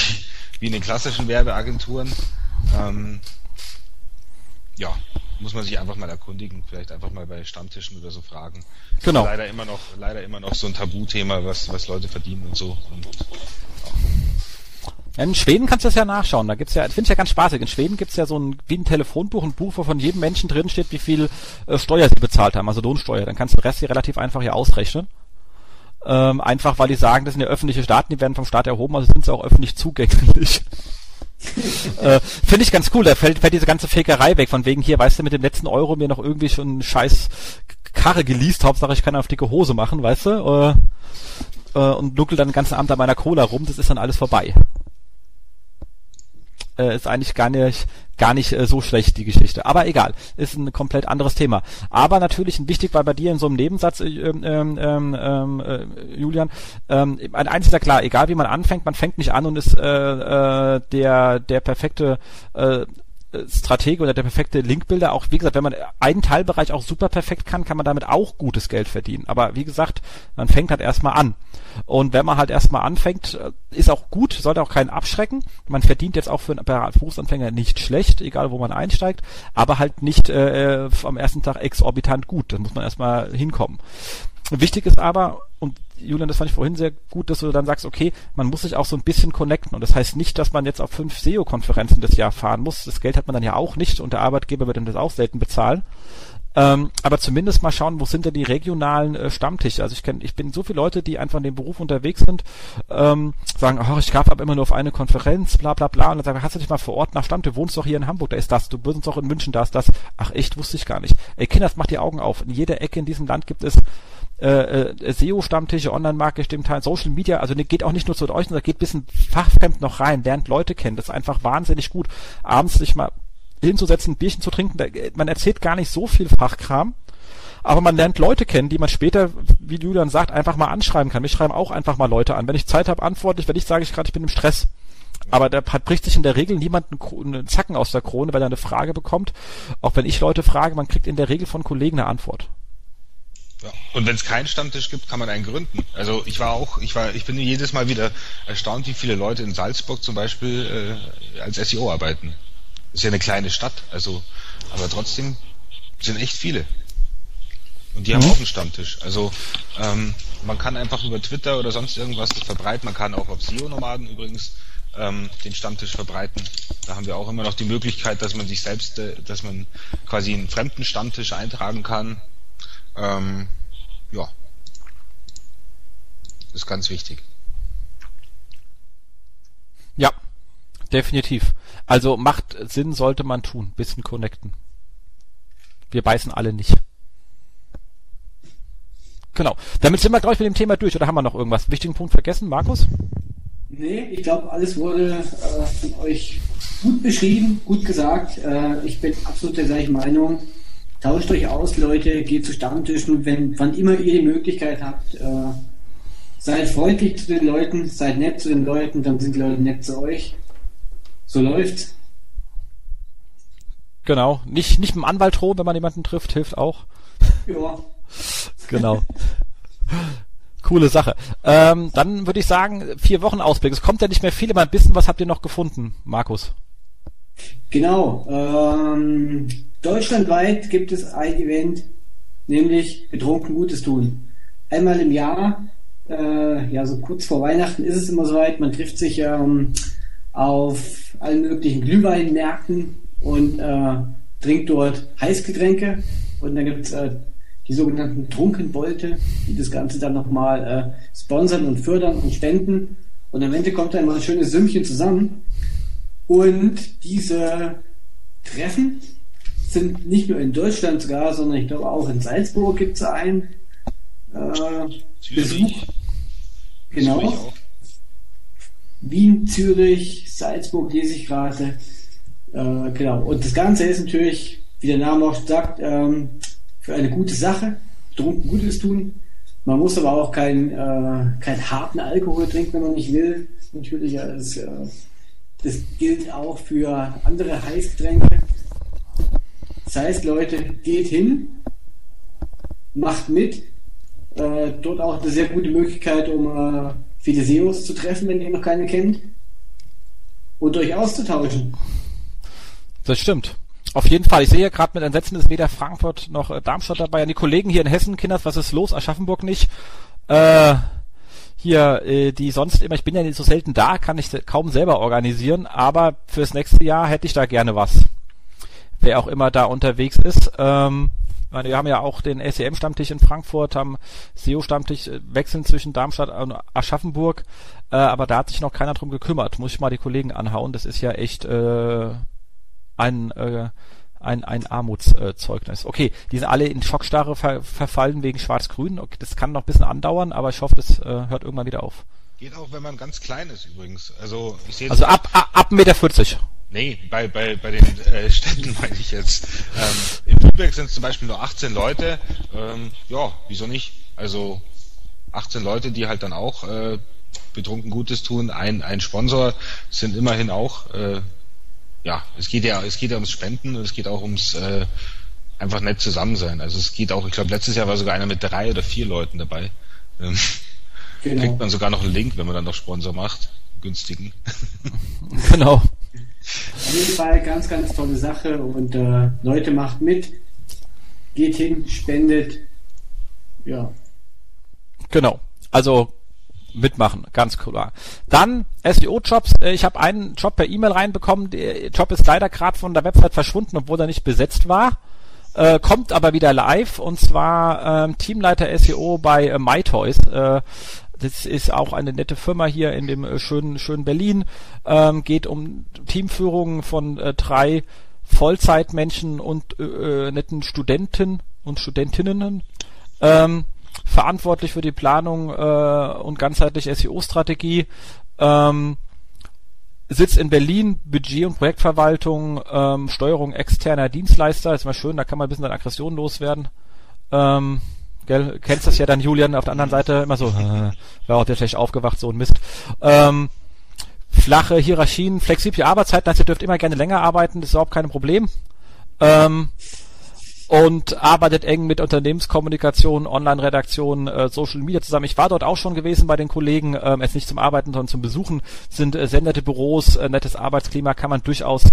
wie in den klassischen Werbeagenturen. Ähm, ja, muss man sich einfach mal erkundigen, vielleicht einfach mal bei Stammtischen oder so fragen. Genau. Leider immer noch, leider immer noch so ein Tabuthema, was, was Leute verdienen und so. Und. In Schweden kannst du das ja nachschauen. Da gibt's ja, finde ich ja ganz spaßig. In Schweden gibt's ja so ein wie ein Telefonbuch, ein Buch, wo von jedem Menschen drin steht, wie viel äh, Steuer sie bezahlt haben, also Lohnsteuer. Dann kannst du den Rest hier relativ einfach hier ausrechnen. Ähm, einfach weil die sagen, das sind ja öffentliche Staaten, die werden vom Staat erhoben, also sind sie auch öffentlich zugänglich. (laughs) äh, Finde ich ganz cool, da fällt, fällt diese ganze Fakerei weg, von wegen hier, weißt du, mit dem letzten Euro mir noch irgendwie schon scheiß Karre geleast, Hauptsache ich kann auf dicke Hose machen, weißt du, äh, äh, und nuckel dann den ganzen Abend an meiner Cola rum, das ist dann alles vorbei. Äh, ist eigentlich gar nicht, gar nicht äh, so schlecht, die Geschichte. Aber egal, ist ein komplett anderes Thema. Aber natürlich ein wichtig, weil bei dir in so einem Nebensatz, äh, ähm, ähm, ähm, äh, Julian, ähm, ein einziger klar, egal wie man anfängt, man fängt nicht an und ist äh, äh, der, der perfekte äh, Stratege oder der perfekte Linkbilder. Auch wie gesagt, wenn man einen Teilbereich auch super perfekt kann, kann man damit auch gutes Geld verdienen. Aber wie gesagt, man fängt halt erstmal an. Und wenn man halt erstmal anfängt, äh, ist auch gut, sollte auch keinen abschrecken. Man verdient jetzt auch für einen Berufsanfänger nicht schlecht, egal wo man einsteigt, aber halt nicht äh, am ersten Tag exorbitant gut. Da muss man erstmal hinkommen. Wichtig ist aber, und Julian, das fand ich vorhin sehr gut, dass du dann sagst, okay, man muss sich auch so ein bisschen connecten. Und das heißt nicht, dass man jetzt auf fünf SEO-Konferenzen das Jahr fahren muss. Das Geld hat man dann ja auch nicht und der Arbeitgeber wird dann das auch selten bezahlen. Ähm, aber zumindest mal schauen, wo sind denn die regionalen äh, Stammtische? Also ich kenne, ich bin so viele Leute, die einfach in dem Beruf unterwegs sind, ähm, sagen, oh, ich darf aber immer nur auf eine Konferenz, bla bla bla. Und dann sagen, hast du dich mal vor Ort nach Stamm, du wohnst doch hier in Hamburg, da ist das, du wohnst doch in München, da ist das. Ach echt, wusste ich gar nicht. Ey, Kinder, macht die Augen auf. In jeder Ecke in diesem Land gibt es äh, äh, SEO-Stammtische, Online-Marketing, Social Media, also ne, geht auch nicht nur zu euch, sondern geht bisschen fachfremd noch rein, lernt Leute kennen, das ist einfach wahnsinnig gut. Abends sich mal hinzusetzen, ein Bierchen zu trinken. man erzählt gar nicht so viel Fachkram, aber man lernt Leute kennen, die man später, wie Julian sagt, einfach mal anschreiben kann. Wir schreiben auch einfach mal Leute an. Wenn ich Zeit habe, antworte ich. Wenn ich sage ich gerade, ich bin im Stress. Aber da bricht sich in der Regel niemand einen Zacken aus der Krone, weil er eine Frage bekommt. Auch wenn ich Leute frage, man kriegt in der Regel von Kollegen eine Antwort. Ja. Und wenn es keinen Stammtisch gibt, kann man einen gründen. Also ich war auch, ich war, ich bin jedes Mal wieder erstaunt, wie viele Leute in Salzburg zum Beispiel äh, als SEO arbeiten. ist ja eine kleine Stadt, also, aber trotzdem sind echt viele. Und die mhm. haben auch einen Stammtisch. Also ähm, man kann einfach über Twitter oder sonst irgendwas das verbreiten. Man kann auch auf SEO-Nomaden übrigens ähm, den Stammtisch verbreiten. Da haben wir auch immer noch die Möglichkeit, dass man sich selbst, äh, dass man quasi einen fremden Stammtisch eintragen kann. Ähm, ja, das ist ganz wichtig. Ja, definitiv. Also macht Sinn, sollte man tun. Bisschen connecten. Wir beißen alle nicht. Genau. Damit sind wir, glaube ich, mit dem Thema durch. Oder haben wir noch irgendwas? Wichtigen Punkt vergessen, Markus? Nee, ich glaube, alles wurde äh, von euch gut beschrieben, gut gesagt. Äh, ich bin absolut der gleichen Meinung. Tauscht euch aus, Leute, geht zu Stammtischen, wenn, wann immer ihr die Möglichkeit habt. Äh, seid freundlich zu den Leuten, seid nett zu den Leuten, dann sind die Leute nett zu euch. So läuft's. Genau. Nicht, nicht mit dem Anwalt drohen, wenn man jemanden trifft, hilft auch. Ja. Genau. Coole Sache. Ähm, dann würde ich sagen, vier Wochen Ausblick. Es kommt ja nicht mehr viel, aber ein bisschen was habt ihr noch gefunden, Markus? Genau. Ähm, deutschlandweit gibt es ein Event, nämlich Betrunken Gutes tun. Einmal im Jahr, äh, ja, so kurz vor Weihnachten ist es immer soweit. Man trifft sich ähm, auf allen möglichen Glühweinmärkten und äh, trinkt dort Heißgetränke. Und dann gibt es äh, die sogenannten Trunkenbolte, die das Ganze dann nochmal äh, sponsern und fördern und spenden. Und am Ende kommt dann mal ein schönes Sümmchen zusammen. Und diese Treffen sind nicht nur in Deutschland sogar, sondern ich glaube auch in Salzburg gibt es einen äh, Besuch. Genau. Wien, Zürich, Salzburg lese ich gerade. Äh, genau. Und das Ganze ist natürlich, wie der Name auch sagt, ähm, für eine gute Sache, trunken Gutes tun. Man muss aber auch keinen äh, kein harten Alkohol trinken, wenn man nicht will. Natürlich, das, äh, das gilt auch für andere Heißgetränke. Das heißt, Leute, geht hin, macht mit. Äh, dort auch eine sehr gute Möglichkeit, um äh, viele SEOs zu treffen, wenn ihr noch keine kennt. Und euch auszutauschen. Das stimmt. Auf jeden Fall. Ich sehe gerade mit Entsetzen ist weder Frankfurt noch äh, Darmstadt dabei. An die Kollegen hier in Hessen, Kinders, was ist los? Aschaffenburg nicht. Äh, hier, äh, die sonst immer, ich bin ja nicht so selten da, kann ich kaum selber organisieren, aber fürs nächste Jahr hätte ich da gerne was. Wer auch immer da unterwegs ist. Ähm, wir haben ja auch den SEM-Stammtisch in Frankfurt, haben SEO-Stammtisch äh, wechseln zwischen Darmstadt und Aschaffenburg, äh, aber da hat sich noch keiner drum gekümmert. Muss ich mal die Kollegen anhauen. Das ist ja echt äh, ein, äh, ein, ein Armutszeugnis. okay, die sind alle in Schockstarre ver verfallen wegen Schwarz-Grün. Okay, das kann noch ein bisschen andauern, aber ich hoffe, das äh, hört irgendwann wieder auf. Geht auch, wenn man ganz klein ist übrigens. Also ich sehe Also ab, ab, ab 1,40 Meter. Nee, bei, bei, bei den äh, (laughs) Städten meine ich jetzt. Ähm, in Lübeck sind es zum Beispiel nur 18 Leute. Ähm, ja, wieso nicht? Also 18 Leute, die halt dann auch äh, betrunken Gutes tun. Ein, ein Sponsor sind immerhin auch äh, ja, es geht ja, es geht ja ums Spenden und es geht auch ums äh, einfach nett zusammen sein. Also es geht auch, ich glaube, letztes Jahr war sogar einer mit drei oder vier Leuten dabei. Ähm, (laughs) genau. Kriegt man sogar noch einen Link, wenn man dann noch Sponsor macht. Günstigen. (laughs) (laughs) genau. Auf jeden Fall ganz, ganz tolle Sache und äh, Leute macht mit, geht hin, spendet. Ja. Genau. Also mitmachen, ganz klar. Dann SEO-Jobs. Äh, ich habe einen Job per E-Mail reinbekommen. Der Job ist leider gerade von der Website verschwunden, obwohl er nicht besetzt war. Äh, kommt aber wieder live und zwar ähm, Teamleiter SEO bei äh, MyToys. Äh, das ist auch eine nette Firma hier in dem äh, schönen, schönen Berlin. Ähm, geht um Teamführung von äh, drei Vollzeitmenschen und äh, netten Studenten und Studentinnen. Ähm, verantwortlich für die Planung äh, und ganzheitliche SEO-Strategie. Ähm, Sitz in Berlin, Budget- und Projektverwaltung, ähm, Steuerung externer Dienstleister, ist mal schön, da kann man ein bisschen dann Aggression loswerden. Ähm, gell, kennst das ja dann, Julian, auf der anderen Seite immer so, äh, (laughs) war auch der schlecht aufgewacht, so ein Mist. Ähm, flache Hierarchien, flexible Arbeitszeiten, heißt, ihr dürft immer gerne länger arbeiten, das ist überhaupt kein Problem. Ähm, und arbeitet eng mit Unternehmenskommunikation, Online-Redaktion, äh, Social Media zusammen. Ich war dort auch schon gewesen bei den Kollegen, ähm, jetzt nicht zum Arbeiten, sondern zum Besuchen. Sind äh, sehr nette Büros, äh, nettes Arbeitsklima, kann man durchaus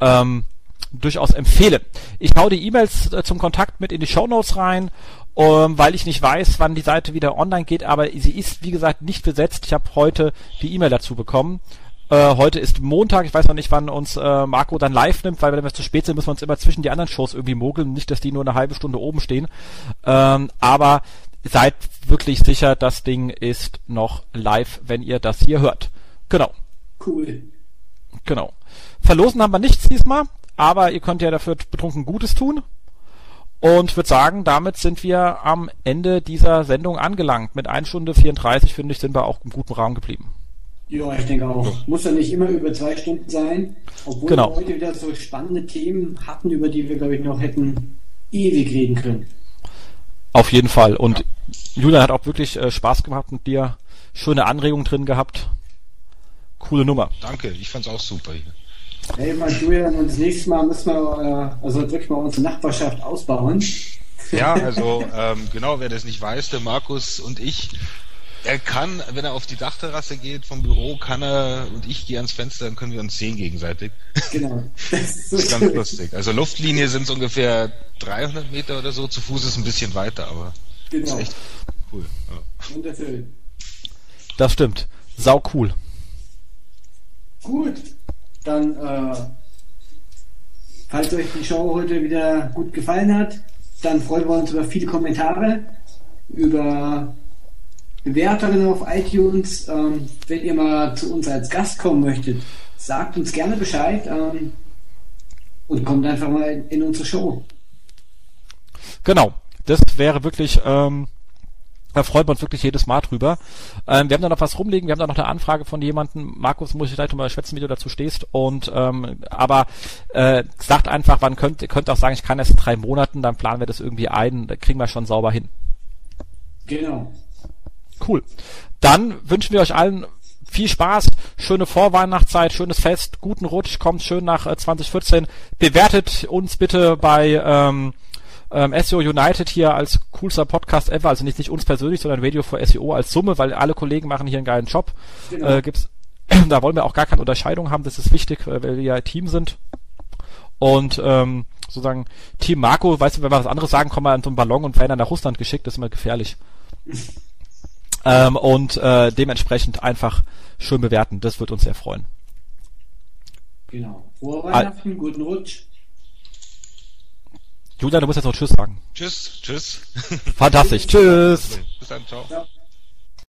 ähm, durchaus empfehlen. Ich hau die E-Mails äh, zum Kontakt mit in die Show Notes rein, ähm, weil ich nicht weiß, wann die Seite wieder online geht, aber sie ist, wie gesagt, nicht besetzt. Ich habe heute die E-Mail dazu bekommen. Äh, heute ist Montag, ich weiß noch nicht, wann uns äh, Marco dann live nimmt, weil wenn wir zu spät sind, müssen wir uns immer zwischen die anderen Shows irgendwie mogeln, nicht, dass die nur eine halbe Stunde oben stehen. Ähm, aber seid wirklich sicher, das Ding ist noch live, wenn ihr das hier hört. Genau. Cool. Genau. Verlosen haben wir nichts diesmal, aber ihr könnt ja dafür betrunken Gutes tun. Und würde sagen, damit sind wir am Ende dieser Sendung angelangt. Mit 1 Stunde 34, finde ich, sind wir auch im guten Raum geblieben. Ja, ich denke auch. Muss ja nicht immer über zwei Stunden sein, obwohl Genau. wir heute wieder so spannende Themen hatten, über die wir, glaube ich, noch hätten ewig reden können. Auf jeden Fall. Und Julian hat auch wirklich äh, Spaß gemacht mit dir. Schöne Anregungen drin gehabt. Coole Nummer. Danke, ich fand's auch super hier. Hey, mal Julian, und das nächste Mal müssen wir äh, also wirklich mal unsere Nachbarschaft ausbauen. Ja, also ähm, genau, wer das nicht weiß, der Markus und ich, er kann, wenn er auf die Dachterrasse geht vom Büro, kann er und ich gehe ans Fenster, dann können wir uns sehen gegenseitig. Genau. Das ist, ganz lustig. Also Luftlinie sind ungefähr 300 Meter oder so, zu Fuß ist ein bisschen weiter, aber Genau. ist echt cool. Ja. Wunderschön. Das stimmt. Sau cool. Gut, dann, äh, falls euch die Show heute wieder gut gefallen hat, dann freuen wir uns über viele Kommentare, über Bewertungen auf iTunes. Ähm, wenn ihr mal zu uns als Gast kommen möchtet, sagt uns gerne Bescheid ähm, und kommt einfach mal in, in unsere Show. Genau. Das wäre wirklich, ähm, da freut man uns wirklich jedes Mal drüber. Ähm, wir haben da noch was rumliegen, wir haben da noch eine Anfrage von jemandem. Markus, muss ich gleich mal schwätzen, wie du dazu stehst. Und ähm, aber äh, sagt einfach, wann könnt ihr könnt auch sagen, ich kann erst in drei Monaten, dann planen wir das irgendwie ein, da kriegen wir schon sauber hin. Genau. Cool. Dann wünschen wir euch allen viel Spaß, schöne Vorweihnachtszeit, schönes Fest, guten Rutsch, kommt schön nach äh, 2014. Bewertet uns bitte bei ähm, ähm, SEO United hier als coolster Podcast ever, also nicht, nicht uns persönlich, sondern Radio for SEO als Summe, weil alle Kollegen machen hier einen geilen Job. Genau. Äh, gibt's, (clears throat) da wollen wir auch gar keine Unterscheidung haben, das ist wichtig, äh, weil wir ja Team sind. Und ähm, sozusagen Team Marco, weißt du, wenn wir was anderes sagen, kommen wir an so einen Ballon und werden dann nach Russland geschickt, das ist immer gefährlich. (laughs) ähm, und äh, dementsprechend einfach schön bewerten, das wird uns sehr freuen. Genau. Frohe Weihnachten, guten Rutsch. Julian, du musst jetzt noch Tschüss sagen. Tschüss, tschüss. Fantastisch, tschüss. Bis dann, ciao. Ciao.